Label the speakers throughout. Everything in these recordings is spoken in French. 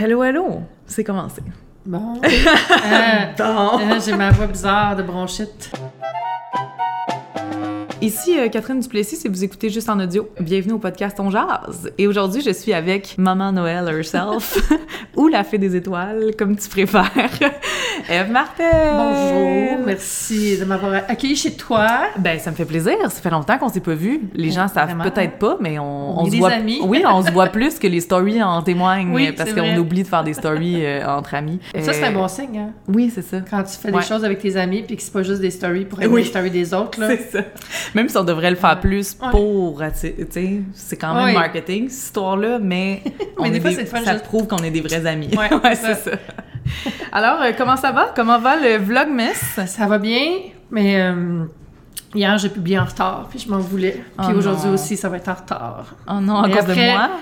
Speaker 1: Hello, hello! C'est commencé.
Speaker 2: Bon. Euh,
Speaker 1: Bon.
Speaker 2: euh, J'ai ma voix bizarre de bronchite.
Speaker 1: Ici euh, Catherine Duplessis, si vous écoutez juste en audio, bienvenue au podcast On Jazz. Et aujourd'hui, je suis avec Maman Noël herself, ou la fée des étoiles, comme tu préfères, Eve Martel.
Speaker 2: Bonjour, merci de m'avoir accueilli chez toi.
Speaker 1: Ben, ça me fait plaisir. Ça fait longtemps qu'on s'est pas vus. Les gens savent peut-être pas, mais on,
Speaker 2: On
Speaker 1: se voit.
Speaker 2: amis.
Speaker 1: Oui, on se voit plus que les stories en témoignent,
Speaker 2: Oui,
Speaker 1: parce qu'on oublie de faire des stories euh, entre amis.
Speaker 2: Ça, c'est
Speaker 1: Euh,
Speaker 2: un bon signe, hein?
Speaker 1: Oui, c'est ça.
Speaker 2: Quand tu fais
Speaker 1: Ouais.
Speaker 2: des choses avec tes amis puis que c'est pas juste des stories pour aimer
Speaker 1: Oui.
Speaker 2: les stories des autres, là.
Speaker 1: C'est ça. Même si on devrait le faire plus
Speaker 2: Ouais.
Speaker 1: pour, tu sais, tu sais, c'est quand même marketing, cette histoire-là, mais, on
Speaker 2: des fois,
Speaker 1: des- ça
Speaker 2: juste-
Speaker 1: prouve qu'on est des vrais amis.
Speaker 2: Ouais,
Speaker 1: c'est
Speaker 2: c'est
Speaker 1: ça. Alors, euh, comment ça va? Comment va le Vlogmas?
Speaker 2: Ça va bien, mais euh, hier, j'ai publié en retard, puis je m'en voulais. Puis
Speaker 1: Oh
Speaker 2: aujourd'hui aussi, ça va être en retard.
Speaker 1: Oh non, à
Speaker 2: Mais
Speaker 1: cause de
Speaker 2: après-
Speaker 1: moi?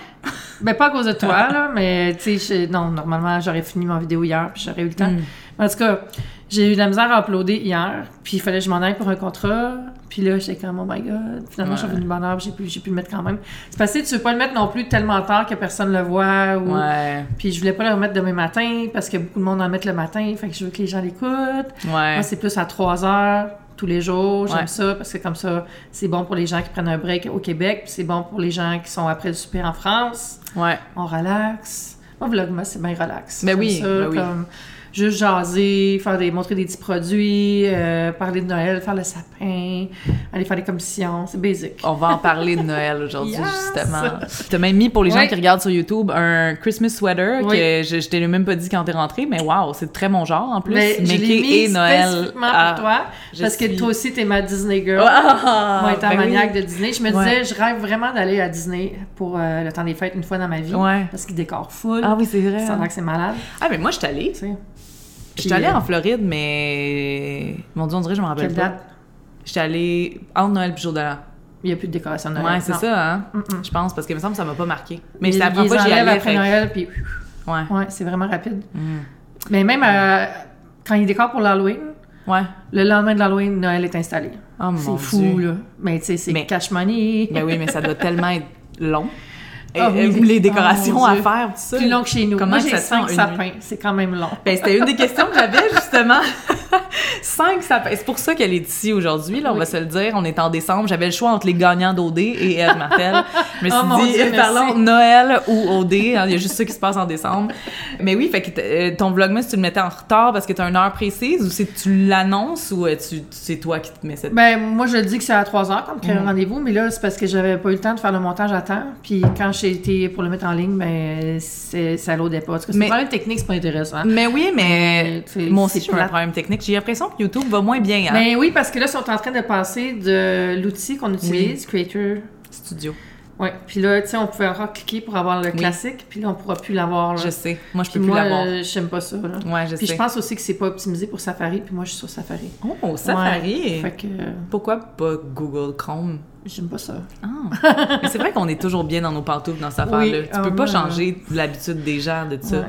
Speaker 2: Ben, pas à cause de toi, là, mais tu sais, non, normalement, j'aurais fini ma vidéo hier, puis j'aurais eu le temps.
Speaker 1: Mm.
Speaker 2: Mais En tout cas, j'ai eu de la misère à uploader hier, puis il fallait que je m'en aille pour un contrat. Puis là, j'étais comme, oh my god. Finalement, je suis
Speaker 1: Ouais.
Speaker 2: revenue de bonne heure, puis j'ai pu, j'ai pu le mettre quand même. C'est parce que tu veux pas le mettre non plus tellement tard que personne le voit. Ou...
Speaker 1: Ouais,
Speaker 2: Puis je voulais pas le remettre demain matin, parce que beaucoup de monde en met le matin, fait que je veux que les gens l'écoutent.
Speaker 1: ouais.
Speaker 2: Moi, c'est plus à 3 heures tous les jours. J'aime
Speaker 1: Ouais.
Speaker 2: ça, parce que comme ça, c'est bon pour les gens qui prennent un break au Québec, puis c'est bon pour les gens qui sont après le souper en France
Speaker 1: ouais.
Speaker 2: on relaxe. Moi, Vlogmas, c'est bien relax.
Speaker 1: Ben
Speaker 2: J'aime
Speaker 1: oui,
Speaker 2: ça,
Speaker 1: ben oui.
Speaker 2: Juste jaser, faire des, montrer des petits produits, euh, parler de Noël, faire le sapin, aller faire des commissions. C'est basic.
Speaker 1: On va en parler de Noël aujourd'hui,
Speaker 2: Yes!
Speaker 1: justement. T'as même mis, pour les gens qui regardent sur YouTube, un Christmas sweater
Speaker 2: Oui.
Speaker 1: que je, je t'ai même pas dit quand t'es rentré, mais wow, c'est très mon genre en plus.
Speaker 2: Mais je l'ai mis
Speaker 1: et Noël.
Speaker 2: spécifiquement pour toi, parce
Speaker 1: suis-
Speaker 2: que toi aussi, t'es ma Disney girl.
Speaker 1: Ah,
Speaker 2: Moi, étant
Speaker 1: ben oui.
Speaker 2: maniaque de Disney, je me
Speaker 1: Ouais.
Speaker 2: disais, je rêve vraiment d'aller à Disney pour euh, le temps des fêtes une fois dans ma vie.
Speaker 1: Ouais.
Speaker 2: Parce qu'ils décorent full.
Speaker 1: Ah oui, c'est vrai.
Speaker 2: L'air que c'est malade.
Speaker 1: Ah, mais moi, je suis allée.
Speaker 2: Puis,
Speaker 1: allée en Floride, mais. Mon Dieu, on dirait que je me rappelle
Speaker 2: Quelle
Speaker 1: pas.
Speaker 2: date?
Speaker 1: J'étais allée entre Noël et jour de l'an.
Speaker 2: Il n'y a plus de décoration de Noël.
Speaker 1: Ouais, c'est ça, hein? Je pense, parce que il me semble que ça m'a pas marqué. Mais c'est la première fois que j'y allais.
Speaker 2: après
Speaker 1: fait
Speaker 2: Noël, puis
Speaker 1: Ouais.
Speaker 2: ouais, c'est vraiment rapide.
Speaker 1: Mm.
Speaker 2: Mais même euh, quand ils décorent pour l'Halloween,
Speaker 1: Ouais.
Speaker 2: le lendemain de l'Halloween, Noël est installé.
Speaker 1: Oh mon
Speaker 2: c'est fou,
Speaker 1: Dieu.
Speaker 2: là. Mais tu sais, c'est
Speaker 1: Mais-
Speaker 2: cash money.
Speaker 1: Ben oui, mais ça doit tellement être long.
Speaker 2: Ah oui.
Speaker 1: et les décorations
Speaker 2: Oh mon
Speaker 1: à faire, tout ça.
Speaker 2: Plus long que chez nous.
Speaker 1: Comment
Speaker 2: Moi, j'ai cinq sapins. C'est quand même long.
Speaker 1: Ben, c'était une des questions que j'avais, justement. Cinq sapins. C'est pour ça qu'elle est ici aujourd'hui, là, on
Speaker 2: Oui.
Speaker 1: va se le dire. On est en décembre. J'avais le choix entre les gagnants d'OD et Eve Martel. Je me suis
Speaker 2: Oh
Speaker 1: dit,
Speaker 2: Dieu, merci.
Speaker 1: parlons Noël ou OD. hein, Il y a juste ça qui se passe en décembre. Mais oui, fait que euh, ton vlogmas, tu le mettais en retard parce que tu as une heure précise ou c'est tu l'annonces ou euh, tu, c'est toi qui te mets cette...
Speaker 2: Ben, moi, je le dis que c'est à 3 heures comme créer
Speaker 1: Mm.
Speaker 2: un rendez-vous, mais là, c'est parce que j'avais pas eu le temps de faire le montage à temps. Puis quand j'ai été pour le mettre en ligne, ben, c'est, ça l'audait pas. Parce que c'est
Speaker 1: Mais-
Speaker 2: un problème technique, c'est pas intéressant.
Speaker 1: Mais oui, mais
Speaker 2: Euh, c'est-
Speaker 1: moi aussi,
Speaker 2: c'est
Speaker 1: un problème technique. J'ai l'impression que YouTube va moins bien, hein?
Speaker 2: Ben oui, parce que là, ils sont en train de passer de l'outil qu'on utilise, Creator.
Speaker 1: Studio.
Speaker 2: Ouais. Puis là, tu sais, on pouvait encore cliquer pour avoir le classique, puis là, on pourra plus l'avoir.
Speaker 1: Je sais. Moi, je peux
Speaker 2: Puis
Speaker 1: plus
Speaker 2: moi,
Speaker 1: l'avoir.
Speaker 2: euh, j'aime pas ça. Là.
Speaker 1: Ouais, je
Speaker 2: Puis
Speaker 1: sais.
Speaker 2: je pense aussi que c'est pas optimisé pour Safari, puis moi, je suis sur Safari.
Speaker 1: Oh, Safari!
Speaker 2: Ouais. Fait que euh,
Speaker 1: Pourquoi pas Google Chrome?
Speaker 2: j'aime pas ça.
Speaker 1: Ah. Mais c'est vrai qu'on est toujours bien dans nos pantoufles dans cette affaire-là.
Speaker 2: Oui,
Speaker 1: tu peux
Speaker 2: ah,
Speaker 1: pas
Speaker 2: moi,
Speaker 1: changer l'habitude des gens de ça.
Speaker 2: Ouais.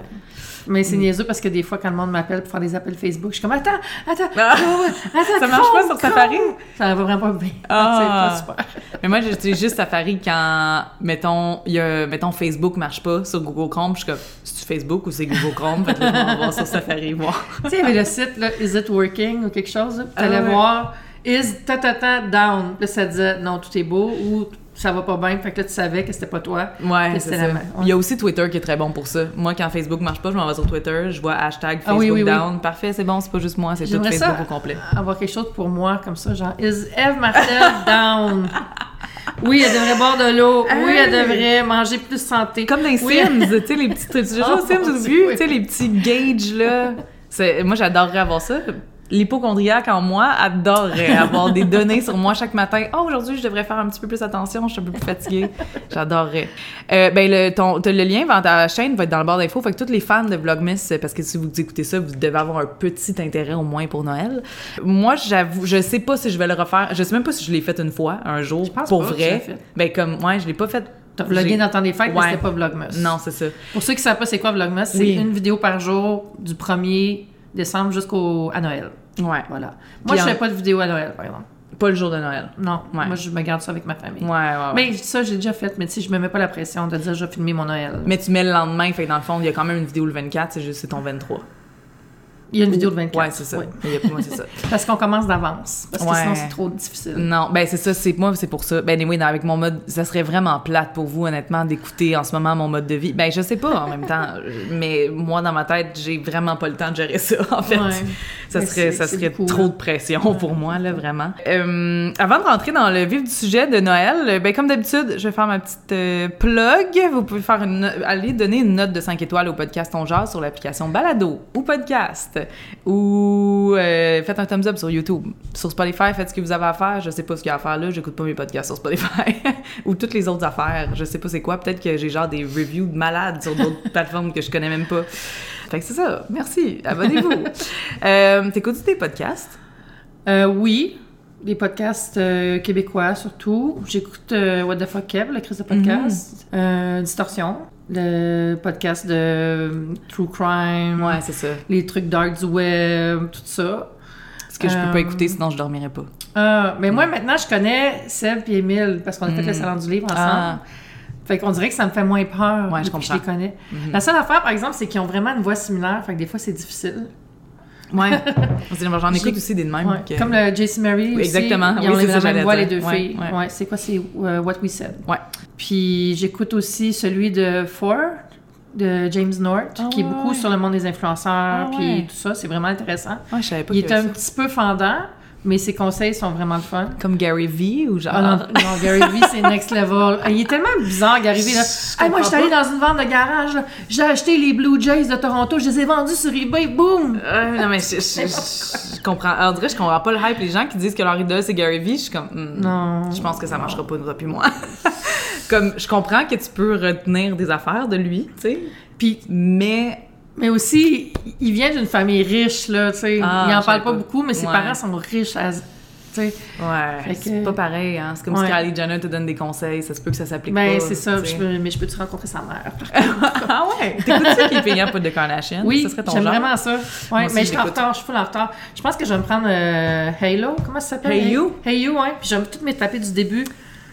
Speaker 2: Mais c'est niaiseux parce que des fois, quand le monde m'appelle pour faire des appels Facebook, je suis comme Attends, attends,
Speaker 1: Ah.
Speaker 2: attends,
Speaker 1: Ça marche pas sur Safari?
Speaker 2: Ça va vraiment pas bien.
Speaker 1: Ah.
Speaker 2: C'est pas super.
Speaker 1: Mais moi, j'utilise juste Safari quand, mettons, y a, mettons, Facebook marche pas sur Google Chrome. Je suis comme, c'est-tu Facebook ou c'est Google Chrome? Fait que là, on va voir sur Safari, voir.
Speaker 2: tu sais, il y avait le site, là, Is it working ou quelque chose, là, puis
Speaker 1: Ah ouais.
Speaker 2: voir Is ta ta ta down. Puis là, ça disait Non, tout est beau ou ça va pas bien. Fait que là, tu savais que c'était pas toi.
Speaker 1: Ouais,
Speaker 2: Que
Speaker 1: c'est
Speaker 2: c'était
Speaker 1: ça.
Speaker 2: la main.
Speaker 1: Il y a aussi Twitter qui est très bon pour ça. Moi, quand Facebook marche pas, je m'en vais sur Twitter, je vois hashtag
Speaker 2: Ah
Speaker 1: Facebook
Speaker 2: oui, oui, oui.
Speaker 1: down. Parfait, c'est bon, c'est pas juste moi, c'est tout Facebook
Speaker 2: ça
Speaker 1: au complet.
Speaker 2: avoir quelque chose pour moi comme ça, genre Is Eve Martel down? Oui, elle devrait boire de l'eau. Oui, elle devrait manger plus santé.
Speaker 1: Comme dans les
Speaker 2: Oui.
Speaker 1: Sims, tu sais, les petits trucs. Tu joues
Speaker 2: Oh,
Speaker 1: Sims au début, tu sais, les petits gauges, là. Moi, j'adorerais avoir ça. L'hypochondriaque en moi adorerait avoir des données sur moi chaque matin. Oh, aujourd'hui, je devrais faire un petit peu plus attention, je suis un peu plus fatiguée. J'adorerais. Euh, ben, le, ton, le lien vers ta chaîne va être dans le barre d'infos. Fait que tous les fans de Vlogmas, parce que si vous écoutez ça, vous devez avoir un petit intérêt au moins pour Noël. Moi, j'avoue, je sais pas si je vais le refaire. Je sais même pas si je l'ai fait une fois, un jour,
Speaker 2: Je pense
Speaker 1: pour
Speaker 2: pas
Speaker 1: vrai.
Speaker 2: fait.
Speaker 1: Ben, comme, ouais, je l'ai pas fait.
Speaker 2: Vlogué dans temps des fêtes, mais
Speaker 1: Ouais.
Speaker 2: c'était pas Vlogmas.
Speaker 1: Non, c'est ça.
Speaker 2: Pour ceux qui savent pas c'est quoi Vlogmas, c'est
Speaker 1: Oui.
Speaker 2: une vidéo par jour du 1er décembre jusqu'au à Noël.
Speaker 1: Ouais.
Speaker 2: Voilà. Moi, je fais pas de vidéo à Noël, par exemple.
Speaker 1: Pas le jour de Noël.
Speaker 2: Non,
Speaker 1: Ouais.
Speaker 2: moi, je me garde ça avec ma famille.
Speaker 1: Ouais, ouais, ouais.
Speaker 2: Mais ça, j'ai déjà fait, mais tu sais, je me mets pas la pression de dire je vais filmer mon Noël.
Speaker 1: Mais tu mets le lendemain, fait que dans le fond, il y a quand même une vidéo le 24, c'est juste c'est ton 23.
Speaker 2: Il y a une vidéo de 24.
Speaker 1: Ouais, c'est ça.
Speaker 2: Oui.
Speaker 1: Il moi, c'est ça.
Speaker 2: Parce qu'on commence d'avance. Parce que
Speaker 1: Ouais.
Speaker 2: sinon, c'est trop difficile.
Speaker 1: Non, ben c'est ça, c'est moi, c'est pour ça. Ben anyway, dans- avec mon mode, ça serait vraiment plate pour vous, honnêtement, d'écouter en ce moment mon mode de vie. Ben je sais pas en même temps, mais moi dans ma tête, j'ai vraiment pas le temps de gérer ça. En fait,
Speaker 2: Ouais.
Speaker 1: ça
Speaker 2: Mais
Speaker 1: serait, ça serait
Speaker 2: beaucoup,
Speaker 1: trop
Speaker 2: là.
Speaker 1: de pression pour moi là, vraiment. Euh, avant de rentrer dans le vif du sujet de Noël, ben comme d'habitude, je vais faire ma petite euh, plug. Vous pouvez faire une, aller donner une note de 5 étoiles au podcast On Jase sur l'application Balado ou podcast ou euh, faites un thumbs up sur YouTube. Sur Spotify, faites ce que vous avez à faire. Je sais pas ce qu'il y a à faire là. J'écoute pas mes podcasts sur Spotify ou toutes les autres affaires. Je sais pas c'est quoi. Peut-être que j'ai genre des reviews de malades sur d'autres plateformes que je connais même pas. Fait que c'est ça. Merci. Abonnez-vous. euh, T'écoutes des podcasts?
Speaker 2: Euh, oui, des podcasts euh, québécois surtout. J'écoute euh, What the Fuck Kev, le crise de podcast.
Speaker 1: Mm.
Speaker 2: Euh, Distorsion, le podcast de euh, True Crime.
Speaker 1: Ouais, c'est ça.
Speaker 2: Les trucs dark du web, tout ça.
Speaker 1: Ce que je peux
Speaker 2: Euh,
Speaker 1: pas écouter, sinon je dormirais pas.
Speaker 2: Ah, mais moi, maintenant, je connais Seb et Emile parce qu'on a fait le Salon du Livre ensemble.
Speaker 1: Ah.
Speaker 2: Fait qu'on dirait que ça me fait moins peur
Speaker 1: Ouais, je comprends.
Speaker 2: les connais.
Speaker 1: Mhm.
Speaker 2: La seule affaire, par exemple, c'est qu'ils ont vraiment une voix similaire. Fait que des fois, c'est difficile.
Speaker 1: Ouais. J'en écoute aussi des de même.
Speaker 2: Ouais.
Speaker 1: que-
Speaker 2: Comme le Jason Mary
Speaker 1: Oui,
Speaker 2: aussi,
Speaker 1: exactement.
Speaker 2: Ils
Speaker 1: Oui,
Speaker 2: ont la même voix, les deux
Speaker 1: Ouais,
Speaker 2: filles.
Speaker 1: ouais.
Speaker 2: Ouais, c'est quoi? C'est euh, What We Said?
Speaker 1: Ouais.
Speaker 2: Puis j'écoute aussi celui de Four, de James North,
Speaker 1: Ah
Speaker 2: qui est beaucoup
Speaker 1: ouais.
Speaker 2: sur le monde des influenceurs,
Speaker 1: Ah
Speaker 2: puis
Speaker 1: ouais.
Speaker 2: tout ça. C'est vraiment intéressant.
Speaker 1: Ouais, je savais pas
Speaker 2: Il est un
Speaker 1: ça.
Speaker 2: petit peu fendant, mais ses conseils sont vraiment le fun.
Speaker 1: Comme Gary V ou genre?
Speaker 2: Ah non, non, Gary Vee, c'est next level. Ah, Il est tellement bizarre, Gary Vee. Là. Hey, moi, je suis allée dans une vente de garage. J'ai acheté les Blue Jays de Toronto. Je les ai vendus sur eBay. Boum!
Speaker 1: Euh, non, mais je, je- je- je comprends. Dirait que je comprends pas le hype. Les gens qui disent que leur idole c'est Gary Vee, je suis comme. hmm,
Speaker 2: Non.
Speaker 1: Je pense que ça marchera pas, toi puis moi. comme, je comprends que tu peux retenir des affaires de lui, tu sais. Puis, mais.
Speaker 2: Mais aussi, il vient d'une famille riche, là, tu sais.
Speaker 1: Ah,
Speaker 2: il en parle pas
Speaker 1: pas.
Speaker 2: beaucoup, mais ses
Speaker 1: Ouais.
Speaker 2: parents sont riches, à- tu sais.
Speaker 1: Ouais, c'est
Speaker 2: que-
Speaker 1: pas pareil, hein. C'est comme
Speaker 2: Ouais.
Speaker 1: si Kylie Jenner te donne des conseils, ça se peut que ça s'applique pas.
Speaker 2: Ben, c'est ça. Je peux- mais je peux-tu rencontrer sa mère?
Speaker 1: ah ouais? T'écoutes ça qui est payant pour de Kardashian?
Speaker 2: Oui,
Speaker 1: ça serait ton
Speaker 2: j'aime vraiment ça. Ouais,
Speaker 1: aussi,
Speaker 2: mais
Speaker 1: je
Speaker 2: suis en retard, je suis full en retard. Je pense que je vais me prendre euh, Halo, comment ça s'appelle?
Speaker 1: Hey You?
Speaker 2: Hey You, ouais. Puis je vais tout me taper du début.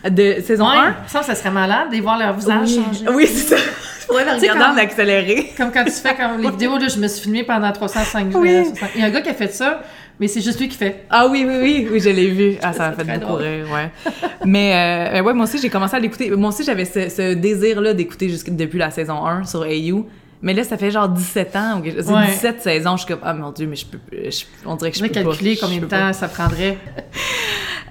Speaker 1: De saison
Speaker 2: Ouais,
Speaker 1: 1?
Speaker 2: ça, ça serait malade de voir leur visage
Speaker 1: oui.
Speaker 2: changer.
Speaker 1: Oui, c'est ça. Pourrais
Speaker 2: sais,
Speaker 1: regarder
Speaker 2: quand-
Speaker 1: en accéléré.
Speaker 2: Comme quand tu fais comme les vidéos, là, je me suis filmée pendant 305 jours.
Speaker 1: Oui.
Speaker 2: Il y a un gars qui a fait ça, mais c'est juste lui qui fait.
Speaker 1: Ah oui, oui, oui, oui, je l'ai vu. Ah, ça m'a fait beaucoup
Speaker 2: drôle.
Speaker 1: rire, ouais. Mais euh, ouais, moi aussi, j'ai commencé à l'écouter. Moi aussi, j'avais ce, ce désir-là d'écouter depuis la saison 1 sur AU. Mais là, ça fait genre 17 ans, ou quelque-
Speaker 2: Ouais.
Speaker 1: 17 saisons, je suis comme, ah mon dieu, mais je peux, je- on dirait que
Speaker 2: Je
Speaker 1: peux pas.
Speaker 2: calculer
Speaker 1: Je
Speaker 2: combien de
Speaker 1: peux pas.
Speaker 2: temps ça prendrait.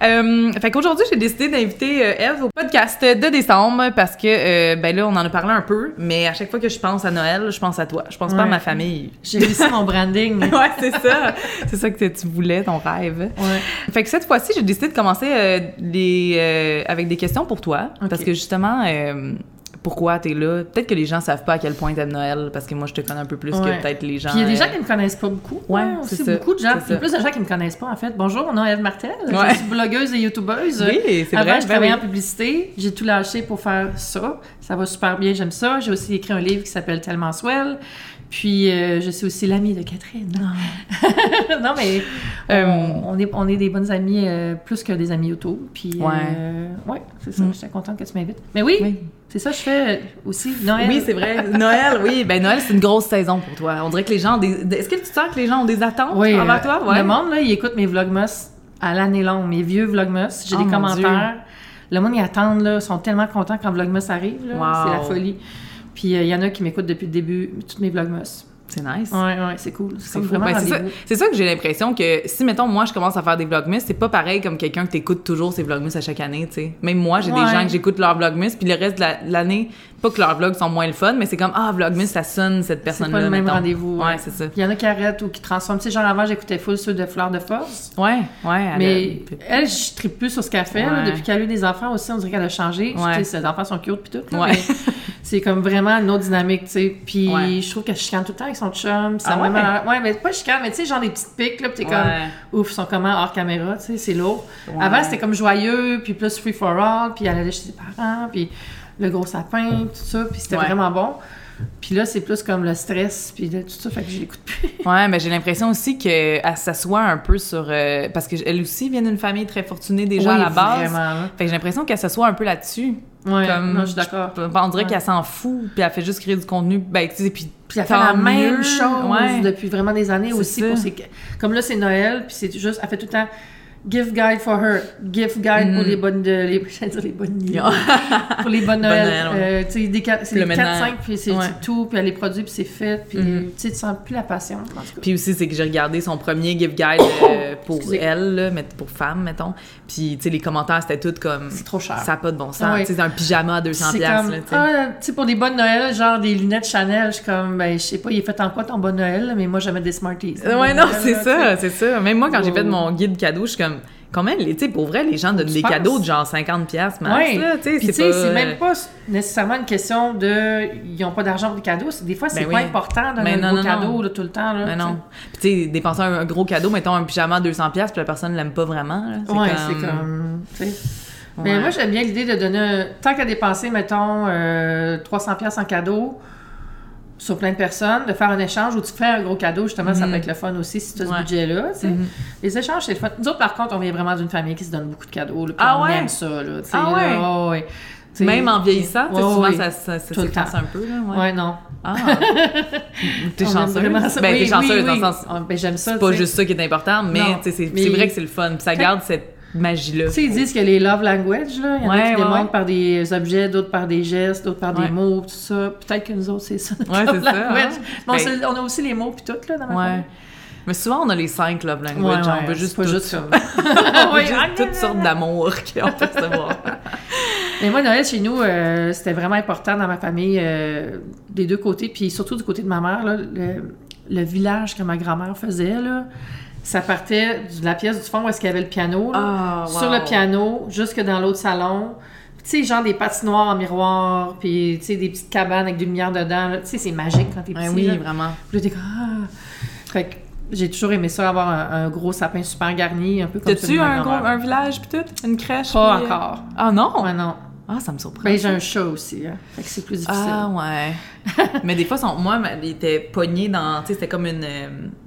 Speaker 1: Euh, fait qu'aujourd'hui, j'ai décidé d'inviter euh, Eve au podcast de décembre parce que, euh, ben là, on en a parlé un peu, mais à chaque fois que je pense à Noël, je pense à toi. Je pense pas à
Speaker 2: Ouais.
Speaker 1: ma famille.
Speaker 2: J'ai réussi mon branding.
Speaker 1: ouais, c'est ça. c'est ça que tu voulais, ton rêve.
Speaker 2: Ouais.
Speaker 1: Fait que cette fois-ci, j'ai décidé de commencer euh, les, euh, avec des questions pour toi.
Speaker 2: Ok.
Speaker 1: Parce que justement, euh, pourquoi t'es là? Peut-être que les gens savent pas à quel point t'aimes Noël, parce que moi, je te connais un peu plus
Speaker 2: Ouais.
Speaker 1: que peut-être les gens.
Speaker 2: Puis il y a des
Speaker 1: euh,
Speaker 2: gens qui me connaissent pas beaucoup.
Speaker 1: Ouais, c'est ça,
Speaker 2: beaucoup de gens. Il y a plus de gens qui me connaissent pas, en fait. Bonjour, mon nom est Eve Martel.
Speaker 1: Ouais.
Speaker 2: Je suis blogueuse et youtubeuse.
Speaker 1: Oui, c'est
Speaker 2: Avant,
Speaker 1: vrai.
Speaker 2: je
Speaker 1: ben
Speaker 2: travaillais
Speaker 1: oui.
Speaker 2: en publicité. J'ai tout lâché pour faire ça. Ça va super bien, j'aime ça. J'ai aussi écrit un livre qui s'appelle Tellement Swell. Puis, euh, je suis aussi l'amie de Catherine. non, mais
Speaker 1: Euh,
Speaker 2: on, est, on est des bonnes amies, euh, plus que des amis YouTube. Puis,
Speaker 1: Ouais.
Speaker 2: ouais, c'est ça.
Speaker 1: Mm.
Speaker 2: Je suis contente que tu m'invites. Mais oui,
Speaker 1: Oui.
Speaker 2: c'est ça que je fais aussi. Noël.
Speaker 1: Oui, c'est vrai. Noël, oui. Ben Noël, c'est une grosse saison pour toi. On dirait que les gens ont des... Est-ce que tu sens que les gens ont des attentes
Speaker 2: Oui,
Speaker 1: envers toi? Ouais.
Speaker 2: Le monde, là, il écoute mes vlogmas à l'année longue, mes vieux vlogmas. J'ai
Speaker 1: Oh,
Speaker 2: des commentaires. Le monde, ils attendent, là, sont tellement contents quand vlogmas arrive. là.
Speaker 1: Wow.
Speaker 2: C'est la folie. Puis euh, il y en a qui m'écoutent depuis le début, toutes mes vlogmas.
Speaker 1: C'est nice.
Speaker 2: Ouais, ouais, c'est cool. C'est vraiment
Speaker 1: Ben, c'est ça, que j'ai l'impression que si, mettons, moi, je commence à faire des vlogmas, c'est pas pareil comme quelqu'un que t'écoutes toujours ses vlogmas à chaque année, tu sais. Même moi, j'ai
Speaker 2: Ouais.
Speaker 1: des gens que j'écoute leurs vlogmas, puis le reste de la- de l'année, pas que leurs vlogs sont moins le fun, mais c'est comme, ah, vlogmas, ça sonne cette
Speaker 2: C'est
Speaker 1: personne-là.
Speaker 2: pas le même rendez-vous.
Speaker 1: Ouais, c'est ça.
Speaker 2: Il y en a qui arrêtent ou qui transforment. Tu sais, genre avant, j'écoutais full ceux de Fleur de Force.
Speaker 1: Ouais, ouais. elle
Speaker 2: Mais
Speaker 1: a-
Speaker 2: elle, je tripe plus sur ce qu'elle fait. là. Depuis qu'elle a eu des enfants aussi, on dirait qu'elle a changé.
Speaker 1: Ouais.
Speaker 2: Tu sais, ses enfants sont cute puis tout. là,
Speaker 1: Ouais.
Speaker 2: c'est comme vraiment une autre dynamique, tu sais. Puis je trouve qu'elle chicane tout le temps avec son chum. Ça
Speaker 1: Ah ouais?
Speaker 2: mal Ouais, mais pas chicane, mais tu sais, genre des petites piques, là. T'es comme, ouf, ils sont comment hors caméra, tu sais, c'est lourd. Avant, c'était comme joyeux, puis plus free for all, puis elle allait chez ses parents, puis le gros sapin, tout ça, puis c'était
Speaker 1: Ouais.
Speaker 2: vraiment bon. Puis là, c'est plus comme le stress, puis là, tout ça, fait que je l'écoute plus.
Speaker 1: Ouais, mais j'ai l'impression aussi qu'elle s'assoit un peu sur. euh, parce qu'elle aussi vient d'une famille très fortunée déjà à la base.
Speaker 2: Vraiment.
Speaker 1: Fait que j'ai l'impression qu'elle s'assoit un peu là-dessus.
Speaker 2: Ouais,
Speaker 1: Comme,
Speaker 2: non, je suis d'accord.
Speaker 1: On dirait
Speaker 2: Ouais.
Speaker 1: qu'elle s'en fout, puis elle fait juste créer du contenu. Ben, tu sais, puis.
Speaker 2: Puis elle fait la même
Speaker 1: mieux.
Speaker 2: chose
Speaker 1: Ouais.
Speaker 2: depuis vraiment des années aussi.
Speaker 1: ça.
Speaker 2: Pour ses... Comme là, c'est Noël, puis c'est juste, elle fait tout le temps gift guide for her, gift guide pour
Speaker 1: Mhm.
Speaker 2: les bonnes, de, les, j'allais dire les bonnes pour les bonnes Noël.
Speaker 1: Noël, ouais.
Speaker 2: Euh, tu sais, des c'est
Speaker 1: Le
Speaker 2: les
Speaker 1: ménage.
Speaker 2: 4-5, puis c'est
Speaker 1: Ouais.
Speaker 2: tout, puis elle les produit, puis c'est fait, puis
Speaker 1: Mhm.
Speaker 2: tu sais, tu sens plus la passion.
Speaker 1: Puis aussi, c'est que j'ai regardé son premier gift guide euh, pour
Speaker 2: Excusez.
Speaker 1: elle, là, mais pour femme, mettons. Puis, tu sais, les commentaires, c'était tout comme.
Speaker 2: C'est trop cher.
Speaker 1: Ça n'a pas de bon sens.
Speaker 2: Oui.
Speaker 1: Tu sais, un pyjama à 200$,
Speaker 2: C'est comme,
Speaker 1: là, tu sais.
Speaker 2: ah, tu sais, pour des bonnes Noël, genre des lunettes Chanel, je suis comme, ben, je sais pas, il est fait en quoi ton bon Noël, mais moi, j'aimais des Smarties.
Speaker 1: Euh, Ouais, non, c'est ça, c'est ça. Même moi, quand j'ai fait mon guide cadeau, je suis comme, combien, les- tu sais, pour vrai, les gens donnent
Speaker 2: Tu
Speaker 1: des
Speaker 2: penses?
Speaker 1: cadeaux de genre 50$ piastres max,
Speaker 2: Ouais.
Speaker 1: là, tu sais, c'est pas...
Speaker 2: c'est même pas nécessairement une question de ils n'ont pas d'argent pour des cadeaux. Des fois, c'est
Speaker 1: Ben
Speaker 2: pas
Speaker 1: oui.
Speaker 2: important de donner un
Speaker 1: non,
Speaker 2: gros
Speaker 1: non,
Speaker 2: cadeau
Speaker 1: non.
Speaker 2: là, tout le temps. Là,
Speaker 1: Mais
Speaker 2: sais.
Speaker 1: non. Puis tu sais, dépenser un, un gros cadeau, mettons un pyjama à 200$, piastres, puis la personne l'aime pas vraiment, là.
Speaker 2: Ouais, c'est comme. Mais
Speaker 1: Ouais.
Speaker 2: moi, j'aime bien l'idée de donner. un- Tant qu'à dépenser, mettons, euh, 300$ en cadeau sur plein de personnes, de faire un échange où tu fais un gros cadeau, justement, ça
Speaker 1: Mhm.
Speaker 2: peut être le fun aussi si tu as
Speaker 1: Ouais.
Speaker 2: ce budget-là. tu sais.
Speaker 1: Mhm.
Speaker 2: Les échanges, c'est le fun. Nous autres, par contre, on vient vraiment d'une famille qui se donne beaucoup de cadeaux. là,
Speaker 1: Ah
Speaker 2: on
Speaker 1: ouais?
Speaker 2: aime ça. Là, tu sais,
Speaker 1: Ah
Speaker 2: là,
Speaker 1: ouais? Même en vieillissant,
Speaker 2: ouais,
Speaker 1: souvent, ça, ça, ça s'efface un peu, là, ouais.
Speaker 2: Ouais, non.
Speaker 1: Ah! t'es chanceuse?
Speaker 2: ça.
Speaker 1: Ben,
Speaker 2: Oui,
Speaker 1: t'es chanceuse
Speaker 2: oui,
Speaker 1: dans le sens...
Speaker 2: Ah, ben, j'aime ça.
Speaker 1: C'est pas juste ça qui est important, mais c'est
Speaker 2: mais-
Speaker 1: c'est vrai que c'est le fun. Puis ça garde cette magie-là.
Speaker 2: Tu sais, ils disent que les love language, là, il y en a
Speaker 1: Ouais,
Speaker 2: qui
Speaker 1: ouais,
Speaker 2: démontrent
Speaker 1: ouais.
Speaker 2: par des objets, d'autres par des gestes, d'autres par
Speaker 1: Ouais.
Speaker 2: des mots, tout ça. Peut-être que nous autres, c'est ça.
Speaker 1: Ouais, c'est ça, hein.
Speaker 2: Bon,
Speaker 1: Ben-
Speaker 2: on a aussi les mots puis tout, là, dans
Speaker 1: Ouais.
Speaker 2: famille.
Speaker 1: Mais souvent, on a les cinq love
Speaker 2: Ouais,
Speaker 1: language.
Speaker 2: ouais,
Speaker 1: on veut
Speaker 2: c'est
Speaker 1: juste,
Speaker 2: pas
Speaker 1: tout-
Speaker 2: juste comme...
Speaker 1: on
Speaker 2: Ouais,
Speaker 1: juste toutes sortes d'amour qu'on peut recevoir.
Speaker 2: Mais moi, Noël, chez nous, euh, c'était vraiment important dans ma famille, euh, des deux côtés, puis surtout du côté de ma mère, là, le, le village que ma grand-mère faisait, là, ça partait de la pièce du fond où est-ce qu'il y avait le piano, là,
Speaker 1: Ah,
Speaker 2: sur le piano, jusque dans l'autre salon. Tu sais, genre des patinoires en miroir, puis tu sais, des petites cabanes avec des lumières dedans. Tu sais, c'est magique quand t'es petit.
Speaker 1: Oui,
Speaker 2: là.
Speaker 1: vraiment.
Speaker 2: Puis là, ah! Fait que j'ai toujours aimé ça, avoir un, un gros sapin super garni, un peu comme
Speaker 1: T'as-tu un, village pis tout? Une crèche?
Speaker 2: Pas
Speaker 1: puis, euh,
Speaker 2: encore.
Speaker 1: Ah non?
Speaker 2: Ouais, non.
Speaker 1: Ah, ça me surprend.
Speaker 2: Ben, j'ai un chat aussi, hein. Fait que c'est plus difficile.
Speaker 1: Ah ouais. Mais des fois, son, moi, il était pogné dans, tu sais, c'était comme une,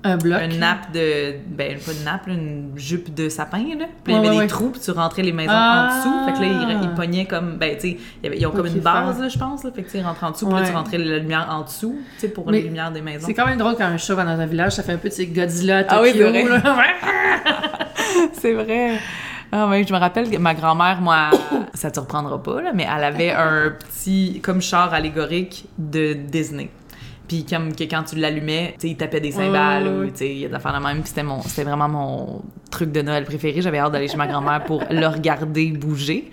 Speaker 2: un bloc.
Speaker 1: une nappe de, ben pas une nappe, une jupe de sapin là. Puis il y avait
Speaker 2: ouais,
Speaker 1: des
Speaker 2: ouais.
Speaker 1: trous, puis tu rentrais les maisons
Speaker 2: Ah.
Speaker 1: en dessous. Fait que là, il, il pognait comme, ben tu sais, ils ont comme une base là, je pense là. Fait que tu rentrait en dessous, puis là, tu rentrais la lumière en dessous, tu sais, pour
Speaker 2: Mais
Speaker 1: les lumières des maisons.
Speaker 2: C'est quand même drôle quand un chat va dans un village, ça fait un peu ces Godzilla à
Speaker 1: Ah oui,
Speaker 2: Tokyo.
Speaker 1: c'est vrai. C'est vrai. Ah oui, je me rappelle que ma grand-mère, moi, ça te reprendra pas, là, mais elle avait un petit, comme char allégorique de Disney. Puis comme que quand tu l'allumais, tu sais, il tapait des cymbales,
Speaker 2: ouais,
Speaker 1: ou,
Speaker 2: ouais.
Speaker 1: tu sais, il y a de la fin de même. Puis c'était mon, c'était vraiment mon truc de Noël préféré. J'avais hâte d'aller chez ma grand-mère pour le regarder bouger.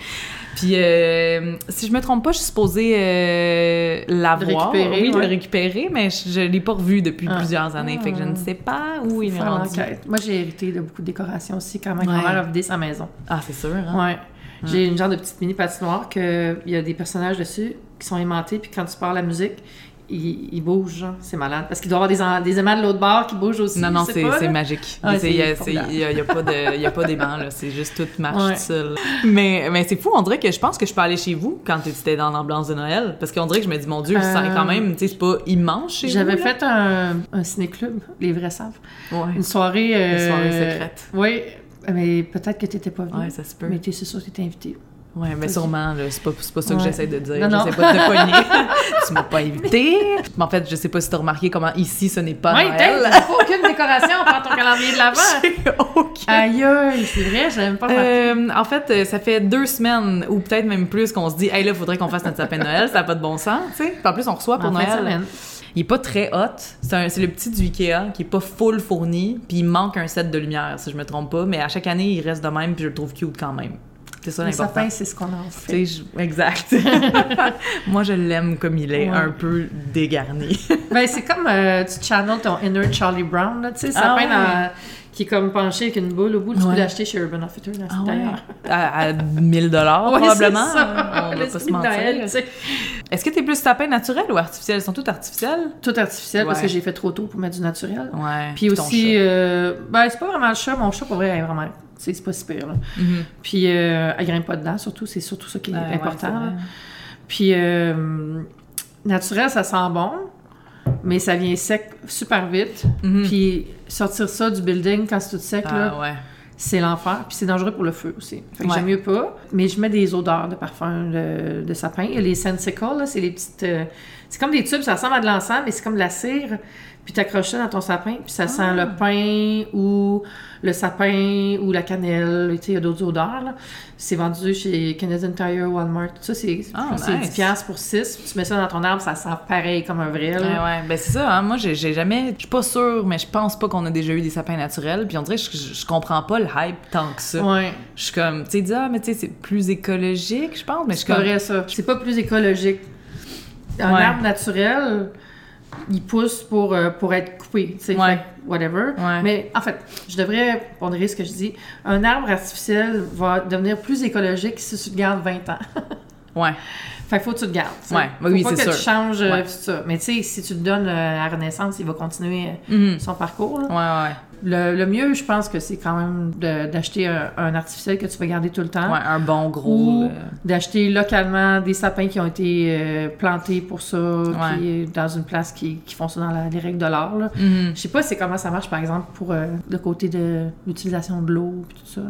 Speaker 1: Puis euh, si je me trompe pas, je suis supposée euh, l'avoir,
Speaker 2: récupérer,
Speaker 1: oui, de le
Speaker 2: ouais.
Speaker 1: récupérer, mais je, je l'ai pas revu depuis
Speaker 2: Ah.
Speaker 1: plusieurs années. Fait que je ne sais pas où il est rendu.
Speaker 2: Moi, j'ai hérité de beaucoup de décorations aussi quand ma
Speaker 1: Ouais.
Speaker 2: grand-mère a vidé sa maison.
Speaker 1: Ah, c'est sûr. Hein?
Speaker 2: Ouais. J'ai une genre de petite mini patinoire que il y a des personnages dessus qui sont aimantés, puis quand tu parles la musique, ils bougent, genre. C'est malade. Parce qu'il doit y avoir des, des aimants de l'autre bord qui bougent aussi.
Speaker 1: Non, non, c'est magique. Il y a- il a, il a pas de- il y a pas d'aimant, là. C'est juste tout marche
Speaker 2: Ouais.
Speaker 1: tout seul. Mais, mais c'est fou, on dirait que je pense que je peux aller chez vous quand tu étais dans l'ambiance de Noël. Parce qu'on dirait que je me dis, mon Dieu, ça
Speaker 2: Euh,
Speaker 1: quand même, tu sais, c'est pas immense chez vous.
Speaker 2: J'avais fait un, un ciné-club, les vrais savent.
Speaker 1: Ouais.
Speaker 2: Une soirée. euh,
Speaker 1: Une soirée secrète.
Speaker 2: Oui, mais peut-être que tu n'étais pas venu.
Speaker 1: Ouais, ça se peut.
Speaker 2: Mais tu es sûr que tu étais invité.
Speaker 1: Ouais, mais sûrement, c'est pas, pas ça que
Speaker 2: Ouais.
Speaker 1: j'essaie de dire.
Speaker 2: Non, non.
Speaker 1: J'essaie pas de te pogner. tu m'as pas invité. Mais en fait, je sais pas si t'as remarqué comment ici, ce n'est pas
Speaker 2: Oui,
Speaker 1: Noël.
Speaker 2: aucune décoration, on prend ton calendrier de l'avant.
Speaker 1: J'ai aucun
Speaker 2: Aïe, c'est vrai, je même pas.
Speaker 1: Euh, en fait, ça fait deux semaines, ou peut-être même plus, qu'on se dit, hey là, faudrait qu'on fasse notre sapin de Noël, ça n'a pas de bon sens, tu sais. En plus, on reçoit pour
Speaker 2: En
Speaker 1: Noël. Il est pas très hot. C'est le petit du Ikea qui est pas full fourni, puis il manque un set de lumière, si je me trompe pas. Mais à chaque année, il reste de même, puis je le trouve cute quand même. C'est ça
Speaker 2: Le sapin, c'est ce qu'on en fait.
Speaker 1: Je- Exact. Moi, je l'aime comme il est,
Speaker 2: Ouais.
Speaker 1: un peu dégarni.
Speaker 2: Ben, c'est comme euh, tu channels ton inner Charlie Brown, là, tu sais,
Speaker 1: Ah
Speaker 2: sapin
Speaker 1: ouais.
Speaker 2: dans- qui est comme penché avec une boule au bout, tu
Speaker 1: Ouais.
Speaker 2: peux l'acheter chez Urban Outfitters, là,
Speaker 1: Ah ouais.
Speaker 2: d'ailleurs.
Speaker 1: À, à 1000 dollars
Speaker 2: Ouais,
Speaker 1: probablement.
Speaker 2: ça.
Speaker 1: On va pas se mentir. Est-ce que t'es plus sapin naturel ou artificiel? Ils sont tous artificiels?
Speaker 2: Tout artificiel parce que j'ai fait trop tôt pour mettre du naturel.
Speaker 1: Ouais.
Speaker 2: Puis
Speaker 1: ton
Speaker 2: aussi, euh, ben, c'est pas vraiment le chat, mon chat, pour vrai, est vraiment, c'est pas si pire, là.
Speaker 1: Mhm.
Speaker 2: Puis, euh, elle grimpe pas dedans, surtout, c'est surtout ça qui est important. Puis, euh, naturel, ça sent bon, mais ça vient sec super vite.
Speaker 1: Mhm.
Speaker 2: Puis sortir ça du building quand c'est tout sec, là,
Speaker 1: Ah ouais.
Speaker 2: c'est l'enfer. Puis c'est dangereux pour le feu aussi. Fait que
Speaker 1: Ouais.
Speaker 2: j'aime mieux pas. Mais je mets des odeurs de parfum de, de sapin. A les sensicles, là, c'est les petites... euh, c'est comme des tubes, ça ressemble à de l'encens, mais c'est comme de la cire. Puis t'accroches ça dans ton sapin, puis ça sent
Speaker 1: Ah.
Speaker 2: le pain ou le sapin ou la cannelle. Tu sais, il y a d'autres odeurs, là. C'est vendu chez Canadian Tire, Walmart, tout ça. C'est
Speaker 1: Ah,
Speaker 2: c'est
Speaker 1: nice.
Speaker 2: 10 piastres pour 6. Tu mets ça dans ton arbre, ça sent pareil comme un vrai,
Speaker 1: Ouais,
Speaker 2: là.
Speaker 1: ouais. Ben, c'est ça, hein. Moi, j'ai jamais. Je suis pas sûre, mais je pense pas qu'on a déjà eu des sapins naturels. Puis on dirait que je, comprends pas le hype tant que ça.
Speaker 2: Ouais.
Speaker 1: Je suis comme, tu sais, dis, ah, mais tu sais, c'est plus écologique, je pense. Mais je suis comme.
Speaker 2: ça. C'est pas plus écologique. Un
Speaker 1: Ouais.
Speaker 2: arbre naturel, il pousse pour, euh, pour être coupé, tu sais,
Speaker 1: Ouais.
Speaker 2: whatever.
Speaker 1: Ouais.
Speaker 2: Mais en fait, je devrais pondérer ce que je dis. Un arbre artificiel va devenir plus écologique si tu le gardes 20 ans.
Speaker 1: Ouais.
Speaker 2: Fait faut que tu le gardes.
Speaker 1: Ouais,
Speaker 2: faut
Speaker 1: oui,
Speaker 2: pas que
Speaker 1: sûr.
Speaker 2: tu changes euh,
Speaker 1: Ouais.
Speaker 2: tout ça. Mais tu sais, si tu le donnes euh, à Renaissance, il va continuer
Speaker 1: Mhm.
Speaker 2: son parcours. là.
Speaker 1: Ouais, ouais.
Speaker 2: Le, le mieux, je pense que c'est quand même d'acheter un, un artificiel que tu vas garder tout le temps.
Speaker 1: Ouais, un bon gros.
Speaker 2: Ou
Speaker 1: euh,
Speaker 2: d'acheter localement des sapins qui ont été euh, plantés pour ça, qui est dans une place qui, qui font ça dans la- les règles de l'art. là.
Speaker 1: mhm.
Speaker 2: Je sais pas c'est comment ça marche, par exemple, pour euh, le côté de l'utilisation de l'eau et tout ça.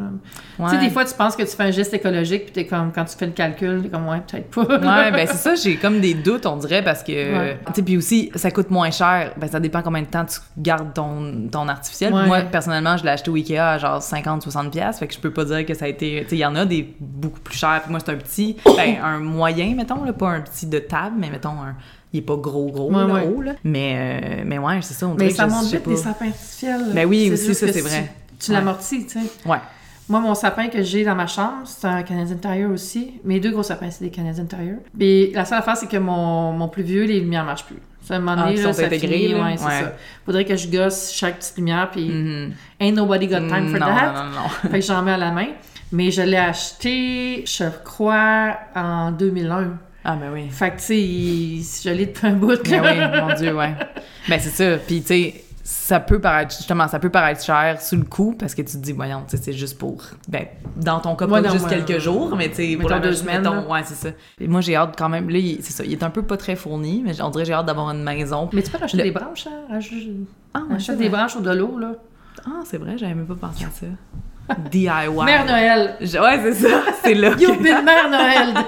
Speaker 1: Ouais.
Speaker 2: Tu sais, des fois, tu penses que tu fais un geste écologique, puis t'es comme, quand tu fais le calcul, t'es comme, ouais, peut-être pas.
Speaker 1: Ouais, ben c'est ça, j'ai comme des doutes, on dirait, parce que. Tu sais, puis aussi, ça coûte moins cher. Ben, ça dépend combien de temps tu gardes ton, ton artificiel.
Speaker 2: Ouais.
Speaker 1: Moi, personnellement, je l'ai acheté au Ikea à genre 50-60$. piastres, Fait que je peux pas dire que ça a été. Tu sais, il y en a des beaucoup plus chers. Puis moi, c'est un petit. Ben, un moyen, mettons, là, pas un petit de table, mais mettons un. Il est pas gros, gros,
Speaker 2: Ouais,
Speaker 1: là,
Speaker 2: ouais.
Speaker 1: haut, là. Mais, euh, mais ouais, c'est ça, on
Speaker 2: Mais ça monte vite, des sapins artificiels.
Speaker 1: Ben oui, aussi, ça, c'est
Speaker 2: tu-
Speaker 1: vrai.
Speaker 2: Tu
Speaker 1: Ouais.
Speaker 2: l'amortis, tu sais.
Speaker 1: Ouais.
Speaker 2: Moi, mon sapin que j'ai dans ma chambre, c'est un Canadian Tire aussi. Mes deux gros sapins, c'est des Canadian Tire. Mais la seule affaire, c'est que mon, mon plus vieux, les lumières marchent plus. Ça, à un moment
Speaker 1: Ah,
Speaker 2: donné,
Speaker 1: qui
Speaker 2: là, ça finit,
Speaker 1: là?
Speaker 2: ouais, c'est
Speaker 1: Ouais.
Speaker 2: ça. Faudrait que je gosse chaque petite lumière, puis
Speaker 1: Mhm.
Speaker 2: ain't nobody got time for
Speaker 1: non,
Speaker 2: that.
Speaker 1: non, non, non.
Speaker 2: Fait que j'en mets à la main. Mais je l'ai acheté, je crois, en 2001.
Speaker 1: Ah, ben oui.
Speaker 2: Fait que, tu sais, je l'ai depuis un bout.
Speaker 1: Ben
Speaker 2: là.
Speaker 1: oui, mon Dieu, ouais. Ben c'est ça. Puis tu sais, ça peut paraître justement, ça peut paraître cher sur le coup parce que tu te dis, voyons, c'est juste pour, ben, dans ton cas,
Speaker 2: Ouais,
Speaker 1: pas
Speaker 2: non,
Speaker 1: juste
Speaker 2: ouais,
Speaker 1: quelques jours, mais tu sais, pour
Speaker 2: deux semaines,
Speaker 1: mettons, ouais, c'est ça. Et moi, j'ai hâte quand même. Là, il- c'est ça, il est un peu pas très fourni, mais on dirait que j'ai hâte d'avoir une maison.
Speaker 2: Mais tu peux acheter
Speaker 1: Le-
Speaker 2: des branches, hein?
Speaker 1: Ah,
Speaker 2: Achète des branches ou de l'eau, là.
Speaker 1: Ah, c'est vrai, j'avais même pas pensé à ça. DIY.
Speaker 2: Mère Noël!
Speaker 1: Je- Ouais, c'est ça. C'est là.
Speaker 2: You've been Mère Noël!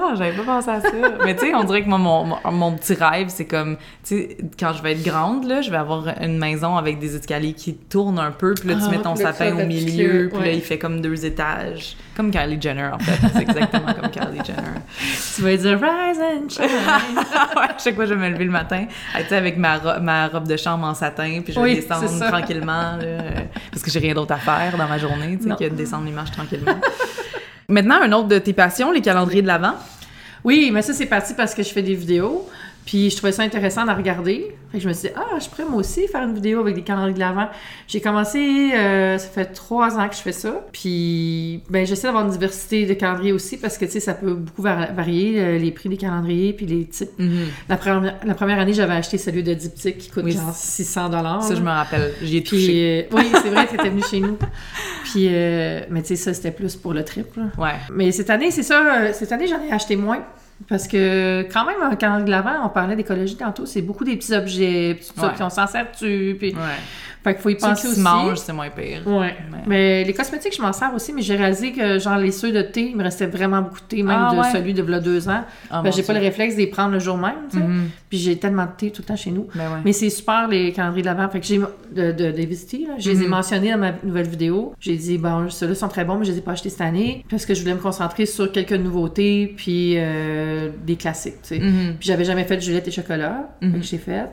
Speaker 1: Ah, j'avais pas pensé à ça. Mais tu sais, on dirait que moi, mon, mon, mon petit rêve, c'est comme, tu sais, quand je vais être grande, là, je vais avoir une maison avec des escaliers qui tournent un peu, puis là, tu
Speaker 2: Ah,
Speaker 1: mets ton sapin au milieu, puis là, il fait comme deux étages. Comme Kylie Jenner, en fait. C'est exactement comme Kylie Jenner.
Speaker 2: tu vas dire Rise and shine!
Speaker 1: ouais, chaque fois, je vais me lever le matin, tu sais, avec ma, ro- ma robe de chambre en satin, puis je vais
Speaker 2: Oui,
Speaker 1: descendre tranquillement, là, euh, parce que j'ai rien d'autre à faire dans ma journée, tu sais, que de descendre les marches tranquillement. Maintenant, un autre de tes passions, les calendriers de l'Avent.
Speaker 2: Oui, mais ça, c'est parti parce que je fais des vidéos. Puis je trouvais ça intéressant à regarder. Fait que je me suis dit, ah, je pourrais moi aussi faire une vidéo avec des calendriers de l'avant. J'ai commencé, euh, ça fait trois ans que je fais ça. Puis, ben, j'essaie d'avoir une diversité de calendriers aussi parce que, tu sais, ça peut beaucoup var- varier, euh, les prix des calendriers puis les types. La, première, la première année, j'avais acheté celui de Diptyque qui coûte
Speaker 1: Oui,
Speaker 2: genre 600 dollars.
Speaker 1: Ça, je me rappelle. J'y ai touché.
Speaker 2: Euh, oui, c'est vrai, t'étais venu chez nous. Puis, euh, mais tu sais, ça, c'était plus pour le trip, là.
Speaker 1: Ouais.
Speaker 2: Mais cette année, c'est ça, cette année, j'en ai acheté moins. Parce que quand même, un calendrier de l'avant, on parlait d'écologie tantôt, c'est beaucoup des petits objets, puis tout ça,
Speaker 1: Ouais.
Speaker 2: puis on s'en sert dessus, puis...
Speaker 1: Ouais.
Speaker 2: Fait qu'il faut y penser aussi.
Speaker 1: se mangent, c'est moins pire.
Speaker 2: Ouais.
Speaker 1: Mais-
Speaker 2: Mais les cosmétiques, je m'en sers aussi, mais j'ai réalisé que, genre, les ceux de thé, il me restait vraiment beaucoup de thé, même
Speaker 1: Ah
Speaker 2: de
Speaker 1: ouais?
Speaker 2: celui de là deux ans.
Speaker 1: Ah,
Speaker 2: Ben, j'ai pas le réflexe de les prendre le jour même, tu sais.
Speaker 1: Mhm.
Speaker 2: Puis j'ai tellement de thé tout le temps chez nous.
Speaker 1: Ben ouais.
Speaker 2: Mais c'est super les calendriers de l'avant. Fait que j'ai de, de Davis Tea, là. Je les ai
Speaker 1: Mhm.
Speaker 2: mentionnés dans ma nouvelle vidéo. J'ai dit, bon, ceux-là sont très bons, mais je les ai pas achetés cette année parce que je voulais me concentrer sur quelques nouveautés puis euh, des classiques, tu sais.
Speaker 1: Mhm.
Speaker 2: Puis j'avais jamais fait de Juliette et chocolat, que j'ai fait.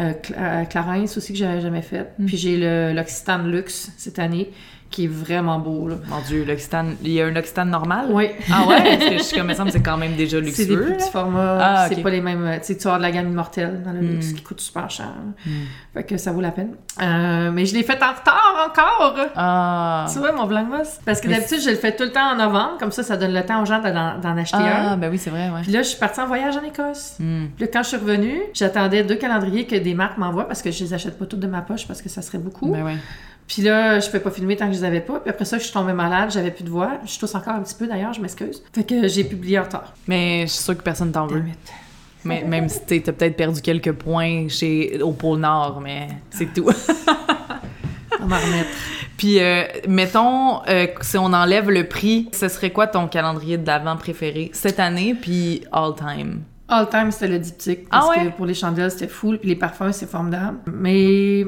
Speaker 2: Euh, euh, Clarence aussi que j'avais jamais fait.
Speaker 1: Mhm.
Speaker 2: Puis j'ai le l'Occitane Luxe cette année qui est vraiment beau, là.
Speaker 1: Mon Dieu, l'Occitane. Il y a un Occitane normal?
Speaker 2: Oui.
Speaker 1: Ah ouais? Parce que je suis comme, c'est quand même déjà
Speaker 2: C'est des
Speaker 1: luxueux.
Speaker 2: plus petits formats,
Speaker 1: Ah,
Speaker 2: c'est pas les mêmes. Tu sais, tu avoir de la gamme immortelle dans le
Speaker 1: Mm.
Speaker 2: luxe qui coûte super cher. là.
Speaker 1: Mm.
Speaker 2: Fait que ça vaut la peine. Euh, mais je l'ai fait en retard encore!
Speaker 1: Ah.
Speaker 2: Tu vois, mon Vlogmas? Parce que d'habitude, je le fais tout le temps en novembre, comme ça, ça donne le temps aux gens d'en acheter
Speaker 1: Ah,
Speaker 2: un.
Speaker 1: ben oui, c'est vrai, ouais.
Speaker 2: Puis là, je suis partie en voyage en Écosse.
Speaker 1: Hmm.
Speaker 2: Puis là, quand je suis revenue, j'attendais deux calendriers que des marques m'envoient parce que je les achète pas toutes de ma poche parce que ça serait beaucoup.
Speaker 1: Ben ouais.
Speaker 2: Puis là, je pouvais pas filmer tant que je les avais pas. Puis après ça, je suis tombée malade, j'avais plus de voix. Je tousse encore un petit peu d'ailleurs, je m'excuse. Fait que j'ai publié en retard.
Speaker 1: Mais je suis sûre que personne t'en veut. Mais, même si t'as peut-être perdu quelques points chez, au pôle Nord, mais c'est tout.
Speaker 2: On va remettre.
Speaker 1: Puis, euh, mettons, euh, si on enlève le prix, ce serait quoi ton calendrier de l'avant préféré cette année, puis all time?
Speaker 2: All time, c'était le diptyque. Parce
Speaker 1: Ah ouais?
Speaker 2: que pour les chandelles, c'était full. Puis les parfums, c'est formidable. Mais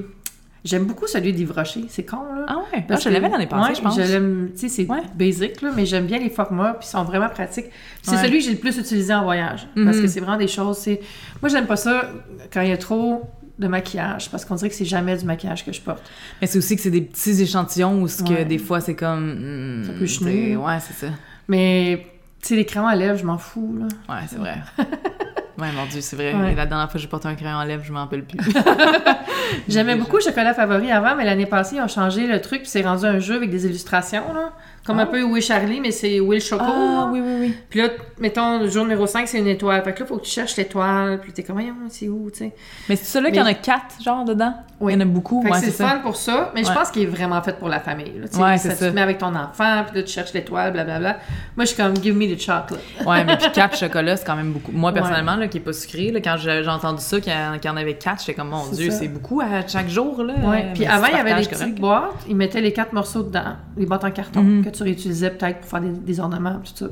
Speaker 2: j'aime beaucoup celui d'Yves Rocher. C'est con, là.
Speaker 1: Ah ouais?
Speaker 2: Parce
Speaker 1: Ah, je l'avais l'année passée,
Speaker 2: ouais,
Speaker 1: je pense.
Speaker 2: Je l'aime, tu sais, c'est
Speaker 1: Ouais.
Speaker 2: basic, là, mais j'aime bien les formats, puis ils sont vraiment pratiques. C'est
Speaker 1: Ouais.
Speaker 2: celui que j'ai le plus utilisé en voyage. Parce
Speaker 1: Mhm.
Speaker 2: que c'est vraiment des choses, c'est... Moi, j'aime pas ça quand il y a trop de maquillage, parce qu'on dirait que c'est jamais du maquillage que je porte.
Speaker 1: Mais c'est aussi que c'est des petits échantillons où ce que des fois c'est comme. hmm,
Speaker 2: Ça peut chenouiller.
Speaker 1: Ouais, c'est ça.
Speaker 2: Mais, tu sais, les crayons à lèvres, je m'en fous, là.
Speaker 1: Ouais, c'est vrai. ouais, mon Dieu, c'est vrai.
Speaker 2: Ouais.
Speaker 1: La dernière fois que j'ai porté un crayon à lèvres, je m'en rappelle plus.
Speaker 2: J'aimais beaucoup Chocolat Favori avant, mais l'année passée, ils ont changé le truc, puis c'est rendu un jeu avec des illustrations, là. Comme
Speaker 1: Ah.
Speaker 2: un peu Will Charlie, mais c'est Will Choco.
Speaker 1: Ah, oui, oui, oui.
Speaker 2: Puis là, mettons, le jour numéro 5, c'est une étoile. Fait que là, faut que tu cherches l'étoile, puis t'es comme, c'est où, tu sais.
Speaker 1: Mais c'est celui qu'il y en
Speaker 2: Mais-
Speaker 1: a quatre, genre, dedans?
Speaker 2: Oui.
Speaker 1: Il y en a beaucoup,
Speaker 2: Fait que
Speaker 1: ouais,
Speaker 2: c'est
Speaker 1: ça.
Speaker 2: fun pour ça, mais je pense qu'il est vraiment fait pour la famille. Là.
Speaker 1: Ouais,
Speaker 2: ça,
Speaker 1: c'est
Speaker 2: Tu
Speaker 1: ça.
Speaker 2: te mets avec ton enfant, puis là, tu cherches l'étoile, blablabla. Moi, je suis comme, give me the chocolate.
Speaker 1: Ouais, mais puis quatre chocolats, c'est quand même beaucoup. Moi, personnellement, là, qui est pas sucré, là, quand j'ai entendu ça, qu'il y, en- avait quatre, j'étais comme, mon Dieu,
Speaker 2: ça.
Speaker 1: c'est beaucoup à chaque jour, là.
Speaker 2: Ouais.
Speaker 1: Mais
Speaker 2: Puis avant, il y avait
Speaker 1: correct.
Speaker 2: petites boîtes, ils mettaient les quatre morceaux dedans, les boîtes en carton,
Speaker 1: Mhm.
Speaker 2: Tu réutilisais peut-être pour faire des, des ornements, tout ça.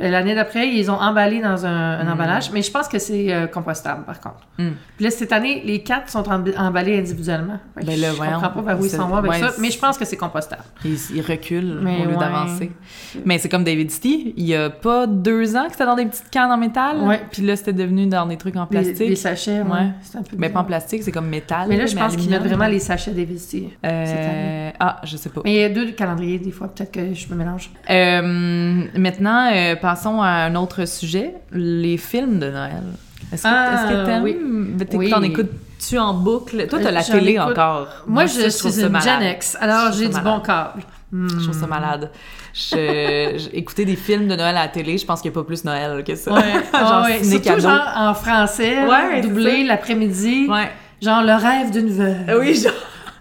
Speaker 2: Euh, L'année d'après, ils ont emballé dans un, un
Speaker 1: Mhm.
Speaker 2: emballage, mais je pense que c'est euh, compostable, par contre.
Speaker 1: Mm.
Speaker 2: Puis là, cette année, les quatre sont emb- emballés individuellement.
Speaker 1: Ben là,
Speaker 2: je
Speaker 1: voyons.
Speaker 2: comprends pas vers où ils s'en vont avec
Speaker 1: ouais,
Speaker 2: ça, mais je pense que c'est compostable.
Speaker 1: Il, il recule
Speaker 2: Mais
Speaker 1: au lieu
Speaker 2: ouais.
Speaker 1: d'avancer. Mais c'est comme David City, il y a pas deux ans que c'était dans des petites cannes en métal?
Speaker 2: Ouais.
Speaker 1: Puis là, c'était devenu dans des trucs en plastique?
Speaker 2: les sachets, ouais. Un peu
Speaker 1: Mais pas en plastique, c'est comme métal.
Speaker 2: Mais là, je pense qu'ils mettent vraiment les sachets des vestiges. cette
Speaker 1: Euh...
Speaker 2: année.
Speaker 1: Ah, je sais pas.
Speaker 2: Mais il y a deux calendriers, des fois, peut-être que je me mélange.
Speaker 1: Euh, maintenant, euh, passons à un autre sujet, les films de Noël. Est-ce que
Speaker 2: Ah,
Speaker 1: t'aimes?
Speaker 2: oui.
Speaker 1: T'en écoutes-tu en boucle? Toi, t'as
Speaker 2: Euh,
Speaker 1: la télé
Speaker 2: écoute-
Speaker 1: encore.
Speaker 2: Moi,
Speaker 1: ça,
Speaker 2: je,
Speaker 1: trouve
Speaker 2: suis une. Gen X, alors
Speaker 1: Je
Speaker 2: j'ai du bon câble.
Speaker 1: Je trouve ça
Speaker 2: Hmm.
Speaker 1: malade. Je, je- écouter des films de Noël à la télé, je pense qu'il n'y a pas plus Noël que ça.
Speaker 2: Ouais,
Speaker 1: genre
Speaker 2: ouais, surtout genre en français,
Speaker 1: Ouais,
Speaker 2: doublé l'après-midi, genre le rêve d'une veuve.
Speaker 1: Oui, genre.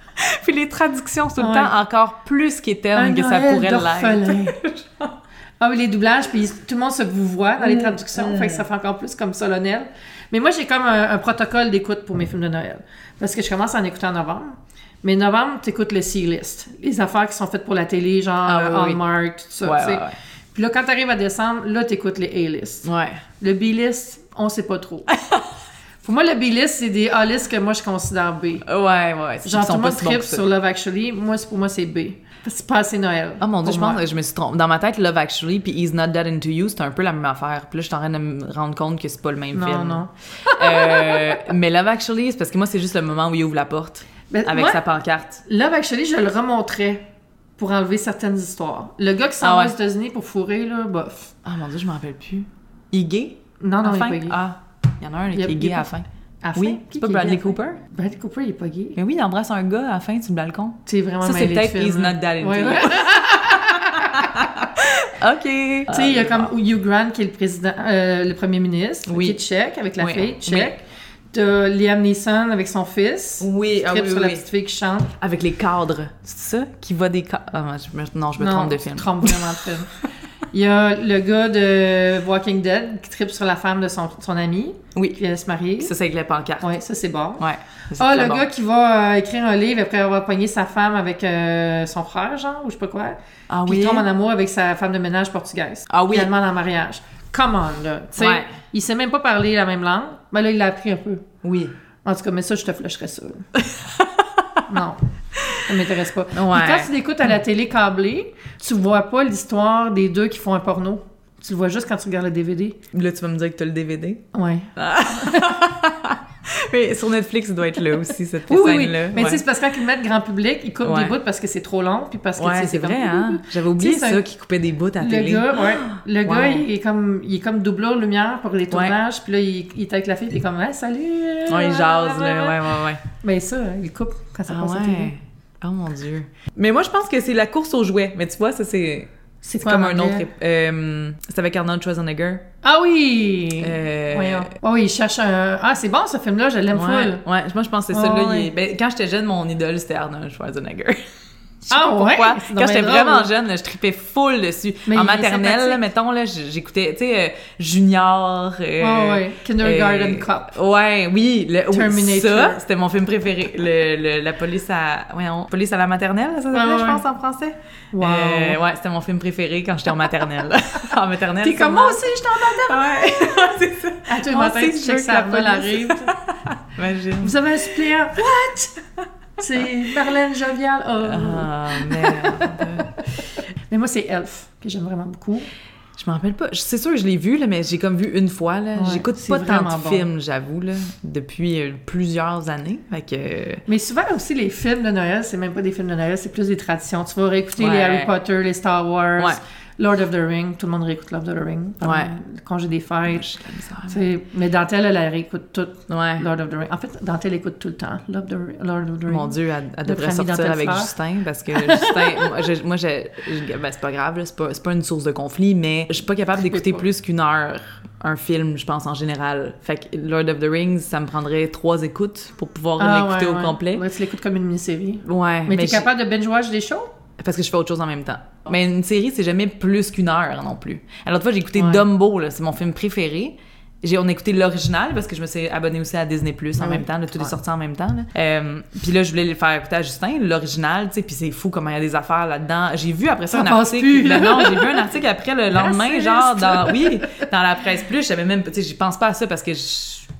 Speaker 1: Puis les traductions, tout le temps encore plus qu'éternes
Speaker 2: Un
Speaker 1: que ça pourrait l'être.
Speaker 2: ah oui, les doublages, puis tout le monde se vous voit dans les
Speaker 1: Mm,
Speaker 2: traductions,
Speaker 1: mm.
Speaker 2: fait que ça fait encore plus comme solennel. Mais moi, j'ai comme un, un protocole d'écoute pour mes films de Noël. Parce que je commence à en écouter en novembre. Mais novembre, t'écoutes le C-list. Les affaires qui sont faites pour la télé, genre
Speaker 1: Ah oui, oui.
Speaker 2: Hallmark, tout ça,
Speaker 1: Ouais,
Speaker 2: tu sais.
Speaker 1: ouais, ouais.
Speaker 2: Puis là, quand t'arrives à décembre, là, t'écoutes les A-list.
Speaker 1: Ouais.
Speaker 2: Le B-list, on sait pas trop. pour moi, le B-list, c'est des A-list que moi, je considère B.
Speaker 1: Ouais, ouais.
Speaker 2: Genre, tout le monde
Speaker 1: ça.
Speaker 2: sur Love Actually. Moi, pour moi, c'est B. C'est pas assez Noël.
Speaker 1: Oh mon dieu, je
Speaker 2: moi.
Speaker 1: pense que je me suis trompée. Dans ma tête, Love Actually puis He's Not Dead Into You, c'est un peu la même affaire. Puis là, je suis en train de me rendre compte que c'est pas le même
Speaker 2: Non,
Speaker 1: film.
Speaker 2: non.
Speaker 1: Euh, mais Love Actually, c'est parce que moi, c'est juste le moment où il ouvre la porte
Speaker 2: Ben,
Speaker 1: avec
Speaker 2: moi,
Speaker 1: sa pancarte.
Speaker 2: Love Actually, je le remonterais pour enlever certaines histoires. Le gars qui s'en
Speaker 1: Ah
Speaker 2: va
Speaker 1: ouais.
Speaker 2: aux États-Unis pour fourrer, là, bof.
Speaker 1: Ah mon dieu, je m'en rappelle plus. Il est gay?
Speaker 2: Non, non, il est pas gay.
Speaker 1: Ah, il y en a un qui est gay à la fin.
Speaker 2: À la fin,
Speaker 1: Oui, c'est pas Bradley? Cooper?
Speaker 2: Bradley Cooper, il est pas gay.
Speaker 1: Mais oui, il embrasse un gars à la fin du balcon.
Speaker 2: C'est vraiment
Speaker 1: Ça, c'est peut-être He's. Not Dead Into
Speaker 2: Ouais.
Speaker 1: OK.
Speaker 2: Tu sais, il y a comme Hugh Grant qui est le président, euh, le premier ministre,
Speaker 1: Oui.
Speaker 2: qui est tchèque avec la
Speaker 1: Oui.
Speaker 2: fille tchèque. T'as Liam Neeson avec son fils.
Speaker 1: Oui,
Speaker 2: qui
Speaker 1: ah oui,
Speaker 2: sur
Speaker 1: oui,
Speaker 2: la
Speaker 1: oui.
Speaker 2: petite fille qui chante.
Speaker 1: Avec les cadres. C'est ça? Qui voit des cadres. Ah, je me- non, je me
Speaker 2: non,
Speaker 1: trompe de film.
Speaker 2: te trompes vraiment de film. Il y a le gars de Walking Dead qui tripe sur la femme de son, son ami,
Speaker 1: Oui.
Speaker 2: qui vient de se marier.
Speaker 1: Ça, c'est avec les pancartes.
Speaker 2: Ouais, ça c'est bon.
Speaker 1: Ouais. ça,
Speaker 2: Ah, le
Speaker 1: bon.
Speaker 2: gars qui va euh, écrire un livre après avoir pogné sa femme avec euh, son frère, genre, ou je sais pas quoi.
Speaker 1: Ah
Speaker 2: Puis
Speaker 1: oui?
Speaker 2: il tombe en amour avec sa femme de ménage portugaise.
Speaker 1: Ah oui.
Speaker 2: Puis elle demande en mariage. Come on, là. Tu sais,
Speaker 1: Ouais.
Speaker 2: il sait même pas parler la même langue. Mais là, il l'a appris un peu.
Speaker 1: Oui.
Speaker 2: En tout cas, mais ça, je te flusherais ça. non. Ça m'intéresse pas. Puis quand tu l'écoutes à la télé câblée, tu vois pas l'histoire des deux qui font un porno. Tu le vois juste quand tu regardes le DVD.
Speaker 1: Là, tu vas me dire que t'as le DVD.
Speaker 2: Ouais.
Speaker 1: Mais sur Netflix, ça doit être là aussi, cette
Speaker 2: Oui, oui, oui.
Speaker 1: scène-là.
Speaker 2: Mais tu sais, c'est parce que quand ils mettent grand public, ils coupent
Speaker 1: Ouais.
Speaker 2: des bouts parce que c'est trop long, puis parce que tu
Speaker 1: Ouais, c'est vrai, hein? J'avais oublié
Speaker 2: Tu
Speaker 1: ça,
Speaker 2: c'est-
Speaker 1: qui coupait des bouts à la
Speaker 2: Le
Speaker 1: télé.
Speaker 2: gars. Le
Speaker 1: Wow.
Speaker 2: gars, il est comme, il est comme doubleur lumière pour les tournages, puis là, il, il est avec la fille, puis il est comme, hey, salut!
Speaker 1: Ouais, il jase, là. Ouais, ouais, ouais.
Speaker 2: Mais ça, il coupe quand ça
Speaker 1: Ah
Speaker 2: passe à la télé.
Speaker 1: Oh mon Dieu. Mais moi, je pense que c'est la course aux jouets. Mais tu vois, ça, c'est...
Speaker 2: C'est
Speaker 1: comme un autre. euh, c'est avec Arnold Schwarzenegger.
Speaker 2: Ah oui!
Speaker 1: Euh,
Speaker 2: Voyons. Ah oui, il cherche un... Ah, c'est bon, ce film-là, je l'aime
Speaker 1: Ouais,
Speaker 2: full.
Speaker 1: ouais, moi je pense que c'est celui-là. il ben, quand j'étais jeune, mon idole c'était Arnold Schwarzenegger. Je sais
Speaker 2: Ah
Speaker 1: pas
Speaker 2: ouais?
Speaker 1: pourquoi. Quand j'étais vraiment jeune, là, je tripais full dessus.
Speaker 2: Mais
Speaker 1: en maternelle, là, mettons, là, j'écoutais, tu sais, euh, Junior. euh,
Speaker 2: ouais. Kindergarten
Speaker 1: euh,
Speaker 2: Cop.
Speaker 1: Ouais, oui. Le, oui,
Speaker 2: Terminator.
Speaker 1: Ça, c'était mon film préféré. Le, le- la police à, police à la maternelle, ça s'appelait,
Speaker 2: Ouais,
Speaker 1: je pense, en français?
Speaker 2: Wow.
Speaker 1: Euh, ouais, c'était mon film préféré quand j'étais en maternelle. en maternelle.
Speaker 2: T'es comme moi aussi, je t'en
Speaker 1: Ouais, c'est ça.
Speaker 2: À tous les matins, tu si
Speaker 1: que police-
Speaker 2: arrive.
Speaker 1: Imagine.
Speaker 2: Vous avez un suppléant. What? C'est Marlène Jovial. Oh.
Speaker 1: Ah, merde.
Speaker 2: Mais moi, c'est Elf, que j'aime vraiment beaucoup.
Speaker 1: Je me rappelle pas. C'est sûr que je l'ai vu, là, mais j'ai comme vu une fois. Là.
Speaker 2: Ouais,
Speaker 1: J'écoute pas tant de
Speaker 2: bon.
Speaker 1: films, j'avoue, là, depuis euh, plusieurs années. Fait que...
Speaker 2: Mais souvent aussi, les films de Noël, c'est même pas des films de Noël, c'est plus des traditions. Tu vas réécouter les. Harry Potter, les Star Wars,
Speaker 1: Ouais.
Speaker 2: Lord of the Ring. Tout le monde réécoute Lord of the Ring. pendant
Speaker 1: Ouais.
Speaker 2: Le congé des fêtes.
Speaker 1: j'ai
Speaker 2: sais, Mais Dantelle, elle, elle réécoute tout
Speaker 1: Ouais.
Speaker 2: Lord of the Ring. En fait, Dantelle écoute tout le temps Lord of the Ring. Lord of the Ring.
Speaker 1: Mon Dieu, elle, elle
Speaker 2: De
Speaker 1: devrait sortir
Speaker 2: Dantel
Speaker 1: avec. Justin parce que Justin, moi, moi, j'ai- ben, c'est pas grave, là, c'est pas, c'est pas une source de conflit, mais je suis pas capable d'écouter plus qu'une heure un film, je pense, en général. Fait que Lord of the Rings, ça me prendrait trois écoutes pour pouvoir
Speaker 2: Ah,
Speaker 1: l'écouter
Speaker 2: ouais,
Speaker 1: au
Speaker 2: ouais.
Speaker 1: complet.
Speaker 2: Ouais, tu l'écoutes comme une mini-série.
Speaker 1: Ouais.
Speaker 2: Mais, t'es
Speaker 1: j'ai-
Speaker 2: capable de binge-watch des shows?
Speaker 1: Parce que je fais autre chose en même temps. Mais une série, c'est jamais plus qu'une heure non plus. Alors, l'autre fois, j'ai écouté
Speaker 2: Ouais.
Speaker 1: Dumbo, c'est mon film préféré. J'ai, on a écouté l'original parce que je me suis abonnée aussi à Disney Plus en même temps. Là, tout
Speaker 2: Ouais.
Speaker 1: est sorti en même temps. Là. Euh, puis là, je voulais le faire écouter à Justin, l'original, tu sais. Puis c'est fou comment il y a des affaires là-dedans. J'ai vu après ça,
Speaker 2: Ça
Speaker 1: un article.
Speaker 2: plus.
Speaker 1: Ben non, j'ai vu un article après le lendemain, genre dans oui, dans la presse plus. J'avais même, tu sais, j'y pense pas à ça parce que je,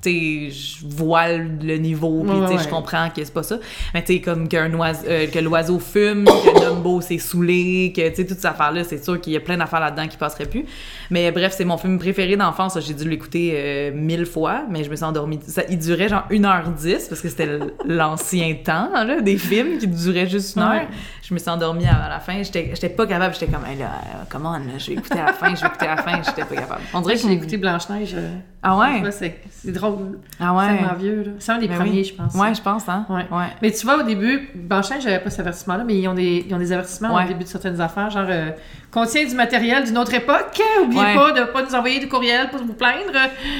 Speaker 1: je vois le niveau, puis
Speaker 2: Ouais,
Speaker 1: tu sais, je
Speaker 2: ouais.
Speaker 1: comprends que c'est pas ça. Mais tu sais, comme qu'un oiseau, euh, que l'oiseau fume, que Dumbo s'est saoulé, que tu sais, toutes ces affaires-là, c'est sûr qu'il y a plein d'affaires là-dedans qui passeraient plus. Mais bref, c'est mon film préféré d'enfance. J'ai dû l'écouter euh, mille fois, mais je me suis endormie. Ça, il durait genre 1h10 parce que c'était l'ancien temps, là, des films qui duraient juste une heure.
Speaker 2: Ouais.
Speaker 1: Je me suis endormie à, la fin. J'étais pas capable. J'étais comme, hey, là, euh, comment, là, je vais écouter à la fin, je vais écouter à la fin. J'étais pas capable. On dirait que
Speaker 2: j'ai écouté Blanche-Neige. euh,
Speaker 1: Ah ouais?
Speaker 2: c'est c'est drôle.
Speaker 1: Ah
Speaker 2: C'est
Speaker 1: ouais?
Speaker 2: tellement vieux, là. C'est un des
Speaker 1: Ben
Speaker 2: premiers,
Speaker 1: oui.
Speaker 2: je pense.
Speaker 1: Ouais, je pense, hein?
Speaker 2: Ouais.
Speaker 1: Ouais.
Speaker 2: Mais tu vois, au début, Blanche-Neige, j'avais pas cet avertissement-là, mais ils ont des, ils ont des avertissements
Speaker 1: Ouais.
Speaker 2: au début de certaines affaires, genre euh, contient du matériel d'une autre époque. Oubliez
Speaker 1: Ouais.
Speaker 2: pas de pas nous envoyer des courriels pour vous plaindre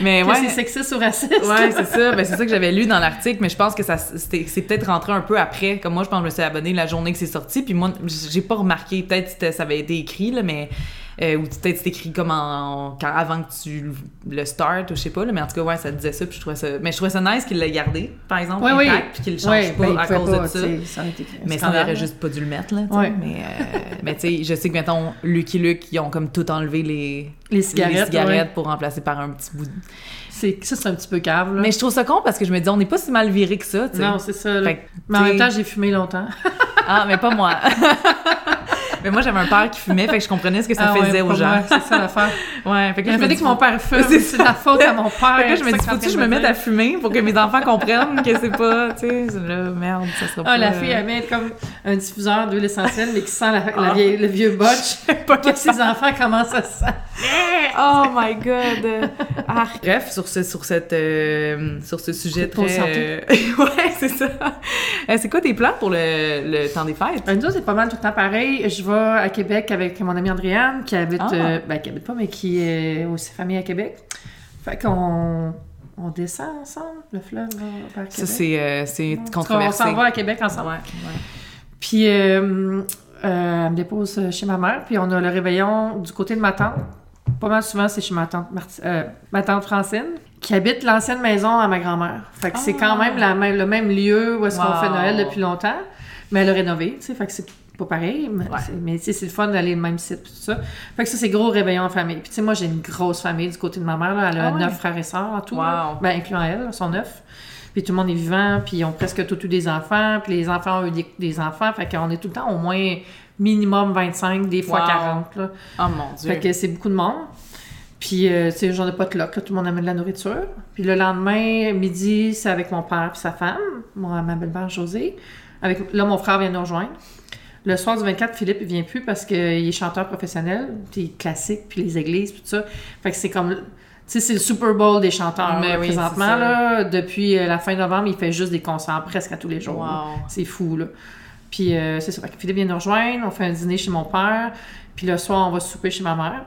Speaker 1: Mais
Speaker 2: que
Speaker 1: ouais.
Speaker 2: c'est sexiste ou raciste.
Speaker 1: Ouais, c'est ça. Ben, c'est ça que j'avais lu dans l'article, mais je pense que ça c'est peut-être rentré un peu après. Comme moi, je pense que je me suis abonnée la journée que c'est sorti, puis moi, j'ai pas remarqué. Peut-être que ça avait été écrit, là, mais. euh, ou peut-être c'est écrit comme en, quand, avant que tu le start, ou je sais pas, là, mais en tout cas, ouais, ça disait ça, puis je trouvais ça. Mais je trouvais ça nice qu'il l'ait gardé, par exemple,
Speaker 2: oui.
Speaker 1: intact, puis qu'il le change pas
Speaker 2: ben,
Speaker 1: à cause
Speaker 2: pas,
Speaker 1: de ça. Mais ça, on
Speaker 2: scandale,
Speaker 1: aurait
Speaker 2: là.
Speaker 1: juste pas dû le mettre, là. Mais, euh, mais tu sais, je sais que, mettons, Lucky Luke, ils ont comme tout enlevé les,
Speaker 2: Les cigarettes.
Speaker 1: les cigarettes
Speaker 2: ouais.
Speaker 1: pour remplacer par un petit bout de...
Speaker 2: C'est, ça, c'est un petit peu cave, là.
Speaker 1: Mais je trouve ça con parce que je me dis, on n'est pas si mal viré que ça, tu sais.
Speaker 2: non, c'est ça.
Speaker 1: Fait
Speaker 2: Mais en même temps, j'ai fumé longtemps.
Speaker 1: Ah, mais pas moi. mais moi, j'avais un père qui fumait, fait que je comprenais ce que ça
Speaker 2: Ah ouais,
Speaker 1: faisait aux
Speaker 2: pas
Speaker 1: gens.
Speaker 2: c'est ça l'affaire.
Speaker 1: Ouais, fait que je me dis,
Speaker 2: que mon père fume.
Speaker 1: C'est
Speaker 2: la faute à mon père.
Speaker 1: Fait que je me dis, faut-tu que je me mette à fumer pour que mes enfants comprennent que c'est pas, tu sais, là, merde, ça sera pas...
Speaker 2: Ah, la fille, elle met comme un diffuseur d'huile essentielle, mais qui sent
Speaker 1: Ah.
Speaker 2: vieille- le vieux botch. que ses enfants commencent à se.
Speaker 1: Oh my god! Ah. Bref, sur ce, sur cette, euh, sur ce sujet très... euh, ouais, c'est ça. Euh, c'est quoi tes plans pour le, le temps des fêtes?
Speaker 2: Ben, nous autres, c'est pas mal tout le temps pareil. Je vais à Québec avec mon amie Andréane, qui habite,
Speaker 1: Ah.
Speaker 2: euh, ben, qui habite pas, mais qui est aussi famille à Québec. Fait qu'on on descend ensemble, le fleuve, vers
Speaker 1: Ça,
Speaker 2: Québec.
Speaker 1: c'est euh, c'est
Speaker 2: On
Speaker 1: controversé.
Speaker 2: s'en va à Québec ensemble.
Speaker 1: Ouais, ouais.
Speaker 2: Puis, euh, euh, elle me dépose chez ma mère, puis on a le réveillon du côté de ma tante. Pas mal souvent, c'est chez ma tante, Marti- ma tante Francine, qui habite l'ancienne maison à ma grand-mère. Fait que c'est
Speaker 1: Ah.
Speaker 2: quand même la même, le même lieu où est-ce qu'on fait Noël depuis longtemps, mais elle a rénové, tu sais, fait que c'est pas pareil, mais,
Speaker 1: Ouais.
Speaker 2: c'est- mais le fun d'aller au même site, tout ça. Fait que ça, c'est gros réveillon en famille. Puis tu sais, moi, j'ai une grosse famille du côté de ma mère, là. elle a
Speaker 1: Ah ouais?
Speaker 2: neuf frères et sœurs en tout, là.
Speaker 1: Wow.
Speaker 2: ben, incluant elle, là, sont neuf. Puis tout le monde est vivant, puis ils ont presque tous eu des enfants, puis les enfants ont eu des, des enfants, fait qu'on est tout le temps au moins minimum 25, des fois
Speaker 1: Wow.
Speaker 2: 40, là.
Speaker 1: Oh mon Dieu.
Speaker 2: Fait que c'est beaucoup de monde. Puis, euh, tu sais, j'en ai pas de loc, là, tout le monde amène de la nourriture. Puis le lendemain, midi, c'est avec mon père et sa femme, moi, ma belle-mère Josée. Avec, là, mon frère vient nous rejoindre. Le soir du 24, Philippe, il vient plus parce qu'il est chanteur professionnel, puis classique, puis les églises, puis tout ça. Fait que c'est comme... Tu sais, c'est le Super Bowl des chanteurs,
Speaker 1: Mais
Speaker 2: là,
Speaker 1: oui,
Speaker 2: présentement,
Speaker 1: c'est ça.
Speaker 2: là. Depuis euh, la fin novembre, il fait juste des concerts presque à tous les jours.
Speaker 1: Wow.
Speaker 2: C'est fou, là. Puis euh, c'est ça. Fait que Philippe vient nous rejoindre, on fait un dîner chez mon père, puis le soir, on va souper chez ma mère.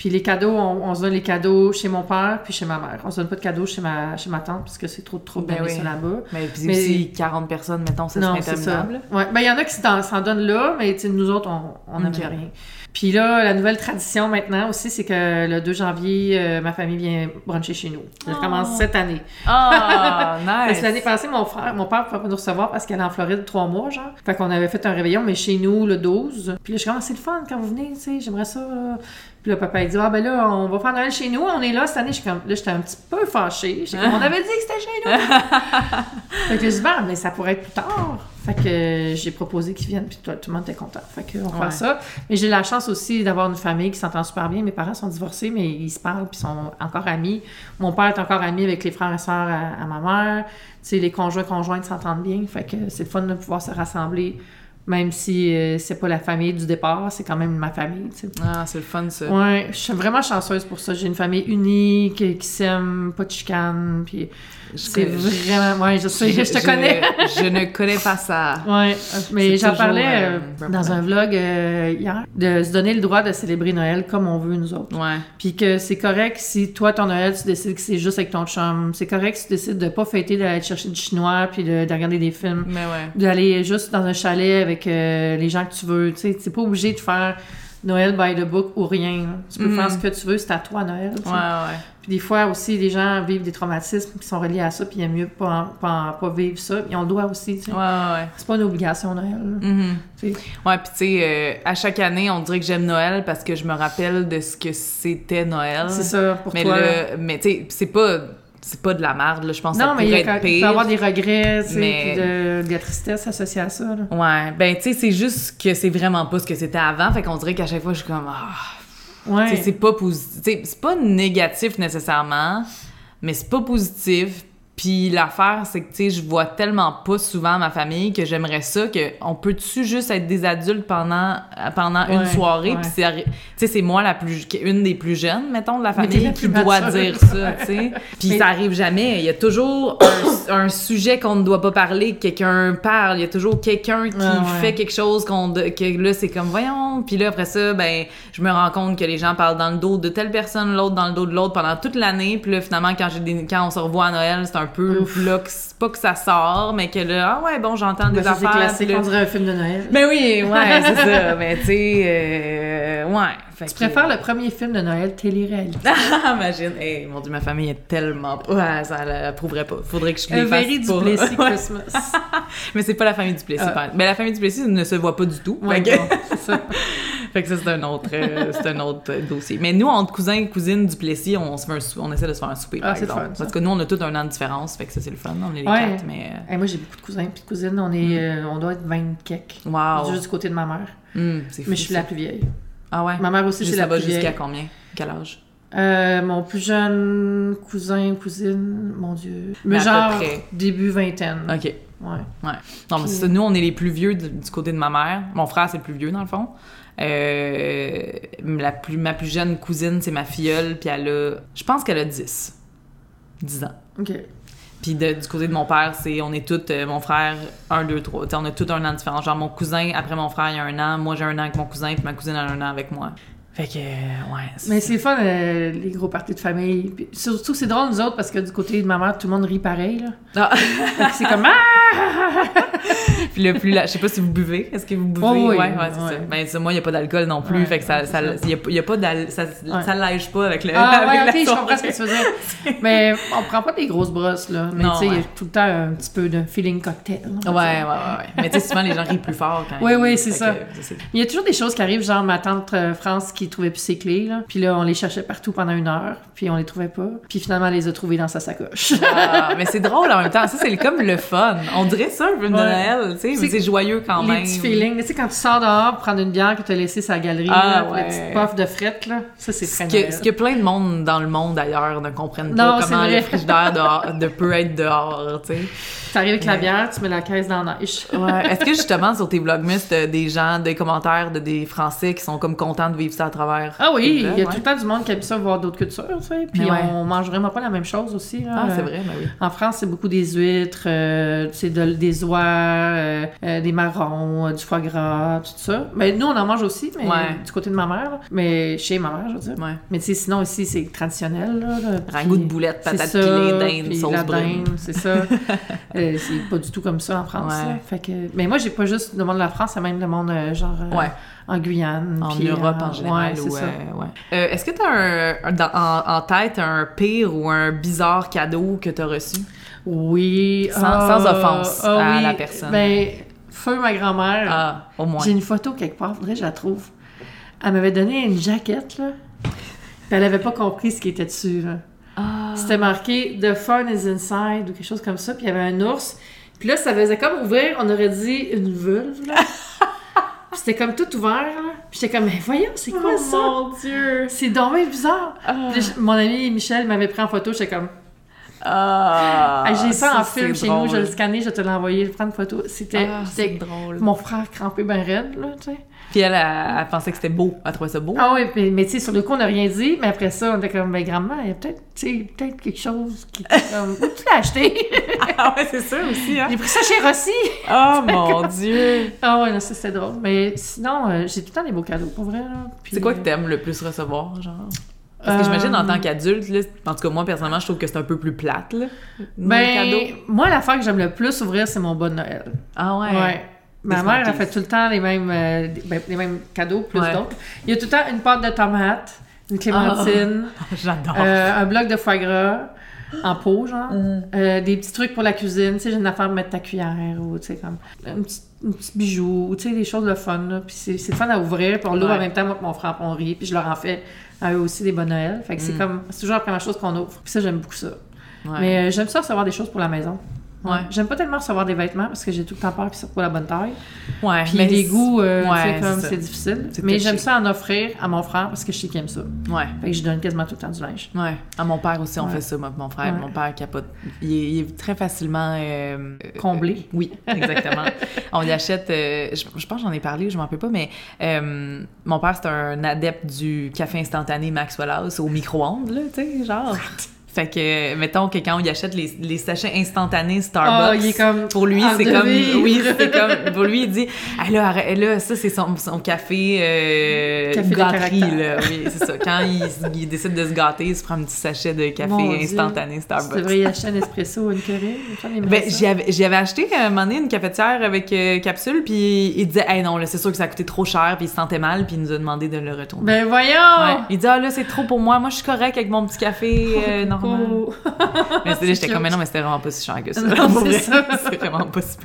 Speaker 2: Puis les cadeaux, on, on se donne les cadeaux chez mon père puis chez ma mère. On se donne pas de cadeaux chez ma, chez ma tante parce que c'est trop
Speaker 1: Ben oui.
Speaker 2: ça là-bas.
Speaker 1: Mais puis
Speaker 2: Mais-
Speaker 1: aussi 40 personnes, mettons, ça
Speaker 2: Non, c'est ça.
Speaker 1: interminable.
Speaker 2: Ouais. Ben, il y en a qui s'en donnent là, mais nous autres, on on n'amène
Speaker 1: Ok.
Speaker 2: rien. Puis là, la nouvelle tradition maintenant aussi, c'est que le 2 janvier, euh, ma famille vient bruncher chez nous. Ça
Speaker 1: Oh.
Speaker 2: commence cette année.
Speaker 1: Ah,
Speaker 2: Parce
Speaker 1: nice!
Speaker 2: que l'année passée, mon frère, mon père pouvait pas nous recevoir parce qu'elle est en Floride trois mois, genre. Fait qu'on avait fait un réveillon, mais chez nous, le 12. Puis là, je suis comme, Ah, c'est le fun quand vous venez, tu sais, j'aimerais ça, là. Puis là, papa, il dit, ah ben là, on va faire Noël chez nous, on est là cette année. Je suis comme, là, j'étais un petit peu fâchée. J'étais comme, on avait dit que c'était chez nous. fait que je dis, ben, mais ça pourrait être plus tard. Fait que j'ai proposé qu'ils viennent, puis tout, tout le monde était content. Fait que on va
Speaker 1: Ouais.
Speaker 2: faire ça. Mais j'ai la chance aussi d'avoir une famille qui s'entend super bien. Mes parents sont divorcés, mais ils se parlent, puis sont encore amis. Mon père est encore ami avec les frères et sœurs à, à ma mère. Tu sais, les conjoints conjointes s'entendent bien. Fait que c'est le fun de pouvoir se rassembler, même si euh, c'est pas la famille du départ, c'est quand même ma famille, tu sais.
Speaker 1: Ah, c'est le fun, ça.
Speaker 2: Ouais, je suis vraiment chanceuse pour ça. J'ai une famille unie, qui, qui s'aime, pas de chicane, puis c'est vraiment... Ouais, je sais, je, te connais.
Speaker 1: Je ne connais pas ça.
Speaker 2: Ouais, mais
Speaker 1: C'est
Speaker 2: j'en parlais
Speaker 1: euh,
Speaker 2: euh, dans un vlog euh, hier, de se donner le droit de célébrer Noël comme on veut nous autres.
Speaker 1: Ouais.
Speaker 2: Puis que c'est correct si toi, ton Noël, tu décides que c'est juste avec ton chum. C'est correct si tu décides de pas fêter, d'aller chercher du chinois, puis de, de regarder des films.
Speaker 1: Mais ouais.
Speaker 2: D'aller juste dans un chalet avec les gens que tu veux. Tu sais, t'es pas obligé de faire Noël by the book ou rien. là. Tu peux faire ce que tu veux, c'est à toi Noël.
Speaker 1: Ouais, ouais.
Speaker 2: Puis des fois aussi, les gens vivent des traumatismes qui sont reliés à ça, puis il y a mieux pas, pas, pas vivre ça. Ils ont le droit aussi. tu sais.
Speaker 1: Ouais, ouais.
Speaker 2: C'est pas une obligation Noël. sais.
Speaker 1: Ouais, puis tu sais, euh, à chaque année, on dirait que j'aime Noël parce que je me rappelle de ce que c'était Noël.
Speaker 2: C'est ça pour
Speaker 1: mais
Speaker 2: toi.
Speaker 1: le- mais tu sais, c'est pas, c'est pas de la merde, là. Je pense que
Speaker 2: Non,
Speaker 1: ça
Speaker 2: mais il, a
Speaker 1: être
Speaker 2: quand- il peut y
Speaker 1: pire.
Speaker 2: avoir des regrets, tu
Speaker 1: Mais-
Speaker 2: de, de la tristesse associée à ça. là.
Speaker 1: Ouais, ben tu sais, c'est juste que c'est vraiment pas ce que c'était avant. Fait qu'on dirait qu'à chaque fois, je suis comme, ah,
Speaker 2: Ouais.
Speaker 1: C'est pas positif. C'est pas négatif nécessairement, mais c'est pas positif. Puis l'affaire, c'est que, tu sais, je vois tellement pas souvent ma famille que j'aimerais ça que on peut-tu juste être des adultes pendant, pendant une soirée, puis c'est arri- tu sais, c'est moi la plus, une des plus jeunes, mettons, de la famille
Speaker 2: la
Speaker 1: qui doit
Speaker 2: mature.
Speaker 1: dire ça, tu sais. Puis ça arrive jamais. Il y a toujours un, un sujet qu'on ne doit pas parler, que quelqu'un parle. Il y a toujours quelqu'un qui
Speaker 2: Ah ouais.
Speaker 1: fait quelque chose qu'on que là c'est comme voyons puis là après ça ben je me rends compte que les gens parlent dans le dos de telle personne l'autre dans le dos de l'autre pendant toute l'année puis là finalement quand j'ai des- quand on se revoit à Noël c'est un peu là que c'est pas que ça sort mais que là ah ouais bon j'entends des
Speaker 2: Ben, ça, c'est
Speaker 1: affaires
Speaker 2: classique,
Speaker 1: puis là-
Speaker 2: on dirait un film de Noël.
Speaker 1: ben oui ouais c'est ça mais tu sais euh, ouais fait
Speaker 2: Tu
Speaker 1: que-
Speaker 2: préfères le premier film de Noël télé-réalité.
Speaker 1: Ah, imagine hey, mon dieu ma famille est tellement ouais ça l'approuverait pas faudrait que je les fasse pas.
Speaker 2: Duplessis
Speaker 1: Ouais.
Speaker 2: Christmas.
Speaker 1: mais c'est pas la famille du Plessis
Speaker 2: Ah.
Speaker 1: mais la famille du Plessis ne se voit pas du tout
Speaker 2: Ouais, bon, c'est ça.
Speaker 1: Fait que ça, c'est un autre, euh, c'est un autre euh, dossier. Mais nous, entre cousins et cousines du Plessis, on, se fait un sou- on essaie de se faire un souper,
Speaker 2: Ah,
Speaker 1: par
Speaker 2: c'est
Speaker 1: exemple.
Speaker 2: fun, ça.
Speaker 1: Parce que nous, on a tous un an de différence, fait que ça, c'est le fun. On est les
Speaker 2: Ouais.
Speaker 1: quatre, mais...
Speaker 2: Hey, moi, j'ai beaucoup de cousins puis de cousines. On, est, euh, on doit être 20 quelques.
Speaker 1: euh, Wow!
Speaker 2: Juste du côté de ma mère.
Speaker 1: Fou,
Speaker 2: Mais je suis
Speaker 1: ça.
Speaker 2: la plus vieille.
Speaker 1: Ah ouais?
Speaker 2: Ma mère aussi, c'est la plus
Speaker 1: jusqu'à
Speaker 2: vieille.
Speaker 1: combien? Quel âge?
Speaker 2: Euh, mon plus jeune cousin, cousine, mon Dieu.
Speaker 1: Mais
Speaker 2: Mais genre, début vingtaine.
Speaker 1: OK.
Speaker 2: Ouais.
Speaker 1: Non, mais
Speaker 2: Puis-
Speaker 1: ça. Nous, on est les plus vieux du, du côté de ma mère. Mon frère, c'est le plus vieux, dans le fond. Euh, la plus, ma plus jeune cousine, c'est ma filleule, puis elle a... Je pense qu'elle a 10. 10 ans.
Speaker 2: OK.
Speaker 1: Puis de- du côté de mon père, c'est on est tous, euh, mon frère, un, deux, trois. T'sais, on a tous un an de différence. Genre mon cousin, après mon frère, il y a un an. Moi, j'ai un an avec mon cousin, puis ma cousine a un an avec moi. Fait que, ouais.
Speaker 2: Mais c'est fun, euh, les gros parties de famille. Puis surtout, c'est drôle, nous autres, parce que du côté de ma mère, tout le monde rit pareil. Là.
Speaker 1: Ah.
Speaker 2: C'est comme Ah!
Speaker 1: puis le plus, la- je sais pas si vous buvez. Est-ce que vous buvez?
Speaker 2: Oh oui,
Speaker 1: ouais, ouais, c'est
Speaker 2: ouais.
Speaker 1: ça. Ben, ça, moi, il y a pas d'alcool non plus.
Speaker 2: Ouais,
Speaker 1: fait que ça, ça,
Speaker 2: ça.
Speaker 1: y a, y a pas ça, ça lège pas avec le.
Speaker 2: Ah
Speaker 1: avec
Speaker 2: ouais,
Speaker 1: la
Speaker 2: ok, je comprends ce que tu veux dire. Mais on prend pas des grosses brosses, là. Mais tu sais, il y a tout le temps un petit peu de feeling cocktail.
Speaker 1: Ouais, ouais, ouais, ouais. Mais tu sais, souvent, les gens rient plus fort quand ils-
Speaker 2: ouais, c'est ça. Il y a toujours des choses qui arrivent, genre ma tante euh, France qui trouvait plus ses clés, là. Puis là, on les cherchait partout pendant une heure, puis on les trouvait pas. Puis finalement, elle les a trouvées dans sa sacoche.
Speaker 1: Ah, mais c'est drôle en même temps. Ça, c'est comme le fun. On dirait ça, un film de
Speaker 2: Ouais.
Speaker 1: Noël, tu sais, mais
Speaker 2: C'est-
Speaker 1: joyeux quand
Speaker 2: les
Speaker 1: même.
Speaker 2: petits feelings. Tu sais, quand tu sors dehors pour prendre une bière que tu as laissée sa galerie,
Speaker 1: Ah,
Speaker 2: là,
Speaker 1: ouais.
Speaker 2: la petite puff de frette, là. Ça, c'est
Speaker 1: Ce
Speaker 2: très
Speaker 1: que, ce que plein de monde dans le monde d'ailleurs ne comprennent
Speaker 2: Non,
Speaker 1: pas comment le frigidaire dehors, de peut être dehors, tu sais.
Speaker 2: T'arrives avec la bière, tu mets la caisse dans la neige.
Speaker 1: Ouais. Est-ce que justement sur tes vlogmas, t'as des gens, des commentaires de des Français qui sont comme contents de vivre ça à travers.
Speaker 2: Ah oui, il y a
Speaker 1: Ouais.
Speaker 2: tout le temps du monde qui aime ça voir d'autres cultures, tu sais. Puis
Speaker 1: Mais ouais.
Speaker 2: on mange vraiment pas la même chose aussi. Là.
Speaker 1: Ah, c'est vrai, ben oui.
Speaker 2: En France, c'est beaucoup des huîtres, euh, c'est de- des oies, euh, euh, des marrons, du foie gras, tout ça. Mais nous, on en mange aussi, mais
Speaker 1: Ouais.
Speaker 2: du côté de ma mère. là. Mais chez ma mère, je veux dire.
Speaker 1: Ouais.
Speaker 2: Mais tu sais, sinon, ici, c'est traditionnel. Là, là.
Speaker 1: Ragoût de boulettes, patates pilées, dinde, sauce brune.
Speaker 2: c'est ça. C'est pas du tout comme ça en France. Fait que... Mais moi, j'ai pas juste le monde de la France, c'est même le monde genre
Speaker 1: Ouais.
Speaker 2: En Guyane.
Speaker 1: En Europe
Speaker 2: euh,
Speaker 1: en général.
Speaker 2: Ouais, c'est
Speaker 1: ou,
Speaker 2: ça.
Speaker 1: euh, ouais. Euh, Est-ce que tu as un, un- dans- en, en tête un pire ou un bizarre cadeau que tu as reçu?
Speaker 2: Oui.
Speaker 1: Sans- sans offense
Speaker 2: ah
Speaker 1: à
Speaker 2: oui.
Speaker 1: la personne.
Speaker 2: Ben, feu ma grand-mère.
Speaker 1: Ah, au moins.
Speaker 2: J'ai une photo quelque part, faudrait que je la trouve. Elle m'avait donné une jaquette, là. Puis elle avait pas compris ce qui était dessus, là.
Speaker 1: Ah.
Speaker 2: C'était marqué The fun is inside ou quelque chose comme ça. Puis il y avait un ours. Puis là, ça faisait comme ouvrir, on aurait dit une vulve, là. C'était comme tout ouvert, là. Puis j'étais comme, mais voyons, c'est quoi ça?
Speaker 1: Oh mon Dieu!
Speaker 2: C'est dommage bizarre.
Speaker 1: Ah.
Speaker 2: Puis mon ami Michel m'avait pris en photo, j'étais comme,
Speaker 1: Ah,
Speaker 2: Ah, j'ai ça, en film chez nous, je le scanner, je te l'ai envoyé, je prends une photo. C'était
Speaker 1: Ah, drôle.
Speaker 2: mon frère crampé ben raide, là, tu sais.
Speaker 1: Puis elle, elle, elle pensait que c'était beau. Elle trouvait ça beau.
Speaker 2: Ah oui, mais, mais tu sais, sur le coup, on n'a rien dit, mais après ça, on était comme, ben, grand-mère, il y a peut-être, tu sais, peut-être quelque chose qui comme, où tu l'as acheté?
Speaker 1: Ah ouais, c'est ça aussi, hein?
Speaker 2: J'ai pris ça chez Rossi!
Speaker 1: Oh mon Dieu!
Speaker 2: Ah ouais, non, ça c'était drôle. Mais sinon, euh, j'ai tout le temps des beaux cadeaux, pour vrai, là. Puis,
Speaker 1: C'est quoi
Speaker 2: euh,
Speaker 1: que t'aimes le plus recevoir, genre? Parce que j'imagine en
Speaker 2: Euh,
Speaker 1: tant qu'adulte, là, en tout cas moi personnellement, je trouve que c'est un peu plus plate, là.
Speaker 2: Ben,
Speaker 1: cadeaux.
Speaker 2: moi, l'affaire que j'aime le plus ouvrir, c'est mon bon Noël.
Speaker 1: Ah ouais.
Speaker 2: Ouais. Ma mère, elle
Speaker 1: smarties.
Speaker 2: fait tout le temps les mêmes, euh, ben, les mêmes cadeaux, plus
Speaker 1: Ouais.
Speaker 2: d'autres. Il y a tout le temps une pâte de tomates, une clémentine,
Speaker 1: J'adore.
Speaker 2: euh, un bloc de foie gras en pot, genre.
Speaker 1: Mm.
Speaker 2: Euh, des petits trucs pour la cuisine, tu sais, j'ai une affaire de mettre ta cuillère ou, tu sais, comme un petit, un petit bijou, ou, tu sais, des choses de fun, là. Puis c'est c'est fun à ouvrir, puis on l'ouvre
Speaker 1: Ouais.
Speaker 2: en même temps, moi mon frère, on rit, puis je leur en fais à eux aussi des bonnes Noël. Fait que c'est
Speaker 1: Mm.
Speaker 2: comme, c'est toujours la première chose qu'on ouvre. Puis ça, j'aime beaucoup ça.
Speaker 1: Ouais.
Speaker 2: Mais j'aime ça recevoir des choses pour la maison. Ouais. J'aime pas tellement recevoir des vêtements parce que j'ai tout le temps peur qu'ils sortent pas la bonne taille.
Speaker 1: ouais,
Speaker 2: Puis
Speaker 1: mais
Speaker 2: les goûts, euh,
Speaker 1: ouais,
Speaker 2: comme
Speaker 1: c'est
Speaker 2: difficile. Mais j'aime ça en offrir à mon frère parce que je sais qu'il aime ça.
Speaker 1: Ouais.
Speaker 2: Fait que je donne quasiment tout le temps du linge.
Speaker 1: Ouais. À mon père aussi, on
Speaker 2: Ouais.
Speaker 1: fait ça, moi, mon frère.
Speaker 2: Ouais.
Speaker 1: Mon père capote. Il est, il est très facilement. euh, euh,
Speaker 2: Comblé.
Speaker 1: oui, exactement. on y achète. euh, je, je pense que j'en ai parlé, je m'en rappelle pas, mais euh, mon père, c'est un adepte du café instantané Maxwell House au micro-ondes, là, tu sais, genre. Fait que, mettons que quand on y achète les, les sachets instantanés Starbucks,
Speaker 2: Ah, il est comme
Speaker 1: pour lui,
Speaker 2: en
Speaker 1: c'est comme, oui, c'est comme, pour lui, il dit, ah là, ça, c'est son, son café, euh,
Speaker 2: Café de
Speaker 1: gâterie, là. Oui, c'est ça. Quand il, il décide de se gâter, il se prend un petit sachet de café
Speaker 2: Mon Dieu.
Speaker 1: instantané
Speaker 2: Tu
Speaker 1: Starbucks.
Speaker 2: devrais y acheter un espresso ou une curry.
Speaker 1: Ben, j'y avais, acheté à un moment donné une cafetière avec euh, capsule, puis il disait, hey non, là, c'est sûr que ça a coûté trop cher, puis il se sentait mal, puis il nous a demandé de le retourner.
Speaker 2: Ben voyons!
Speaker 1: Ouais. Il dit, ah là, c'est trop pour moi, moi je suis correct avec mon petit café euh, normal.
Speaker 2: Oh.
Speaker 1: Mais c'était- j'étais comme, mais non, mais c'était vraiment pas si cher que ça.
Speaker 2: C'est
Speaker 1: c'est vraiment pas si.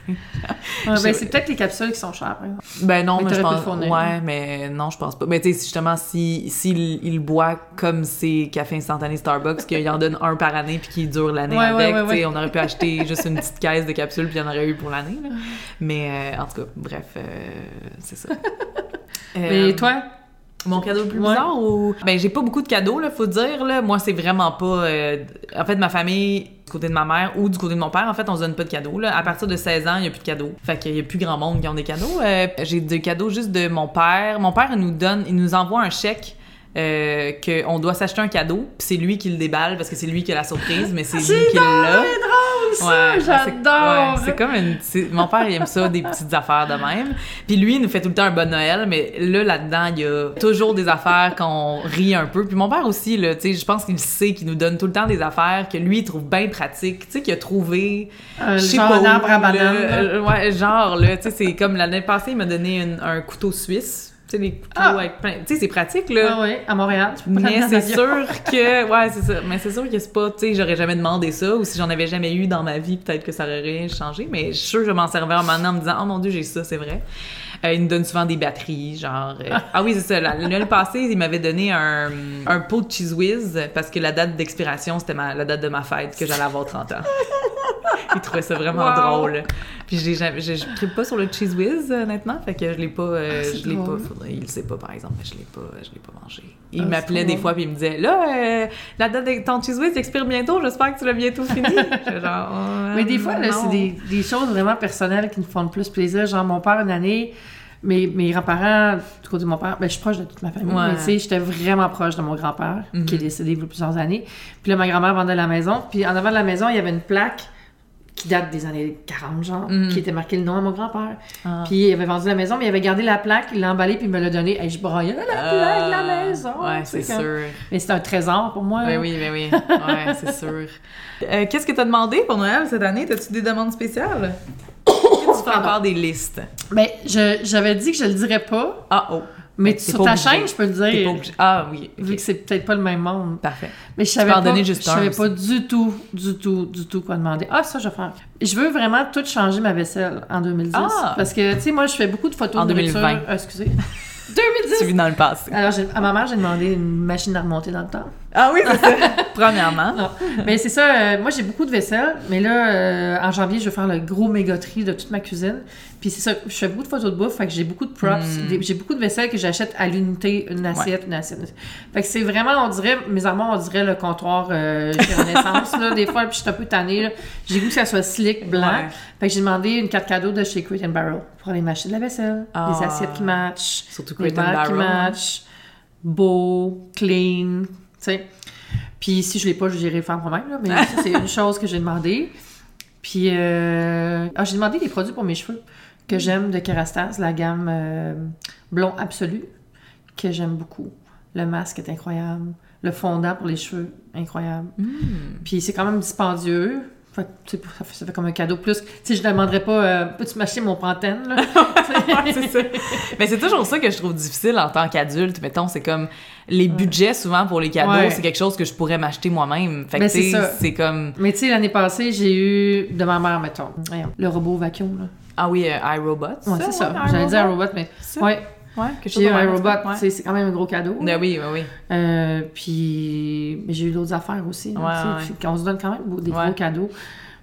Speaker 2: Ouais, ben, c'est peut-être les capsules qui sont chères. exemple.
Speaker 1: Ben non,
Speaker 2: Mais
Speaker 1: mais, je pense. Ouais, mais non, je pense pas. Mais tu sais, justement, si s'il il boit comme ses cafés instantanés Starbucks, qu'il en donne un par année puis qu'il dure l'année
Speaker 2: Ouais,
Speaker 1: avec,
Speaker 2: ouais,
Speaker 1: tu sais,
Speaker 2: ouais.
Speaker 1: on aurait pu acheter juste une petite caisse de capsules puis il y en aurait eu pour l'année. Mais euh, en tout cas, bref, euh, c'est ça.
Speaker 2: Mais
Speaker 1: Euh,
Speaker 2: toi?
Speaker 1: Mon cadeau le plus
Speaker 2: Ouais.
Speaker 1: bizarre ou? Ben j'ai pas beaucoup de cadeaux là, faut dire là. Moi c'est vraiment pas euh, en fait ma famille du côté de ma mère ou du côté de mon père en fait on se donne pas de cadeaux là. À partir de 16 ans, il y a plus de cadeaux. Fait qu'il y a plus grand monde qui ont des cadeaux. Euh, j'ai des cadeaux juste de mon père. Mon père il nous donne il nous envoie un chèque euh, qu'on doit s'acheter un cadeau, puis c'est lui qui le déballe parce que c'est lui qui a la surprise, mais c'est lui qui l'a.
Speaker 2: C'est drôle, ça!
Speaker 1: Ouais,
Speaker 2: J'adore!
Speaker 1: c'est- ouais, comme une. Mon père, il aime ça, des petites affaires de même. Puis lui, il nous fait tout le temps un bon Noël, mais là, là-dedans, il y a toujours des affaires qu'on rit un peu. Puis mon père aussi, là, tu sais, je pense qu'il sait qu'il nous donne tout le temps des affaires que lui, il trouve bien pratiques. Tu sais, qu'il a trouvé. Sais
Speaker 2: genre
Speaker 1: pas
Speaker 2: un arbre à banane. là.
Speaker 1: euh, ouais, genre, là, tu sais, c'est comme l'année passée, il m'a donné une- un couteau suisse. Tu sais, les couteaux
Speaker 2: Ah.
Speaker 1: avec plein. Tu sais, c'est pratique, là.
Speaker 2: Ah oui, à Montréal. tu peux
Speaker 1: Mais c'est sûr que, ouais, c'est ça. Mais c'est sûr que c'est pas, tu sais, j'aurais jamais demandé ça, ou si j'en avais jamais eu dans ma vie, peut-être que ça aurait rien changé. Mais je suis sûre que je m'en servais en maintenant en me disant, oh mon dieu, j'ai ça, c'est vrai. Euh, il nous donne souvent des batteries, genre. euh, ah oui, c'est ça. la- L'année passée, il m'avait donné un, un pot de Cheese Whiz parce que la date d'expiration, c'était la date de ma fête, que j'allais avoir 30 ans. Il trouvait ça vraiment
Speaker 2: Wow.
Speaker 1: drôle. Puis j'ai jamais- je je tripe pas sur le Cheese Whiz, honnêtement, fait que je l'ai pas, euh,
Speaker 2: Ah,
Speaker 1: je l'ai pas, faudrait- il le sait pas par exemple, mais je l'ai pas, je l'ai pas mangé. Il
Speaker 2: Ah,
Speaker 1: m'appelait des fois puis il me disait là, euh, la date de ton Cheese Whiz expire bientôt, j'espère que tu l'as bientôt fini. Genre, euh,
Speaker 2: Mais des fois, c'est des, des choses vraiment personnelles qui nous font le plus plaisir. Genre, mon père, une année, mes, mes grands-parents, du côté de mon père, ben, je suis proche de toute ma famille.
Speaker 1: Ouais.
Speaker 2: Mais tu sais, j'étais vraiment proche de mon grand-père,
Speaker 1: Mhm.
Speaker 2: qui est décédé il y a plusieurs années. Puis là, ma grand-mère vendait la maison. Puis en avant de la maison, il y avait une plaque qui date des années 40, genre,
Speaker 1: Mhm.
Speaker 2: qui était marqué le nom de mon grand-père.
Speaker 1: Ah.
Speaker 2: Puis il avait vendu la maison, mais il avait gardé la plaque, il l'a emballée, puis il me l'a donné. Et je broyais la plaque de la maison.
Speaker 1: Euh, Ouais, c'est
Speaker 2: comme-
Speaker 1: sûr.
Speaker 2: Mais c'est un trésor pour moi.
Speaker 1: Oui,
Speaker 2: là.
Speaker 1: oui, oui, oui. Ouais, c'est sûr. Euh, Qu'est-ce que t'as demandé pour Noël cette année? T'as-tu des demandes spéciales? tu fais encore des listes?
Speaker 2: Ben, je- j'avais dit que je le dirais pas,
Speaker 1: Ah, oh.
Speaker 2: Mais sur ta
Speaker 1: obligé.
Speaker 2: chaîne, je peux
Speaker 1: pas
Speaker 2: dire.
Speaker 1: Ah, oui.
Speaker 2: Vu que c'est peut-être pas le même monde.
Speaker 1: Parfait.
Speaker 2: Mais je savais pas,
Speaker 1: juste
Speaker 2: je savais pas du tout, du tout, du tout quoi demander. Ah, ça, je vais faire. Je veux vraiment tout changer ma vaisselle en 2010.
Speaker 1: Ah!
Speaker 2: Parce que, tu sais, moi, je fais beaucoup de photos
Speaker 1: En
Speaker 2: de nourriture.
Speaker 1: 2020.
Speaker 2: Euh, excusez. 2010!
Speaker 1: Tu vis dans le passé.
Speaker 2: Alors, à ma mère, j'ai demandé une machine à remonter dans le temps.
Speaker 1: Ah oui, c'est ça. Premièrement.
Speaker 2: Mais c'est ça, euh, moi j'ai beaucoup de vaisselle, mais là, euh, en janvier, je vais faire le gros méga tri de toute ma cuisine. Puis c'est ça, je fais beaucoup de photos de bouffe, fait que j'ai beaucoup de props,
Speaker 1: Mm.
Speaker 2: des- j'ai beaucoup de vaisselle que j'achète à l'unité, une assiette, une assiette. Fait que c'est vraiment, on dirait, mes armoires, on dirait le comptoir euh, chez Renaissance, là, des fois, puis je suis un peu tannée, là. J'ai goût que ça soit slick, blanc.
Speaker 1: Ouais.
Speaker 2: Fait que j'ai demandé une carte cadeau de chez Crate and Barrel pour aller m'acheter de la vaisselle,
Speaker 1: Ah.
Speaker 2: des assiettes qui matchent,
Speaker 1: Surtout
Speaker 2: des
Speaker 1: Crate and
Speaker 2: verres qui
Speaker 1: Barrel.
Speaker 2: matchent, beau, clean, sais. Puis si je l'ai pas, j'irai le faire moi-même, là, mais ça, c'est une chose que j'ai demandé. Puis euh, ah, j'ai demandé des produits pour mes cheveux que j'aime de Kerastase, la gamme euh, blond absolu, que j'aime beaucoup. Le masque est incroyable. Le fondant pour les cheveux, incroyable.
Speaker 1: Mm.
Speaker 2: Puis c'est quand même dispendieux. Fait ça, fait, ça fait comme un cadeau plus. Tu sais, je ne demanderais pas, euh, peux-tu m'acheter mon Pantene, là?
Speaker 1: Ouais, c'est ça. Mais c'est toujours ça que je trouve difficile en tant qu'adulte. Mettons, c'est comme les budgets souvent pour les cadeaux,
Speaker 2: Ouais.
Speaker 1: c'est quelque chose que je pourrais m'acheter moi-même. Fait que
Speaker 2: Ben,
Speaker 1: tu
Speaker 2: c'est
Speaker 1: comme
Speaker 2: Mais tu sais, l'année passée, j'ai eu de ma mère, mettons, le robot vacuum, là.
Speaker 1: ah oui, euh, iRobot.
Speaker 2: Ouais, c'est ça. J'allais dire
Speaker 1: iRobot?
Speaker 2: mais. Ouais,
Speaker 1: Ouais, quelque chose
Speaker 2: j'ai eu un robot.
Speaker 1: ouais.
Speaker 2: C'est quand même un gros cadeau.
Speaker 1: Ben oui, ben oui.
Speaker 2: Euh, puis, mais j'ai eu d'autres affaires aussi. là,
Speaker 1: Ouais,
Speaker 2: tu sais,
Speaker 1: ouais.
Speaker 2: puis qu'on se donne quand même des
Speaker 1: Ouais.
Speaker 2: gros cadeaux.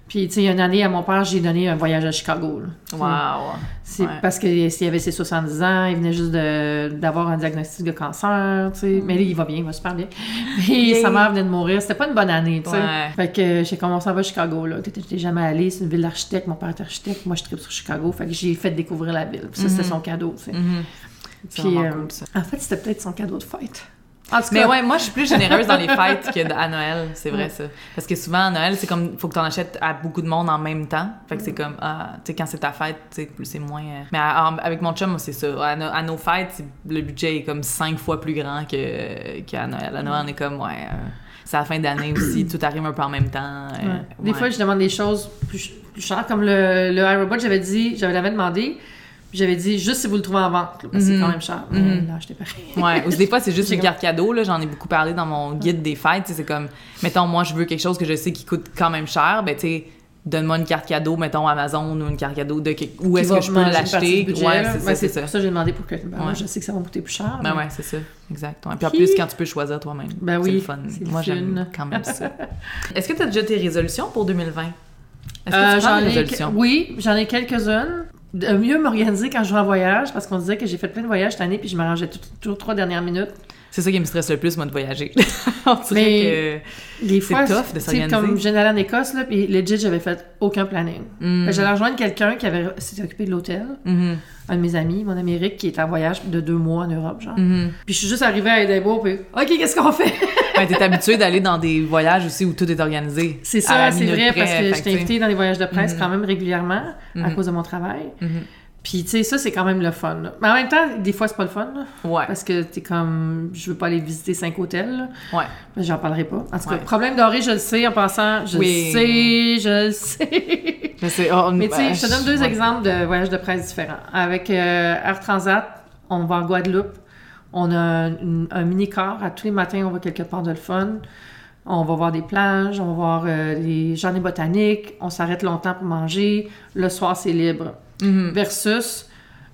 Speaker 2: Puis, tu sais, il y a une année, à mon père, j'ai donné un voyage à Chicago. là.
Speaker 1: Wow.
Speaker 2: C'est
Speaker 1: Ouais.
Speaker 2: parce que s'il avait ses 70 ans, il venait juste d'avoir un diagnostic de cancer, tu sais. Mais là, il va bien, il va super bien. Puis sa mère venait de mourir. C'était pas une bonne année, tu sais.
Speaker 1: Ouais.
Speaker 2: Fait que j'ai commencé à va à Chicago, là. T'étais t'es jamais allé, c'est une ville d'architecte. Mon père est architecte, moi je tripe sur Chicago. Fait que j'ai fait découvrir la ville. Puis ça, c'était
Speaker 1: Mhm.
Speaker 2: son cadeau, tu sais.
Speaker 1: Mhm. C'est
Speaker 2: Puis, euh, en fait, c'était peut-être son cadeau de fête. En tout
Speaker 1: Mais
Speaker 2: cas,
Speaker 1: ouais, moi, je suis plus généreuse dans les fêtes qu'à Noël, c'est vrai ça. Parce que souvent, à Noël, c'est comme, faut que t'en achètes à beaucoup de monde en même temps. Fait que c'est comme, ah, tu sais, quand c'est ta fête, tu sais, c'est moins... euh, Mais à- avec mon chum, c'est ça. À, no- à nos fêtes, le budget est comme cinq fois plus grand que- qu'à Noël. À Noël, on est comme, ouais... euh, c'est la fin d'année aussi, tout arrive un peu en même temps. euh,
Speaker 2: ouais. des
Speaker 1: ouais.
Speaker 2: fois, je demande des choses plus, plus chères, comme le, le iRobot, j'avais dit, j'avais l'avais demandé. J'avais dit juste si vous le trouvez en vente, là, parce que
Speaker 1: Mhm.
Speaker 2: c'est quand même cher. Mais
Speaker 1: Mhm.
Speaker 2: là, j'étais pareil.
Speaker 1: Ouais, ou des fois, c'est juste une carte cadeau, là. J'en ai beaucoup parlé dans mon guide des fêtes. C'est comme, mettons, moi, je veux quelque chose que je sais qui coûte quand même cher. Ben, tu sais, donne-moi une carte cadeau, mettons Amazon ou une carte cadeau de où est-ce que je peux l'acheter? Ouais, c'est
Speaker 2: Ben,
Speaker 1: ça, c'est
Speaker 2: c'est
Speaker 1: ça.
Speaker 2: pour ça que j'ai demandé pour que ben,
Speaker 1: Ouais.
Speaker 2: je sais que ça va me coûter plus cher.
Speaker 1: Ben
Speaker 2: mais-
Speaker 1: ouais, c'est ça. Exact. ouais. Puis en plus, quand tu peux choisir toi-même.
Speaker 2: Ben
Speaker 1: C'est le fun.
Speaker 2: le
Speaker 1: Moi, j'aime quand même ça. Est-ce que tu as déjà tes résolutions pour 2020? Est-ce que
Speaker 2: Euh,
Speaker 1: tu prends
Speaker 2: j'en
Speaker 1: des
Speaker 2: ai,
Speaker 1: résolutions?
Speaker 2: oui, j'en ai quelques-unes. De mieux m'organiser quand je vais en voyage, parce qu'on disait que j'ai fait plein de voyages cette année, puis je m'arrangeais tout- toujours trois dernières minutes.
Speaker 1: C'est ça qui me stresse le plus, moi, de voyager. On dirait
Speaker 2: Des fois,
Speaker 1: tough de s'organiser.
Speaker 2: comme j'allais en Écosse, là, puis legit, j'avais fait aucun planning.
Speaker 1: que... Mm.
Speaker 2: Que J'allais rejoindre quelqu'un qui avait s'était occupé de l'hôtel,
Speaker 1: Mhm.
Speaker 2: un de mes amis, mon Eric, qui est en voyage de deux mois en Europe, genre.
Speaker 1: Mhm.
Speaker 2: Puis je suis juste arrivée à Edinburgh, puis OK, qu'est-ce qu'on fait?
Speaker 1: Ouais, t'es habitué d'aller dans des voyages aussi où tout est organisé.
Speaker 2: C'est ça, c'est vrai,
Speaker 1: près,
Speaker 2: parce que
Speaker 1: sais.
Speaker 2: invitée dans les voyages de presse
Speaker 1: Mhm.
Speaker 2: quand même régulièrement à cause de mon travail. Puis, tu sais, ça, c'est quand même le fun. là. Mais en même temps, des fois, c'est pas le fun. là,
Speaker 1: Ouais.
Speaker 2: parce que t'es comme, je veux pas aller visiter cinq hôtels. là.
Speaker 1: Ouais.
Speaker 2: Mais j'en parlerai pas. En tout cas,
Speaker 1: Ouais.
Speaker 2: problème doré, je le sais en passant. Je
Speaker 1: Oui.
Speaker 2: le sais, je le sais.
Speaker 1: Je sais, oh,
Speaker 2: Mais tu sais, je te donne deux
Speaker 1: ouais.
Speaker 2: exemples de voyages de presse différents. Avec euh, Air Transat, on va en Guadeloupe. On a un, un mini-car. À tous les matins, on va quelque part de le fun. On va voir des plages, on va voir euh, les jardins botaniques. On s'arrête longtemps pour manger. Le soir, c'est libre.
Speaker 1: Mhm.
Speaker 2: Versus,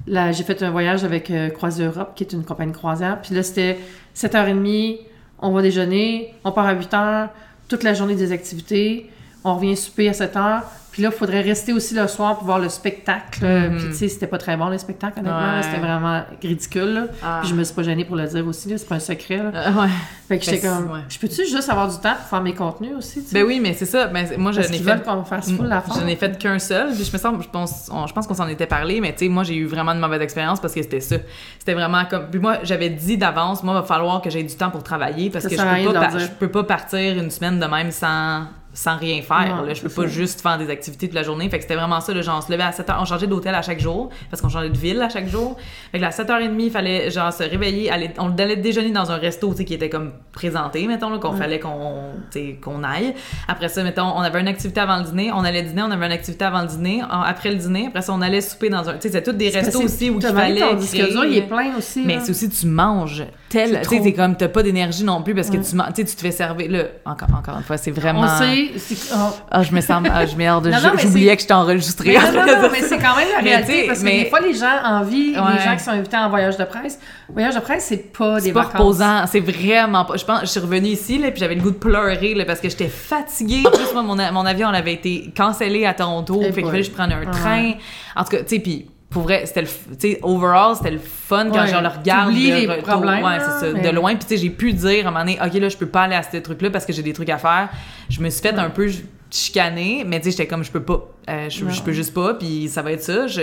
Speaker 2: là, j'ai fait un voyage avec euh, Croisière Europe, qui est une compagnie croisière. Puis là, c'était 7h30, on va déjeuner, on part à 8h, toute la journée des activités, on revient souper à 7h, Puis là, il faudrait rester aussi le soir pour voir le spectacle.
Speaker 1: Mhm.
Speaker 2: Puis tu sais, c'était pas très bon, le spectacle, honnêtement.
Speaker 1: Ouais.
Speaker 2: C'était vraiment ridicule. là.
Speaker 1: Ah.
Speaker 2: Puis je me suis pas gênée pour le dire aussi, là, c'est pas un secret. là.
Speaker 1: Euh, ouais.
Speaker 2: Fait que j'étais
Speaker 1: Ben,
Speaker 2: comme,
Speaker 1: ouais.
Speaker 2: je peux-tu juste avoir du temps pour faire mes contenus aussi?
Speaker 1: Ben oui, mais c'est ça. Ben, moi, je n'ai fait
Speaker 2: veulent qu'on fasse full l'affaire.
Speaker 1: Je n'ai fait qu'un seul. Puis je me sens, je pense, on- je pense qu'on s'en était parlé, mais tu sais, moi, j'ai eu vraiment une mauvaise expérience parce que c'était ça. C'était vraiment comme. Puis moi, j'avais dit d'avance, moi, il va falloir que j'aie du temps pour travailler parce
Speaker 2: Ça
Speaker 1: que je peux,
Speaker 2: de
Speaker 1: pas je peux pas partir une semaine de même sans sans rien faire.
Speaker 2: Non,
Speaker 1: là. Je peux pas
Speaker 2: ça.
Speaker 1: juste faire des activités toute la journée. Fait que c'était vraiment ça. Genre, on se levait à 7h. On changeait d'hôtel à chaque jour parce qu'on changeait de ville à chaque jour. Fait que là, à 7h30, il fallait genre se réveiller. Aller, on allait déjeuner dans un resto qui était comme présenté, mettons, qu'on fallait qu'on aille. Après ça, mettons, on avait une activité avant le dîner. On allait dîner, on avait une activité avant le dîner. Après le dîner, après ça, on allait souper dans un. Tu sais, c'est tous des restos aussi où il fallait. créer-
Speaker 2: dur, il est plein aussi.
Speaker 1: mais c'est aussi tu manges tel, tu sais, comme t'as pas d'énergie non plus parce que
Speaker 2: Ouais.
Speaker 1: tu, tu te fais servir là. Encore, encore une fois, c'est vraiment.
Speaker 2: On sait, c'est... oh.
Speaker 1: Ah, je me sens, ah, je merde, je- j'oubliais que j'étais enregistrée.
Speaker 2: Mais non, non, non, mais c'est quand même la réalité parce que
Speaker 1: mais-
Speaker 2: des fois, les gens en vie,
Speaker 1: Ouais.
Speaker 2: les gens qui sont invités en voyage de presse, voyage de presse, c'est pas des
Speaker 1: C'est pas
Speaker 2: vacances.
Speaker 1: reposant, c'est vraiment pas. Je pense, je suis revenue ici là, puis j'avais le goût de pleurer là, parce que j'étais fatiguée. Moi, mon, mon avion, on avait été cancellé à Toronto,
Speaker 2: Eh
Speaker 1: fait que je prenne un train. En tout cas, tu sais, puis pour vrai, c'était le, tu sais, overall, c'était le fun quand
Speaker 2: Ouais.
Speaker 1: je le regarde de
Speaker 2: les
Speaker 1: retour.
Speaker 2: problèmes,
Speaker 1: ouais,
Speaker 2: là,
Speaker 1: c'est ça,
Speaker 2: mais-
Speaker 1: de loin. Puis tu sais, j'ai pu dire à un moment donné, ok là, je peux pas aller à ce truc-là parce que j'ai des trucs à faire. Je me suis fait un peu chicaner, mais tu sais, j'étais comme, je peux pas, Euh, je, peux juste pas, puis ça va être ça. Je,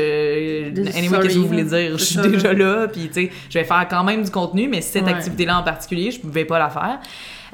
Speaker 1: anyway, qu'est-ce que vous voulez dire? Je suis déjà là, puis tu sais, je vais faire quand même du contenu, mais cette activité-là en particulier, je pouvais pas la faire.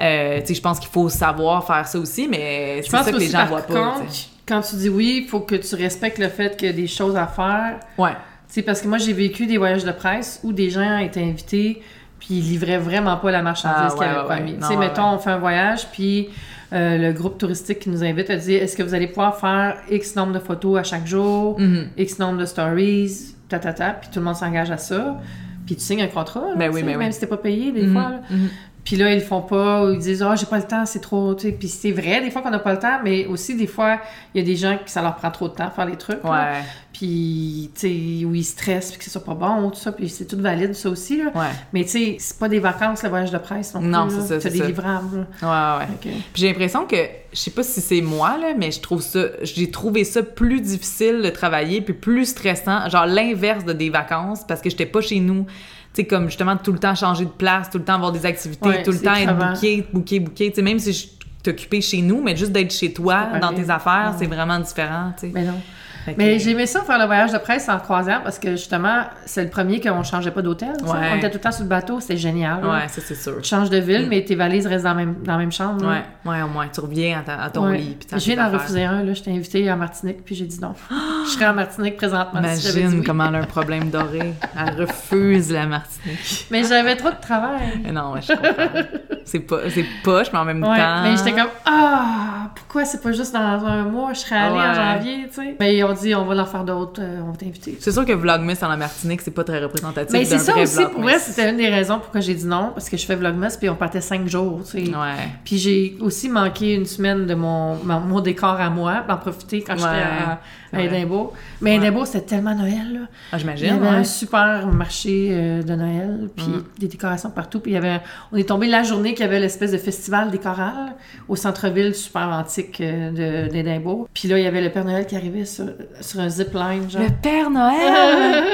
Speaker 1: Euh, tu sais, je pense qu'il faut savoir faire ça aussi, mais
Speaker 2: Je
Speaker 1: c'est
Speaker 2: pense
Speaker 1: ça que les gens voient pas.
Speaker 2: contre. Quand tu dis oui, il faut que tu respectes le fait qu'il y a des choses à faire.
Speaker 1: Ouais.
Speaker 2: C'est parce que moi, j'ai vécu des voyages de presse où des gens étaient invités puis ils livraient vraiment pas la marchandise
Speaker 1: Ah,
Speaker 2: qu'ils avaient
Speaker 1: ouais,
Speaker 2: pas
Speaker 1: ouais.
Speaker 2: mis. Sais, mettons, on fait un voyage, puis euh, le groupe touristique qui nous invite a dit est-ce que vous allez pouvoir faire X nombre de photos à chaque jour,
Speaker 1: Mhm.
Speaker 2: X nombre de stories, ta, ta, ta, puis tout le monde s'engage à ça. Puis tu signes un contrat, là,
Speaker 1: Ben
Speaker 2: tu
Speaker 1: oui,
Speaker 2: sais,
Speaker 1: ben
Speaker 2: même
Speaker 1: oui.
Speaker 2: si t'es pas payé des
Speaker 1: Mhm,
Speaker 2: fois. là.
Speaker 1: mhm.
Speaker 2: Puis là, ils le font pas, ou ils disent, ah, j'ai pas le temps, c'est trop, tu sais. Puis c'est vrai, des fois qu'on n'a pas le temps, mais aussi, des fois, il y a des gens qui ça leur prend trop de temps à faire les trucs. là.
Speaker 1: Ouais.
Speaker 2: Puis, tu sais, où ils stressent, puis que ce soit pas bon, tout ça, puis c'est tout valide, ça aussi, là.
Speaker 1: Ouais.
Speaker 2: Mais tu sais, c'est pas des vacances, le voyage de presse non.
Speaker 1: Non, c'est ça, c'est
Speaker 2: des
Speaker 1: ça.
Speaker 2: livrables. là.
Speaker 1: Ouais, ouais. Puis j'ai l'impression que, je sais pas si c'est moi, là, mais je trouve ça, j'ai trouvé ça plus difficile de travailler, puis plus stressant, genre l'inverse de des vacances, parce que j'étais pas chez nous. Tu sais, comme justement tout le temps changer de place, tout le temps avoir des activités,
Speaker 2: Ouais,
Speaker 1: tout le temps être booké, booké, booké. Tu sais, même si je occupée chez nous, mais juste d'être chez toi, dans tes affaires, c'est vraiment différent, tu sais.
Speaker 2: Mais non.
Speaker 1: Que-
Speaker 2: Mais j'ai aimé ça faire le voyage de presse en croisière parce que justement, c'est le premier qu'on changeait pas d'hôtel.
Speaker 1: Ouais.
Speaker 2: On était tout le temps sur le bateau, c'était génial.
Speaker 1: Ouais, ça c'est sûr.
Speaker 2: Tu changes de ville,
Speaker 1: Mm.
Speaker 2: mais tes valises restent dans la même, dans la même chambre. là.
Speaker 1: Ouais, ouais, au moins, tu reviens à, ta- à ton
Speaker 2: Ouais.
Speaker 1: lit. puis
Speaker 2: Je viens d'en refuser un, là. J'étais invitée à Martinique, puis j'ai dit non. Je serais en Martinique présentement si j'avais dit
Speaker 1: Imagine
Speaker 2: oui.
Speaker 1: comment elle a un problème doré. Elle refuse la Martinique.
Speaker 2: Mais j'avais trop de travail.
Speaker 1: Non, ouais, je comprends. c'est pas, c'est poche, mais en même temps.
Speaker 2: mais j'étais comme ah pourquoi c'est pas juste dans un mois? Je serais allée en janvier tu sais mais ils ont dit on va en faire d'autres euh, on va t'inviter
Speaker 1: C'est sûr que Vlogmas en la Martinique, c'est pas très représentatif.
Speaker 2: mais c'est ça
Speaker 1: vrai
Speaker 2: aussi pour vrai c'était une des raisons pourquoi j'ai dit non parce que je fais vlogmas puis on partait cinq jours tu sais
Speaker 1: Ouais.
Speaker 2: puis j'ai aussi manqué une semaine de mon, mon, mon décor à moi pour en profiter quand j'étais à, à. Édimbourg mais
Speaker 1: Ouais.
Speaker 2: Édimbourg c'était tellement Noël là
Speaker 1: Ah,
Speaker 2: il y
Speaker 1: j'imagine.
Speaker 2: avait un super marché euh, de Noël, puis
Speaker 1: Mm.
Speaker 2: des décorations partout. Puis il y avait, on est tombé la journée qu'il y avait l'espèce de festival des chorales au centre-ville super antique euh, de- d'Édimbourg. Puis là, il y avait le Père Noël qui arrivait sur, sur un zipline, genre.
Speaker 1: Le Père Noël!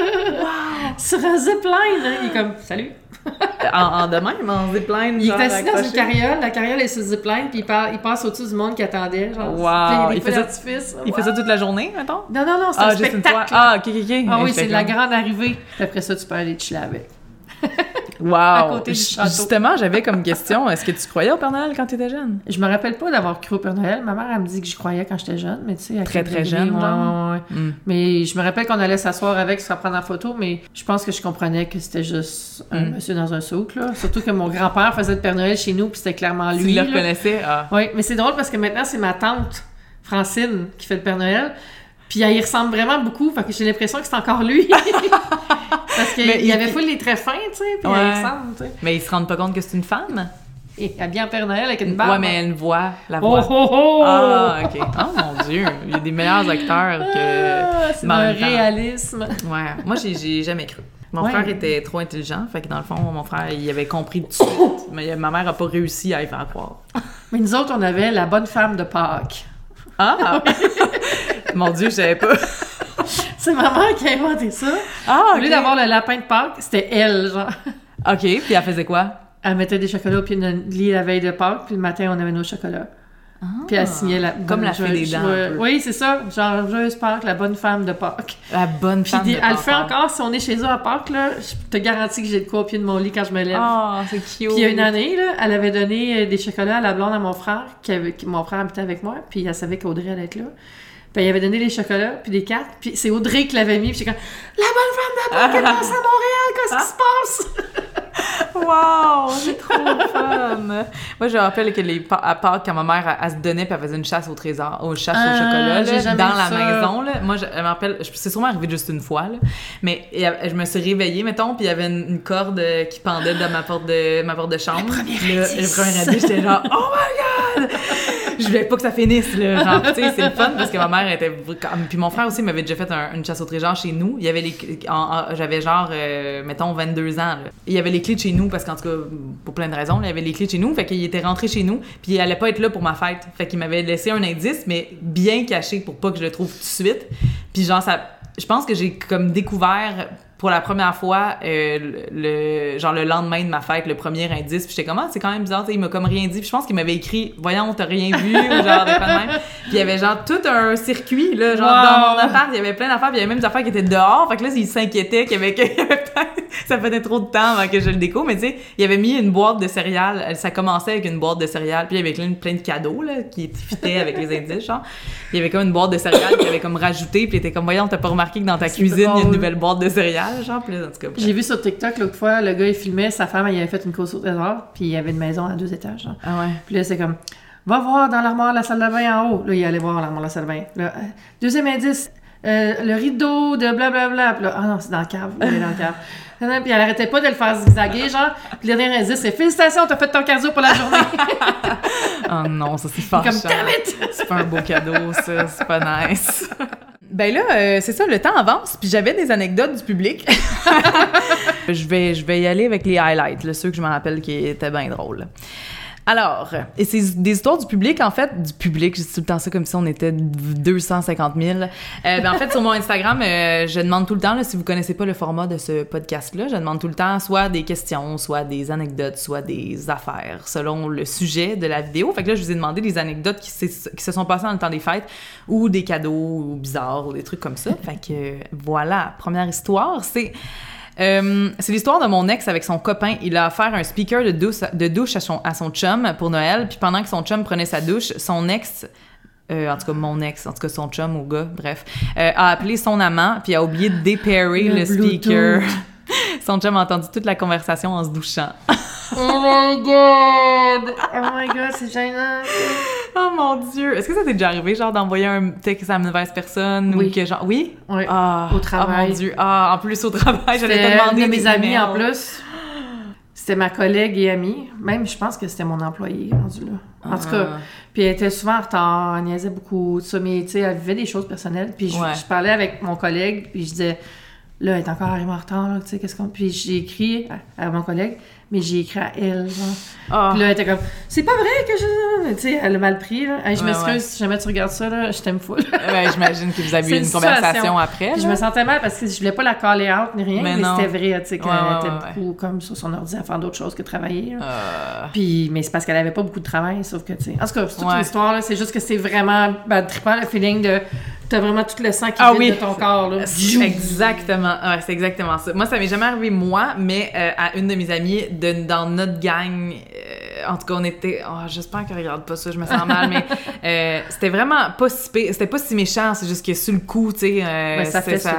Speaker 2: sur un zipline! hein, Il est comme, salut!
Speaker 1: en, en de même, en zipline.
Speaker 2: Il est assis dans une carriole, la carriole est sur le zipline, puis il, par- il passe au-dessus du monde qui attendait. Genre,
Speaker 1: Wow.
Speaker 2: Puis il
Speaker 1: faisait-. Il fait ça toute la journée, mettons?
Speaker 2: Non, non, non, c'est
Speaker 1: Ah,
Speaker 2: un
Speaker 1: juste une
Speaker 2: spectacle.
Speaker 1: fois. Ah, ok, ok, ok.
Speaker 2: Ah oui, c'est la
Speaker 1: comme-
Speaker 2: grande arrivée. Puis après ça, tu peux aller te chiller avec.
Speaker 1: Wow!
Speaker 2: côté du
Speaker 1: J-
Speaker 2: château.
Speaker 1: Justement, j'avais comme question, est-ce que tu croyais au Père Noël quand tu étais jeune?
Speaker 2: Je me rappelle pas d'avoir cru au Père Noël. Ma mère, elle me dit que j'y croyais quand j'étais jeune, mais tu sais, à
Speaker 1: Très, très
Speaker 2: degré,
Speaker 1: jeune,
Speaker 2: ouais,
Speaker 1: genre?
Speaker 2: ouais, ouais.
Speaker 1: Hmm.
Speaker 2: Mais je me rappelle qu'on allait s'asseoir avec, se prendre en photo, mais je pense que je comprenais que c'était juste un
Speaker 1: Mm.
Speaker 2: monsieur dans un souk, là. Surtout que mon grand-père faisait le Père Noël chez nous, puis c'était clairement
Speaker 1: Tu
Speaker 2: lui.
Speaker 1: le
Speaker 2: là.
Speaker 1: reconnaissais? Ah.
Speaker 2: Oui, mais c'est drôle parce que maintenant, c'est ma tante, Francine, qui fait le Père Noël. Puis elle y ressemble vraiment beaucoup, fait que j'ai l'impression que c'est encore lui. parce qu'il il avait full les traits fins, tu sais, puis
Speaker 1: Ouais.
Speaker 2: elle ressemble, tu sais.
Speaker 1: Mais ils se rendent pas compte que c'est une femme?
Speaker 2: Et habillé en Père Noël avec une barbe.
Speaker 1: Ouais, mais une voix, la
Speaker 2: Oh,
Speaker 1: voix.
Speaker 2: oh, oh!
Speaker 1: Ah, ok. Oh mon Dieu, il y a des meilleurs acteurs que.
Speaker 2: Ah, c'est un réalisme.
Speaker 1: Ouais, moi j'ai- jamais cru. Mon
Speaker 2: Ouais.
Speaker 1: frère était trop intelligent, fait que dans le fond, mon frère il avait compris tout de suite. Mais ma mère a pas réussi à y faire croire.
Speaker 2: Mais nous autres, on avait la bonne femme de Pâques.
Speaker 1: Ah! Mon Dieu, je savais pas.
Speaker 2: C'est ma mère qui a inventé ça.
Speaker 1: Ah,
Speaker 2: Au lieu d'avoir le lapin de Pâques, c'était elle, genre.
Speaker 1: OK, puis elle faisait quoi?
Speaker 2: Elle mettait des chocolats au pied de notre lit la veille de Pâques, puis le matin, on avait nos chocolats. Puis elle signait la...
Speaker 1: Ah. Comme la fée des dents.
Speaker 2: Oui, c'est ça. Genre, joyeuse Pâques, la bonne femme de Pâques.
Speaker 1: La bonne
Speaker 2: Puis
Speaker 1: femme
Speaker 2: des-
Speaker 1: de
Speaker 2: elle le fait encore si on est chez eux à Pâques, là. Je te garantis que j'ai de quoi au pied de mon lit quand je me lève.
Speaker 1: Ah, c'est cute.
Speaker 2: Puis il y a une année, là, elle avait donné euh, des chocolats à la blonde à mon frère, qui avait, qui- mon frère habitait avec moi, puis elle savait qu'Audrey allait être là. Puis elle avait donné des chocolats, puis des cartes, puis c'est Audrey qui l'avait mis, puis j'étais comme « La bonne femme de Pâques est passée à Montréal, qu'est-ce qui se passe?
Speaker 1: Wow, c'est trop fun! Moi, je me rappelle que les, à Pâques, quand ma mère, elle, elle se donnait puis elle faisait une chasse au trésor, aux chasses
Speaker 2: Ah,
Speaker 1: au chocolat, là,
Speaker 2: jamais
Speaker 1: dans la
Speaker 2: ça.
Speaker 1: maison, là. Moi, je, je me rappelle, c'est sûrement arrivé juste une fois, là. Mais et, euh, je me suis réveillée, mettons, puis il y avait une, une corde euh, qui pendait de ma porte de, ma porte de chambre. Le
Speaker 2: premier indice.
Speaker 1: le premier j'étais genre, oh my god! Je voulais pas que ça finisse, là. Tu sais, c'est le fun parce que ma mère était. Puis mon frère aussi m'avait déjà fait un- une chasse au trésor chez nous. Il y avait les. J'avais genre, euh, mettons, 22 ans. Il y avait les clés de chez nous parce qu'en tout cas, pour plein de raisons, il y avait les clés de chez nous. Fait qu'il était rentré chez nous. Puis il allait pas être là pour ma fête. Fait qu'il m'avait laissé un indice, mais bien caché pour pas que je le trouve tout de suite. Puis genre, ça. Je pense que j'ai comme découvert pour la première fois euh, le genre le lendemain de ma fête le premier indice puis j'étais comme ah, c'est quand même bizarre il m'a comme rien dit puis je pense qu'il m'avait écrit voyons t'as rien vu ou genre de même. Puis il y avait genre tout un circuit là genre
Speaker 2: Wow.
Speaker 1: dans mon appart il y avait plein d'affaires puis il y avait même des affaires qui étaient dehors fait que là il s'inquiétait qu'il y avait, y avait peut-être- ça faisait trop de temps avant que je le déco mais tu sais il avait mis une boîte de céréales Elle- ça commençait avec une boîte de céréales puis il y avait plein, plein de cadeaux là qui fitaient avec les indices genre. Il y avait comme une boîte de céréales qu'il avait comme rajouté puis il était comme voyons t'as pas remarqué que dans ta cuisine il y a une nouvelle boîte de céréales? Genre puis là, en tout cas bref.
Speaker 2: J'ai vu sur TikTok l'autre fois, le gars il filmait, sa femme elle avait fait une course au trésor, puis il y avait une maison à deux étages. genre.
Speaker 1: ah ouais
Speaker 2: Puis là, c'est comme, va voir dans l'armoire la salle de bain en haut. Là, il allait voir l'armoire la salle de bain. Là, euh, deuxième indice, euh, le rideau de blablabla. Puis là, ah non, c'est dans le cave. Il est dans le cave. Puis elle arrêtait pas de le faire zigzaguer, genre. Puis le dernier indice, c'est félicitations, t'as fait ton cardio pour la journée.
Speaker 1: Oh non, ça c'est
Speaker 2: Comme,
Speaker 1: fâchant.
Speaker 2: damn it!
Speaker 1: C'est pas un beau cadeau, ça. C'est pas nice. Ben là, euh, c'est ça, le temps avance, puis j'avais des anecdotes du public. je, vais, je vais y aller avec les highlights, là, ceux que je me rappelle qui étaient bien drôles. Alors, et c'est des histoires du public, en fait, du public, je dis tout le temps ça comme si on était 250 000. Euh, ben, en fait, sur mon Instagram, euh, je demande tout le temps, là, si vous connaissez pas le format de ce podcast-là, je demande tout le temps soit des questions, soit des anecdotes, soit des affaires, selon le sujet de la vidéo. Fait que là, je vous ai demandé des anecdotes qui, qui se sont passées dans le temps des fêtes, ou des cadeaux ou bizarres, ou des trucs comme ça. Fait que, voilà, première histoire, c'est... Euh, c'est l'histoire de mon ex avec son copain. Il a offert un speaker de douche, de douche à, son, à son chum pour Noël. Puis pendant que son chum prenait sa douche, son ex, euh, en tout cas mon ex, en tout cas son chum ou gars, bref, euh, a appelé son amant puis a oublié de dépairer
Speaker 2: Le
Speaker 1: le, speaker. Son chum a entendu toute la conversation en se douchant.
Speaker 2: Oh my god! Oh my god, c'est gênant.
Speaker 1: oh mon dieu! Est-ce que ça t'est déjà arrivé, genre, d'envoyer un texte à une mauvaise personne?
Speaker 2: Oui.
Speaker 1: Ou que genre. Oui?
Speaker 2: Oui.
Speaker 1: Ah,
Speaker 2: Au travail.
Speaker 1: Oh mon dieu. Ah, en plus au travail, j'allais te demander.
Speaker 2: une de mes amies en plus. C'était ma collègue et amie. Même, je pense que c'était mon employé rendu là. En tout cas,
Speaker 1: Ah.
Speaker 2: puis elle était souvent en retard, elle niaisait beaucoup, tout ça, mais tu sais, elle vivait des choses personnelles. Puis je,
Speaker 1: Ouais.
Speaker 2: je parlais avec mon collègue, puis je disais, là, elle est encore arrivée en retard, là, tu sais, qu'est-ce qu'on. Puis j'ai écrit à, à mon collègue, mais j'ai écrit à elle, genre.
Speaker 1: Ah.
Speaker 2: Puis là, elle était comme, c'est pas vrai que je. Tu sais, elle a mal pris, là. Hey, je
Speaker 1: Ouais,
Speaker 2: m'excuse
Speaker 1: ouais.
Speaker 2: si jamais tu regardes ça, là, je t'aime full.
Speaker 1: Ouais, j'imagine que vous avez eu
Speaker 2: une
Speaker 1: une conversation après.
Speaker 2: Je me sentais mal parce que je voulais pas la caller out ni rien,
Speaker 1: Mais
Speaker 2: c'était vrai, tu sais, qu'elle
Speaker 1: Ouais,
Speaker 2: était beaucoup comme sur son ordi à faire d'autres choses que travailler.
Speaker 1: Euh,
Speaker 2: Puis, mais c'est parce qu'elle avait pas beaucoup de travail, sauf que, tu sais. En tout cas, c'est toute l'histoire, là. C'est juste que c'est vraiment ben, trippant, le feeling de. T'as vraiment tout le sang qui
Speaker 1: Ah
Speaker 2: vide
Speaker 1: oui.
Speaker 2: de ton corps, là.
Speaker 1: exactement, ouais, c'est exactement ça. Moi, ça m'est jamais arrivé moi, mais euh, à une de mes amies de, dans notre gang. euh, en tout cas, on était. oh, J'espère qu'elle regarde pas ça, je me sens mal, mais euh, c'était vraiment pas si c'était pas si méchant. C'est juste que sur le coup, tu sais, euh,
Speaker 2: Ouais, ça
Speaker 1: c'est-
Speaker 2: fait ça.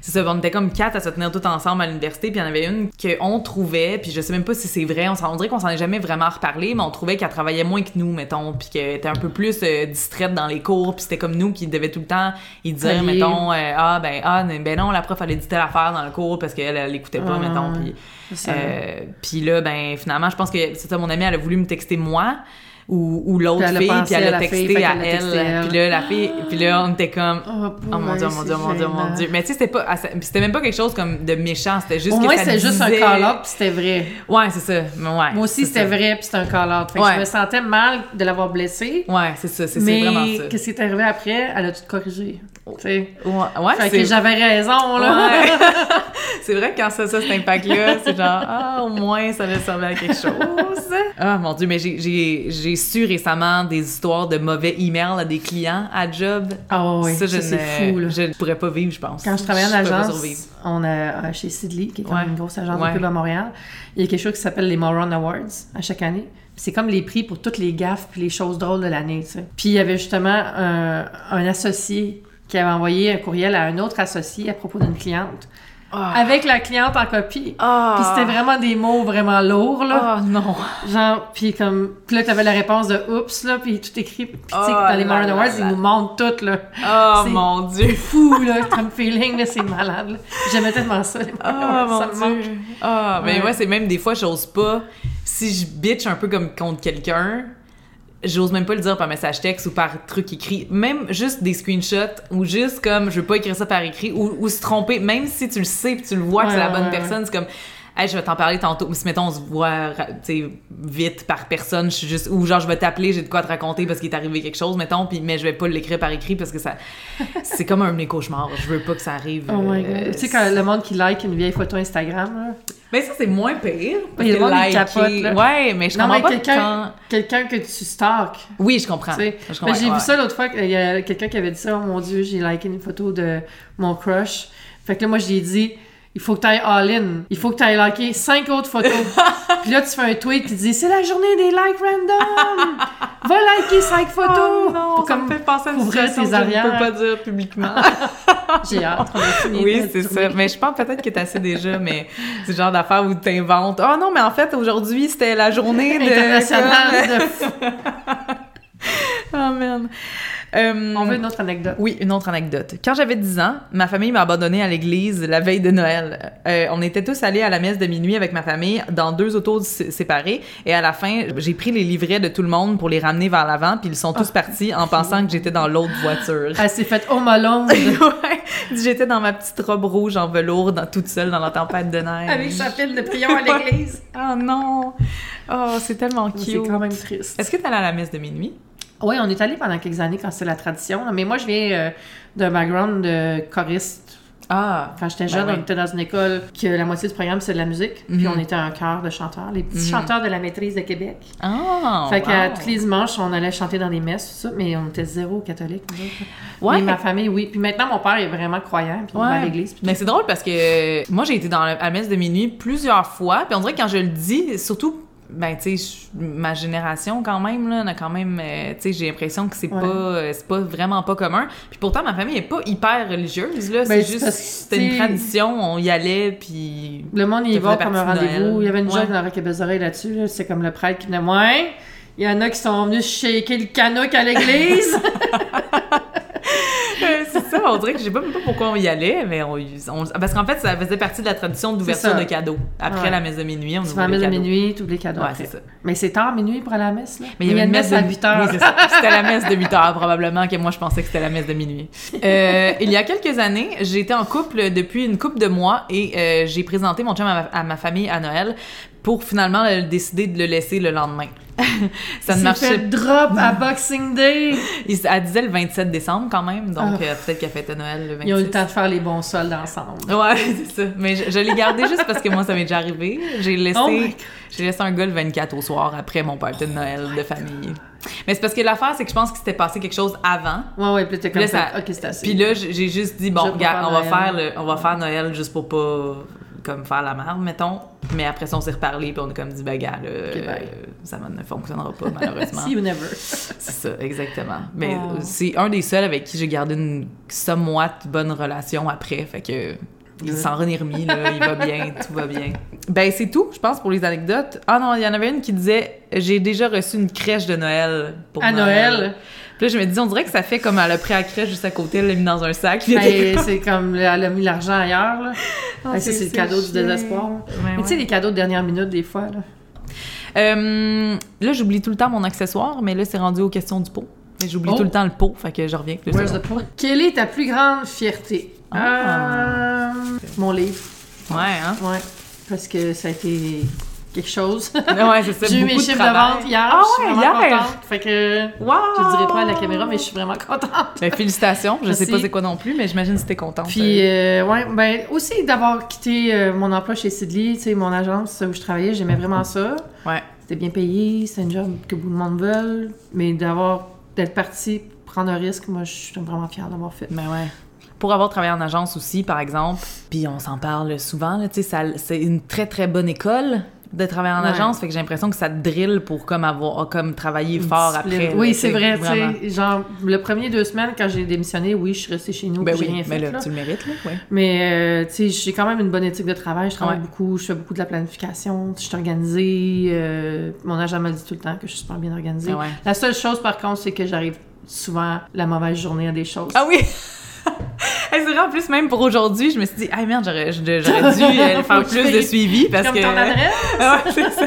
Speaker 1: C'est ça, on était comme quatre à se tenir tout ensemble à l'université, puis il y en avait une qu'on trouvait, puis je sais même pas si c'est vrai, on, s'en- on dirait qu'on s'en est jamais vraiment reparlé, mais on trouvait qu'elle travaillait moins que nous, mettons, puis qu'elle était un peu plus euh, distraite dans les cours, puis c'était comme nous qui devait tout le temps y dire,
Speaker 2: Allier.
Speaker 1: mettons, euh, ah ben ah ben non, la prof elle a dit telle affaire dans le cours parce qu'elle elle écoutait pas,
Speaker 2: Ah,
Speaker 1: mettons, puis euh, là ben finalement je pense que c'est ça mon amie elle a voulu me texter moi ou, ou l'autre fille, puis elle a texté à elle. Puis là, la fille, puis là, on était comme,
Speaker 2: Oh,
Speaker 1: oh mon dieu, mon dieu, mon dieu, mon dieu. Mais tu sais, c'était pas, puis c'était même pas quelque chose comme de méchant, c'était juste
Speaker 2: Au moins, c'était juste un call-out, puis c'était vrai.
Speaker 1: Ouais, c'est ça. Mais ouais.
Speaker 2: Moi aussi, c'était vrai, puis c'était un call-out. Fait que je me sentais mal de l'avoir blessée.
Speaker 1: Ouais, c'est ça, c'est
Speaker 2: Mais
Speaker 1: vraiment ça.
Speaker 2: qu'est-ce qui est arrivé après? Elle a tout corrigé. Tu sais.
Speaker 1: Ouais, ouais
Speaker 2: Fait que j'avais raison, là.
Speaker 1: Ouais. c'est vrai que quand ça, ça, cet impact-là, c'est genre, ah, au moins, ça servir à quelque chose. Ah, mon Dieu, mais j'ai- j'ai su récemment des histoires de mauvais emails à des clients à job.
Speaker 2: Ah ouais,
Speaker 1: ça,
Speaker 2: ça,
Speaker 1: je
Speaker 2: c'est
Speaker 1: ne
Speaker 2: fou, là.
Speaker 1: je pourrais pas vivre, je pense.
Speaker 2: Quand je travaillais en agence, on a euh, chez Sidley, qui est comme
Speaker 1: Ouais.
Speaker 2: une grosse agence
Speaker 1: Ouais.
Speaker 2: de pub à Montréal, il y a quelque chose qui s'appelle les Moron Awards à chaque année. C'est comme les prix pour toutes les gaffes puis les choses drôles de l'année. Puis il y avait justement un, un associé qui avait envoyé un courriel à un autre associé à propos d'une cliente,
Speaker 1: Ah.
Speaker 2: avec la cliente en copie.
Speaker 1: Ah.
Speaker 2: Puis c'était vraiment des mots vraiment lourds, là.
Speaker 1: Ah, non.
Speaker 2: Genre, puis comme, puis là, t'avais la réponse de oups, là, puis tout écrit. Puis tu sais,
Speaker 1: Oh
Speaker 2: dans les
Speaker 1: là
Speaker 2: Awards, ils nous montrent tout, là.
Speaker 1: Oh, mon Dieu.
Speaker 2: Fou, là, comme feeling, là, c'est malade, là. J'aimais tellement ça, les
Speaker 1: Ah,
Speaker 2: Awards, me
Speaker 1: mon. Dieu. Ah, mais
Speaker 2: Ouais.
Speaker 1: moi, c'est même des fois, j'ose pas. Si je bitch un peu comme contre quelqu'un, j'ose même pas le dire par message texte ou par truc écrit. Même juste des screenshots ou juste comme je veux pas écrire ça par écrit ou, ou se tromper. Même si tu le sais puis tu le vois que c'est la bonne
Speaker 2: ouais,
Speaker 1: personne, c'est comme. Hey, je vais t'en parler tantôt. Si, mettons, on se voit, vite par personne, je suis juste, ou genre, je vais t'appeler, j'ai de quoi te raconter parce qu'il est arrivé quelque chose, mettons, puis, mais je vais pas l'écrire par écrit parce que ça, c'est comme un de mes cauchemars. Je veux pas que ça arrive.
Speaker 2: Oh my
Speaker 1: euh,
Speaker 2: god. Tu sais, quand le monde qui like une vieille photo Instagram, là.
Speaker 1: mais ça, c'est moins pire. Parce
Speaker 2: Il y a
Speaker 1: que
Speaker 2: le monde qui
Speaker 1: liker-
Speaker 2: capote, là.
Speaker 1: Ouais, mais je
Speaker 2: Non,
Speaker 1: comprends
Speaker 2: mais quelqu'un
Speaker 1: quand...
Speaker 2: quelqu'un que tu stalks.
Speaker 1: Oui, je comprends. Je
Speaker 2: Mais j'ai
Speaker 1: ouais.
Speaker 2: vu ça l'autre fois, il y a quelqu'un qui avait dit ça, oh mon dieu, j'ai liké une photo de mon crush. Fait que là, moi, j'ai dit, il faut que tu ailles all-in. Il faut que tu ailles liker cinq autres photos. Puis là, tu fais un tweet qui dit, c'est la journée des likes random! Va liker cinq photos!
Speaker 1: Oh non,
Speaker 2: Pour
Speaker 1: ça
Speaker 2: comme
Speaker 1: me fait penser à une situation
Speaker 2: tes
Speaker 1: que je ne peux pas dire publiquement.
Speaker 2: J'ai hâte,
Speaker 1: oui, c'est ça. Mais je pense peut-être que t'as assez déjà, mais c'est le genre d'affaire où tu inventes. Oh non, mais en fait, aujourd'hui, c'était la journée de...
Speaker 2: International de.
Speaker 1: Oh. Euh,
Speaker 2: On veut une autre anecdote.
Speaker 1: Oui, une autre anecdote. Quand j'avais 10 ans, ma famille m'a abandonné à l'église la veille de Noël. Euh, on était tous allés à la messe de minuit avec ma famille dans deux autos sé- séparées et à la fin, j'ai pris les livrets de tout le monde pour les ramener vers l'avant puis ils sont tous partis en pensant que j'étais dans l'autre voiture.
Speaker 2: Elle s'est faite Home Alone
Speaker 1: ouais, j'étais dans ma petite robe rouge en velours dans, toute seule dans la tempête de neige.
Speaker 2: avec sa pile de prions à l'église.
Speaker 1: Oh non. Oh, c'est tellement
Speaker 2: C'est
Speaker 1: cute.
Speaker 2: quand même triste.
Speaker 1: Est-ce que t'es allée à la messe de minuit?
Speaker 2: Oui, on est allé pendant quelques années quand c'était la tradition. Mais moi, je viens euh, d'un background de choriste.
Speaker 1: Ah.
Speaker 2: Quand j'étais
Speaker 1: Ben
Speaker 2: jeune,
Speaker 1: oui.
Speaker 2: on était dans une école que la moitié du programme, c'est de la musique. Puis
Speaker 1: Mhm.
Speaker 2: on était un chœur de chanteurs, les petits
Speaker 1: Mhm.
Speaker 2: chanteurs de la maîtrise de Québec.
Speaker 1: Ah.
Speaker 2: fait qu'à
Speaker 1: wow.
Speaker 2: tous les dimanches, on allait chanter dans des messes, tout ça, mais on était zéro catholique.
Speaker 1: Ouais.
Speaker 2: Mais ma famille, oui. Puis maintenant, mon père est vraiment croyant, puis il va à
Speaker 1: Ouais.
Speaker 2: l'église.
Speaker 1: Mais c'est drôle parce que moi, j'ai été dans la messe de minuit plusieurs fois. Puis on dirait que quand je le dis, surtout, ben, tu sais, ma génération quand même, là, on a quand même, euh, tu sais, j'ai l'impression que c'est
Speaker 2: Ouais.
Speaker 1: pas, euh, c'est pas vraiment pas commun. Puis pourtant, ma famille est pas hyper religieuse, là.
Speaker 2: Ben,
Speaker 1: c'est juste, c'était une tradition, on y allait, puis.
Speaker 2: Le monde y va comme un rendez-vous. Il y avait une
Speaker 1: Ouais.
Speaker 2: joke dans Rock et Besoreille là-dessus. là. C'est comme le prêtre qui venait Ouais, il y en a qui sont venus shaker le canoc à l'église.
Speaker 1: C'est ça, on dirait que je sais pas même pas pourquoi on y allait, mais on, on- parce qu'en fait, ça faisait partie de la tradition d'ouverture de cadeaux. Après
Speaker 2: Ouais.
Speaker 1: la messe de minuit, on ouvre
Speaker 2: vas à la
Speaker 1: les
Speaker 2: messe de
Speaker 1: cadeaux.
Speaker 2: minuit, tu ouvres les cadeaux
Speaker 1: Ouais, c'est ça.
Speaker 2: Mais c'est tard minuit pour aller à la messe, là?
Speaker 1: Mais il y avait une messe,
Speaker 2: à
Speaker 1: de
Speaker 2: 8 heures.
Speaker 1: Oui, c'est ça. C'était la messe de 8 heures, probablement, que moi, je pensais que c'était la messe de minuit. Euh, il y a quelques années, j'étais en couple depuis une couple de mois et euh, j'ai présenté mon chum à ma, à ma famille à Noël pour finalement euh, décider de le laisser le lendemain. ça ne marchait
Speaker 2: fait drop à Boxing Day.
Speaker 1: Il- Elle disait le 27 décembre quand même, donc
Speaker 2: Ah.
Speaker 1: euh, peut-être qu'elle fêtait Noël le 26.
Speaker 2: Ils ont eu le temps de faire les bons soldes ensemble.
Speaker 1: Ouais, c'est ça. Mais je, je l'ai gardé juste parce que moi, ça m'est déjà arrivé. J'ai laissé,
Speaker 2: Oh
Speaker 1: j'ai laissé un gars le 24 au soir après mon party de Noël de famille. Mais c'est parce que l'affaire, c'est que je pense qu'il s'était passé quelque chose avant.
Speaker 2: Ouais, ouais, puis t'es comme
Speaker 1: là,
Speaker 2: ça.
Speaker 1: ça-
Speaker 2: Ok, c'est assez.
Speaker 1: Puis là, j'ai juste dit, bon, regarde, on va faire, le, on va faire Noël juste pour pas comme faire la merde, mettons. Mais après ça, on s'est reparlé, puis on a comme dit, ben, gars, là, euh, ça ne fonctionnera pas, malheureusement.
Speaker 2: See you never.
Speaker 1: C'est ça, exactement. Mais euh, c'est un des seuls avec qui j'ai gardé une somewhat bonne relation après. Fait que il s'en est remis, là, il va bien, tout va bien. Ben, c'est tout, je pense, pour les anecdotes. Ah non, il y en avait une qui disait J'ai déjà reçu une crèche de Noël pour
Speaker 2: À Noël?
Speaker 1: Puis là, je me dis, on dirait que ça fait comme elle a pris la crèche juste à côté, elle l'a mis dans un sac.
Speaker 2: Ben, c'est comme elle a mis l'argent ailleurs. Là.
Speaker 1: Ah,
Speaker 2: Ben, ça, c'est le cadeau du désespoir.
Speaker 1: Ouais,
Speaker 2: Mais tu sais, les cadeaux de dernière minute, des fois. Là.
Speaker 1: Euh, là, j'oublie tout le temps mon accessoire, mais là, c'est rendu aux questions du pot. Mais J'oublie
Speaker 2: Oh.
Speaker 1: tout le temps le pot, fait que je reviens
Speaker 2: Where's the? Quelle est ta plus grande fierté?
Speaker 1: Ah.
Speaker 2: Euh, mon livre.
Speaker 1: Ouais, hein?
Speaker 2: Ouais. Parce que ça a été quelque chose.
Speaker 1: ouais, c'est ça.
Speaker 2: J'ai eu mes
Speaker 1: de
Speaker 2: chiffres de
Speaker 1: travail.
Speaker 2: vente hier.
Speaker 1: Ah
Speaker 2: je suis vraiment
Speaker 1: hier?
Speaker 2: contente. Fait que
Speaker 1: Wow!
Speaker 2: je le dirai pas à la caméra, mais je suis vraiment contente.
Speaker 1: Ben, félicitations. Je sais
Speaker 2: Merci.
Speaker 1: pas c'est quoi non plus, mais j'imagine que t'es contente.
Speaker 2: Puis, euh, ouais, ben aussi d'avoir quitté euh, mon emploi chez Sidley, tu sais, mon agence où je travaillais, j'aimais vraiment ça.
Speaker 1: Ouais.
Speaker 2: C'était bien payé, c'est un job que beaucoup de monde veulent, mais d'avoir d'être parti prendre un risque, moi, je suis vraiment fière d'avoir fait.
Speaker 1: Ben ouais. Pour avoir travaillé en agence aussi, par exemple, puis on s'en parle souvent, là, tu sais, ça- c'est une très très bonne école de travailler en
Speaker 2: Ouais.
Speaker 1: agence, fait que j'ai l'impression que ça te drille pour comme avoir comme travailler fort après.
Speaker 2: Oui, c'est vrai, tu sais. Genre, le premier deux semaines, quand j'ai démissionné, oui, je suis restée chez nous,
Speaker 1: Ben oui,
Speaker 2: rien
Speaker 1: mais
Speaker 2: fait.
Speaker 1: là,
Speaker 2: là.
Speaker 1: tu le mérites, là, ouais.
Speaker 2: Mais, euh, tu sais, j'ai quand même une bonne éthique de travail. Je travaille
Speaker 1: Ouais.
Speaker 2: beaucoup, je fais beaucoup de la planification, je suis organisée. euh, mon agent m'a dit tout le temps que je suis super bien organisée.
Speaker 1: Ah.
Speaker 2: La seule chose, par contre, c'est que j'arrive souvent la mauvaise journée à des choses.
Speaker 1: Ah oui! En plus, même pour aujourd'hui, je me suis dit, ah merde, j'aurais j'aurais dû euh, faire plus de suivi parce
Speaker 2: Comme
Speaker 1: que.
Speaker 2: ton adresse?
Speaker 1: Ouais, ça.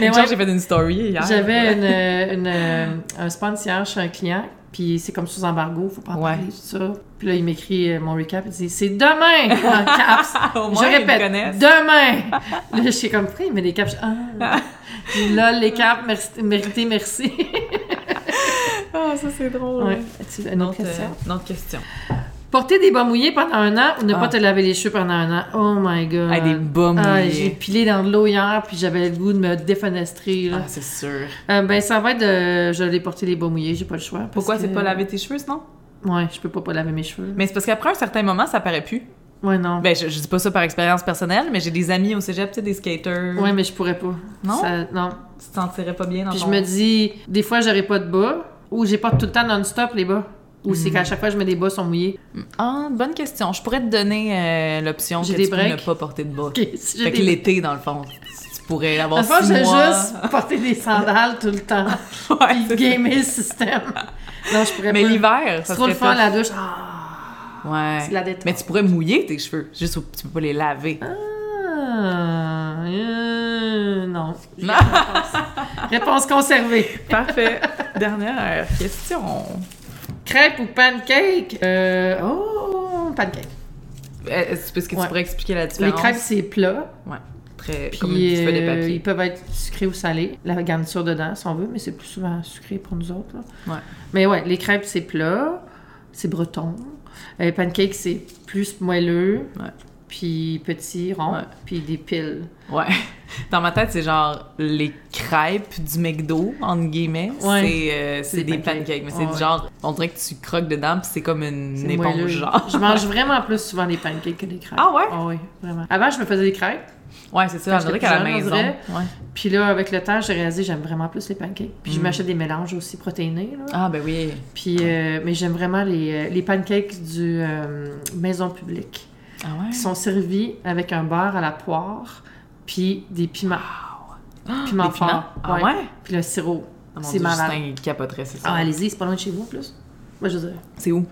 Speaker 2: Mais
Speaker 1: Genre,
Speaker 2: ouais,
Speaker 1: j'ai fait une story hier.
Speaker 2: j'avais une, euh, une, euh, un sponsor chez un client, puis c'est comme sous embargo, faut pas en
Speaker 1: Ouais.
Speaker 2: parler, tout ça. Puis là, il m'écrit euh, mon recap, il dit c'est demain en caps.
Speaker 1: Au
Speaker 2: Je
Speaker 1: moins,
Speaker 2: répète, demain! Là, je suis comme, pourquoi il met des caps? Je- Ah! Là, les caps, merci, mérité, merci.
Speaker 1: Ah, ça, c'est drôle.
Speaker 2: Ouais. Une autre question?
Speaker 1: euh, une autre question.
Speaker 2: Porter des bas mouillés pendant un an ou ne
Speaker 1: Ah.
Speaker 2: pas te laver les cheveux pendant un an? Oh my god.
Speaker 1: Ah, des bas
Speaker 2: Ah,
Speaker 1: mouillés.
Speaker 2: j'ai pilé dans de l'eau hier, puis j'avais le goût de me défenestrer. Là.
Speaker 1: Ah, c'est sûr.
Speaker 2: Euh, ben, ça va être de. Je l'ai porté les bas mouillés, j'ai pas le choix.
Speaker 1: Pourquoi
Speaker 2: que-
Speaker 1: c'est pas laver tes cheveux, sinon?
Speaker 2: Ouais, je peux pas pas laver mes cheveux.
Speaker 1: Mais c'est parce qu'après un certain moment, ça paraît plus.
Speaker 2: Ouais, non.
Speaker 1: Ben, je, je dis pas ça par expérience personnelle, mais j'ai des amis au cégep, tu sais, des skaters.
Speaker 2: Ouais, mais je pourrais pas.
Speaker 1: Non?
Speaker 2: Ça- non.
Speaker 1: Tu te sentirais pas bien dans
Speaker 2: Puis je me dis, des fois, j'aurais pas de bas, ou j'ai pas tout le temps non-stop les bas. Ou c'est qu'à chaque fois, je mets des bas sont mouillés.
Speaker 1: Ah, bonne question. Je pourrais te donner euh, l'option que
Speaker 2: J'ai
Speaker 1: tu
Speaker 2: des
Speaker 1: peux
Speaker 2: breaks.
Speaker 1: ne pas porter de bas.
Speaker 2: Ok, si j'ai
Speaker 1: Fait que
Speaker 2: des-
Speaker 1: l'été, dans le fond, tu pourrais avoir
Speaker 2: fond,
Speaker 1: six
Speaker 2: j'ai
Speaker 1: mois.
Speaker 2: juste porté des sandales tout le temps.
Speaker 1: Ouais,
Speaker 2: Puis
Speaker 1: c'est ça.
Speaker 2: gamer le système. Non, je pourrais
Speaker 1: Mais
Speaker 2: pas.
Speaker 1: l'hiver,
Speaker 2: C'est
Speaker 1: ça
Speaker 2: trop le
Speaker 1: serait
Speaker 2: fun,
Speaker 1: tough.
Speaker 2: la douche? Ah,
Speaker 1: Ouais.
Speaker 2: c'est la détente.
Speaker 1: Mais tu pourrais mouiller tes cheveux. Juste, tu peux pas les laver.
Speaker 2: Ah, euh, non. J'ai. Réponse conservée.
Speaker 1: Parfait. Dernière question.
Speaker 2: Crêpe ou pancake? Euh, oh, pancake.
Speaker 1: Est-ce que tu pourrais expliquer la
Speaker 2: Les
Speaker 1: différence?
Speaker 2: crêpes, c'est plat.
Speaker 1: Ouais. Très... comme
Speaker 2: Puis
Speaker 1: feuille de
Speaker 2: euh,
Speaker 1: papier.
Speaker 2: ils peuvent être sucrés ou salés. La garniture dedans, si on veut, mais c'est plus souvent sucré pour nous autres. là.
Speaker 1: Ouais.
Speaker 2: Mais ouais, les crêpes, c'est plat. C'est breton. Euh, Les pancakes, c'est plus moelleux.
Speaker 1: Ouais.
Speaker 2: Puis petit, rond.
Speaker 1: Ouais.
Speaker 2: Puis des piles.
Speaker 1: Ouais. Dans ma tête, c'est genre les crêpes du McDo, entre guillemets.
Speaker 2: Ouais.
Speaker 1: C'est, euh,
Speaker 2: des
Speaker 1: des
Speaker 2: pancakes.
Speaker 1: pancakes. Mais c'est
Speaker 2: Ouais,
Speaker 1: genre, on dirait que tu croques dedans, puis c'est comme une
Speaker 2: C'est
Speaker 1: éponge,
Speaker 2: moelleux.
Speaker 1: genre.
Speaker 2: Je mange vraiment plus souvent des pancakes que des crêpes.
Speaker 1: Ah ouais?
Speaker 2: Ah oui, vraiment. Avant, je me faisais des crêpes.
Speaker 1: Ouais, c'est ça. On dirait qu'à la maison. Ouais.
Speaker 2: Puis là, avec le temps, j'ai réalisé que j'aime vraiment plus les pancakes. Puis je
Speaker 1: Mm.
Speaker 2: m'achète des mélanges aussi protéinés. Là.
Speaker 1: Ah, ben oui.
Speaker 2: Puis, euh, mais j'aime vraiment les, euh, les pancakes du euh, Maison Publique.
Speaker 1: Ah ouais?
Speaker 2: qui sont servis avec un beurre à la poire, puis des piments. Piments
Speaker 1: Des piments?
Speaker 2: forts.
Speaker 1: Ah ouais?
Speaker 2: Puis le sirop.
Speaker 1: Ah,
Speaker 2: c'est malade.
Speaker 1: Justin, il capoterait, c'est ça.
Speaker 2: Ah, allez-y, c'est pas loin de chez vous en plus? Moi, je veux dire,
Speaker 1: C'est où?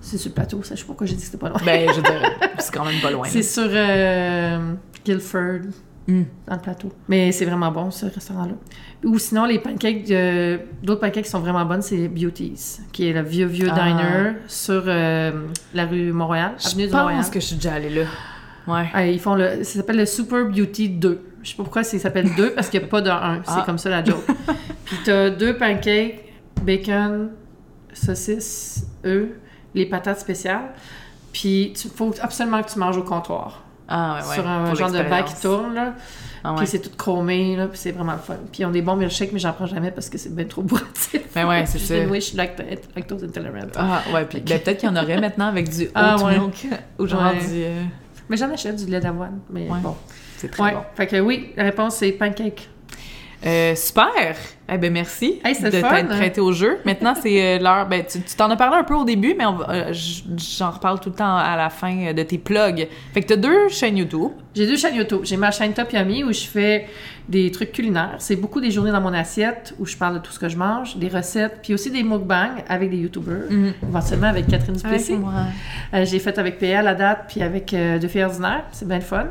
Speaker 2: c'est sur le plateau, ça, je sais pas pourquoi j'ai dit que c'était pas loin.
Speaker 1: Ben, je veux dire, c'est quand même pas loin.
Speaker 2: c'est sur euh, Guilford,
Speaker 1: Hmm.
Speaker 2: dans le plateau. Mais c'est vraiment bon, ce restaurant-là. Ou sinon, les pancakes, euh, d'autres pancakes qui sont vraiment bonnes, c'est Beauties, qui est le vieux, vieux
Speaker 1: Ah.
Speaker 2: diner sur euh, la rue Mont-Royal, avenue
Speaker 1: Je
Speaker 2: du Mont-Royal.
Speaker 1: pense que je suis déjà allée là. Ouais.
Speaker 2: Ah, ils font le. Ça s'appelle le Super Beauty 2. Je sais pas pourquoi ça s'appelle 2 parce qu'il n'y a pas de 1. C'est
Speaker 1: Ah.
Speaker 2: comme ça la joke. Puis t'as deux pancakes, bacon, saucisse, œufs, les patates spéciales. Puis il faut absolument que tu manges au comptoir.
Speaker 1: Ah, ouais, ouais.
Speaker 2: sur un genre de bac qui tourne, là.
Speaker 1: Ah, ouais.
Speaker 2: Puis c'est tout chromé, là. Puis c'est vraiment le fun. Puis ils ont des bons milkshakes, mais j'en prends jamais parce que c'est bien trop bourratif.
Speaker 1: Ben ouais, c'est ça.
Speaker 2: je suis lacto- lactose intolérante.
Speaker 1: Ah, ouais, puis ben, peut-être qu'il y en aurait maintenant avec du
Speaker 2: Ah,
Speaker 1: milk ou genre du. euh,
Speaker 2: Mais j'en achète du lait d'avoine. Mais bon.
Speaker 1: C'est très
Speaker 2: Ouais.
Speaker 1: bon.
Speaker 2: Fait que oui, la réponse c'est pancake.
Speaker 1: Euh, super! Eh ben merci
Speaker 2: Hey, c'était
Speaker 1: de t'être
Speaker 2: hein?
Speaker 1: prêté au jeu. Maintenant, c'est euh, l'heure. Ben, tu t'en as parlé un peu au début, mais euh, j'en reparle tout le temps à la fin de tes plugs. Fait que t'as deux chaînes YouTube.
Speaker 2: J'ai deux chaînes YouTube. J'ai ma chaîne Top Yummy où je fais des trucs culinaires. C'est beaucoup des journées dans mon assiette où je parle de tout ce que je mange, des recettes, puis aussi des mukbangs avec des YouTubers, éventuellement avec Catherine Duplessis.
Speaker 1: Moi.
Speaker 2: Euh, j'ai fait avec PL à date, puis avec euh, Deux filles ordinaires. C'est bien le fun.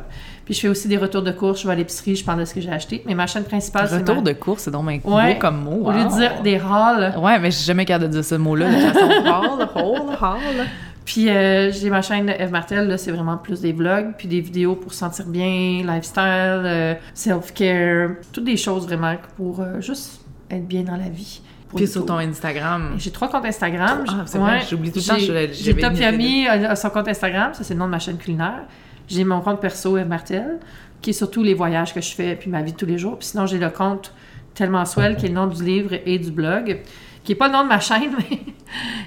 Speaker 2: Puis je fais aussi des retours de courses. Je vais à l'épicerie, je parle de ce que j'ai acheté. Mais ma chaîne principale, c'est
Speaker 1: Retour
Speaker 2: ma...
Speaker 1: de course, c'est donc bien
Speaker 2: Ouais.
Speaker 1: beau comme mot.
Speaker 2: Au lieu de dire des hauls,
Speaker 1: Ouais, mais je suis jamais capable de dire ce mot-là de façon hall, hall, hall.
Speaker 2: Puis euh, j'ai ma chaîne Eve Martel, là, c'est vraiment plus des vlogs, puis des vidéos pour se sentir bien, lifestyle, euh, self-care, toutes des choses vraiment pour euh, juste être bien dans la vie.
Speaker 1: Puis sur ton Instagram.
Speaker 2: J'ai trois comptes Instagram.
Speaker 1: Ah,
Speaker 2: J'ai-
Speaker 1: c'est vrai, j'oublie tout le temps,
Speaker 2: J'ai- Top a son compte Instagram, ça c'est le nom de ma chaîne culinaire. J'ai mon compte perso Eve Martel, qui est surtout les voyages que je fais, puis ma vie de tous les jours. Puis sinon, j'ai le compte Tellement Swell, qui est le nom du livre et du blog, qui est pas le nom de ma chaîne, mais,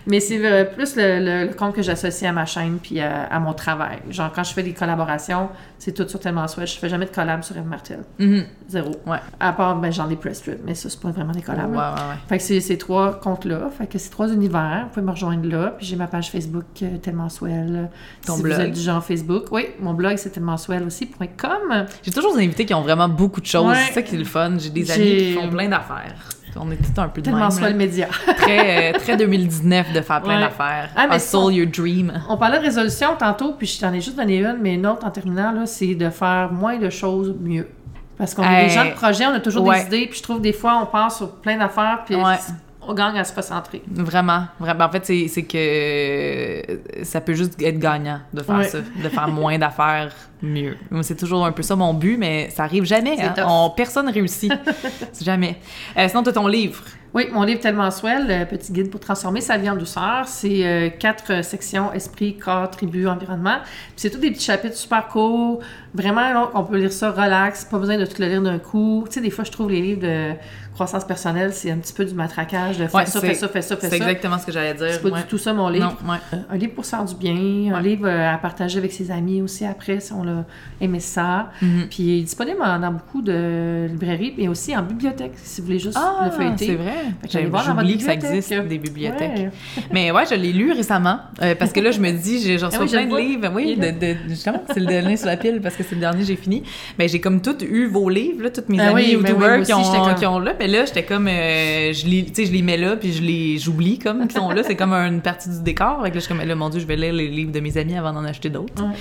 Speaker 2: mais c'est plus le, le- le compte que j'associe à ma chaîne puis à, à mon travail. Genre, quand je fais des collaborations, c'est tout sur Tellement Swell. Je fais jamais de collab sur Eve Martel.
Speaker 1: Mhm.
Speaker 2: Zéro.
Speaker 1: Ouais.
Speaker 2: À part, ben, genre les press strips, mais ça, c'est pas vraiment des collabs.
Speaker 1: ouais, ouais.
Speaker 2: Fait que c'est ces trois comptes-là. Fait que c'est trois univers. Vous pouvez me rejoindre là. Puis j'ai ma page Facebook euh, Tellement Swell.
Speaker 1: Ton
Speaker 2: si
Speaker 1: blog.
Speaker 2: vous êtes du genre Facebook. Oui, mon blog c'est tellement swell aussi. point .com.
Speaker 1: J'ai toujours des invités qui ont vraiment beaucoup de choses. C'est ça qui est le fun. J'ai des amis qui font plein d'affaires. On est tout un peu de
Speaker 2: Tellement swell
Speaker 1: là.
Speaker 2: média.
Speaker 1: Très, euh, très 2019 de faire plein
Speaker 2: Ouais.
Speaker 1: d'affaires.
Speaker 2: Ah, mais
Speaker 1: Hustle your dream.
Speaker 2: On parlait de résolution tantôt, puis je t'en ai juste donné une, mais une autre en terminant, là, c'est de faire moins de choses mieux. Parce qu'on est
Speaker 1: Hey.
Speaker 2: des gens de projet, on a toujours
Speaker 1: Ouais.
Speaker 2: des idées, puis je trouve des fois on pense sur plein d'affaires, puis
Speaker 1: Ouais.
Speaker 2: On gagne à se recentrer.
Speaker 1: Vraiment, vraiment. En fait, c'est que euh, ça peut juste être gagnant de faire ça, de faire moins d'affaires mieux. C'est toujours un peu ça mon but, mais ça arrive jamais. Hein. On, personne réussit. Jamais. Euh, sinon, tu as ton livre.
Speaker 2: Oui, mon livre Tellement Swell, le petit guide pour transformer sa vie en douceur, c'est euh, quatre euh, sections esprit, corps, tribu, environnement. Puis c'est tous des petits chapitres super courts, vraiment on peut lire ça relax, pas besoin de tout le lire d'un coup. Tu sais, des fois je trouve les livres de croissance personnelle, c'est un petit peu du matraquage de fais
Speaker 1: Ouais,
Speaker 2: ça,
Speaker 1: c'est-
Speaker 2: fais ça, fais ça, fais
Speaker 1: C'est
Speaker 2: ça.
Speaker 1: exactement ce que j'allais dire.
Speaker 2: C'est pas
Speaker 1: ouais.
Speaker 2: du tout ça mon livre.
Speaker 1: Non, ouais.
Speaker 2: Euh, Un livre pour se faire du bien, un livre euh, à partager avec ses amis aussi après si on a aimé ça.
Speaker 1: Mhm.
Speaker 2: Puis il est disponible dans beaucoup de librairies, mais aussi en bibliothèque si vous voulez juste
Speaker 1: Ah,
Speaker 2: le feuilleter.
Speaker 1: c'est vrai. J'ai-
Speaker 2: voir dans votre
Speaker 1: que ça existe, des bibliothèques. Mais ouais, je l'ai lu récemment. euh, parce que là, je me dis, j'en
Speaker 2: Ah
Speaker 1: reçois
Speaker 2: oui,
Speaker 1: plein
Speaker 2: le
Speaker 1: de livres. Oui, de, de- justement, c'est le dernier sur la pile parce que c'est le dernier j'ai fini. Mais j'ai comme toutes eu vos livres, là, toutes mes
Speaker 2: Ah
Speaker 1: amis
Speaker 2: oui, ben
Speaker 1: YouTubers qui, ont,
Speaker 2: comme-
Speaker 1: qui ont là. Là, j'étais comme, euh, je les, tu sais, je les mets là, puis je les, j'oublie comme qu'ils sont là. C'est comme une partie du décor. Fait que là, je suis comme, là, mon Dieu, je vais lire les livres de mes amis avant d'en acheter d'autres.
Speaker 2: Ouais.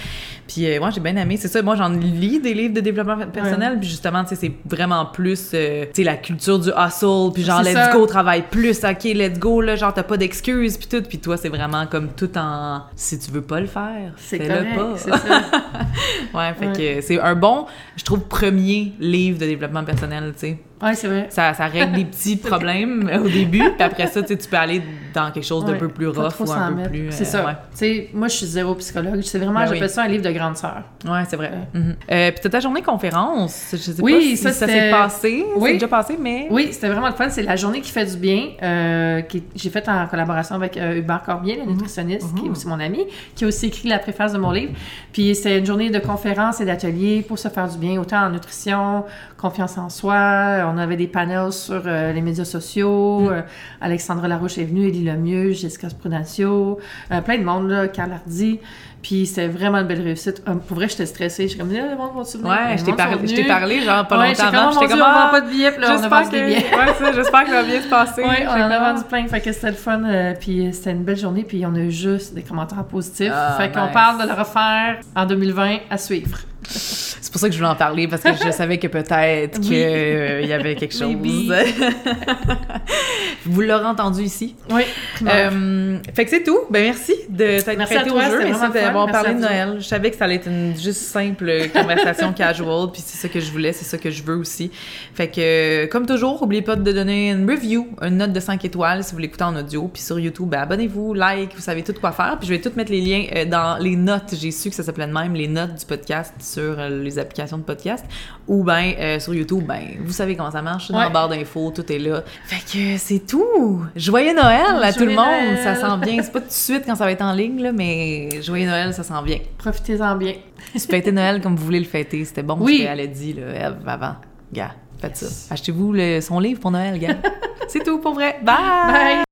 Speaker 1: Puis euh, moi, j'ai bien aimé. C'est ça, moi, j'en lis des livres de développement personnel. Puis justement, tu sais, c'est vraiment plus, euh, tu sais, la culture du hustle. Puis genre, let's
Speaker 2: ça.
Speaker 1: go, travaille plus. OK, let's go, là. Genre, t'as pas d'excuses. Puis tout. Puis toi, c'est vraiment comme tout en. Si tu veux pas le faire,
Speaker 2: C'est
Speaker 1: fais-le pas.
Speaker 2: c'est ça.
Speaker 1: ouais, fait
Speaker 2: Ouais.
Speaker 1: que c'est un bon, je trouve, premier livre de développement personnel, tu sais.
Speaker 2: Ouais, c'est vrai.
Speaker 1: Ça, ça règle des petits problèmes au début. Puis après ça, tu peux aller dans quelque chose d'un
Speaker 2: Ouais,
Speaker 1: peu plus rough ou un peu
Speaker 2: mettre.
Speaker 1: plus.
Speaker 2: C'est
Speaker 1: euh,
Speaker 2: ça.
Speaker 1: ouais.
Speaker 2: Tu sais, moi, je suis zéro psychologue. C'est vraiment,
Speaker 1: Ben
Speaker 2: j'appelle
Speaker 1: oui.
Speaker 2: ça un livre de grande sœur.
Speaker 1: Ouais, c'est vrai.
Speaker 2: Ouais.
Speaker 1: Mhm. Euh, puis t'as ta journée conférence. Je sais
Speaker 2: Oui,
Speaker 1: pas si
Speaker 2: ça,
Speaker 1: ça, s'est passé.
Speaker 2: Oui.
Speaker 1: C'est déjà passé, mais.
Speaker 2: Oui, c'était vraiment le fun. C'est la journée qui fait du bien, euh, que j'ai faite en collaboration avec euh, Hubert Corbier, le nutritionniste, qui est aussi mon ami, qui a aussi écrit la préface de mon livre. Puis c'était une journée de conférences et d'ateliers pour se faire du bien, autant en nutrition, confiance en soi. On avait des panels sur euh, les médias sociaux. Euh, Alexandra Larouche est venue, Élie Lemieux, Jessica Prudencio, euh, plein de monde, là, Carl Hardy. Puis c'était vraiment une belle réussite. Euh, pour vrai, j'étais stressée. J'étais comme, Ah, le monde va-tu venir?
Speaker 1: Ouais, je t'ai parlé, je genre, pas
Speaker 2: Ouais,
Speaker 1: longtemps avant.
Speaker 2: oh
Speaker 1: J'étais
Speaker 2: Dieu,
Speaker 1: comme, ah,
Speaker 2: pas de billets, puis là, on a
Speaker 1: j'espère
Speaker 2: vendu
Speaker 1: que,
Speaker 2: des billets.
Speaker 1: ouais, ça, j'espère que ça va bien se passer.
Speaker 2: Oui, on en a vendu plein, fait que c'était le fun. euh, puis c'était une belle journée, puis on a eu juste des commentaires positifs.
Speaker 1: Ah,
Speaker 2: fait qu'on parle de le refaire en 2020 à suivre.
Speaker 1: C'est pour ça que je voulais en parler, parce que je savais que peut-être qu'il y avait quelque chose. Vous l'aurez entendu ici.
Speaker 2: Oui.
Speaker 1: Euh, fait que c'est tout. Ben merci de t'être
Speaker 2: Merci à
Speaker 1: prêté
Speaker 2: toi,
Speaker 1: au jeu.
Speaker 2: c'était
Speaker 1: d'avoir parlé de Noël. Je savais que ça allait être une juste simple conversation casual, puis c'est ça que je voulais, c'est ça que je veux aussi. Fait que, comme toujours, n'oubliez pas de donner une review, une note de 5 étoiles si vous l'écoutez en audio, puis sur YouTube, ben, abonnez-vous, like, vous savez tout quoi faire, puis je vais tout mettre les liens euh, dans les notes. J'ai su que ça s'appelait de même, les notes du podcast sur euh, les applications de podcast, ou ben euh, sur YouTube, ben vous savez comment ça marche, dans
Speaker 2: Ouais.
Speaker 1: la barre d'infos, tout est là. Fait que c'est tout. Joyeux Noël à tout le monde.
Speaker 2: Noël.
Speaker 1: Ça s'en vient. C'est pas tout de suite quand ça va être en ligne, là, mais joyeux Noël, ça s'en vient.
Speaker 2: Profitez-en bien.
Speaker 1: Tu fêtez Noël comme vous voulez le fêter. C'était bon
Speaker 2: Oui.
Speaker 1: ce qu'elle a dit, là, Ève, avant. Gars. Faites ça. Achetez-vous son livre pour Noël, gars. C'est tout pour vrai. Bye!
Speaker 2: Bye!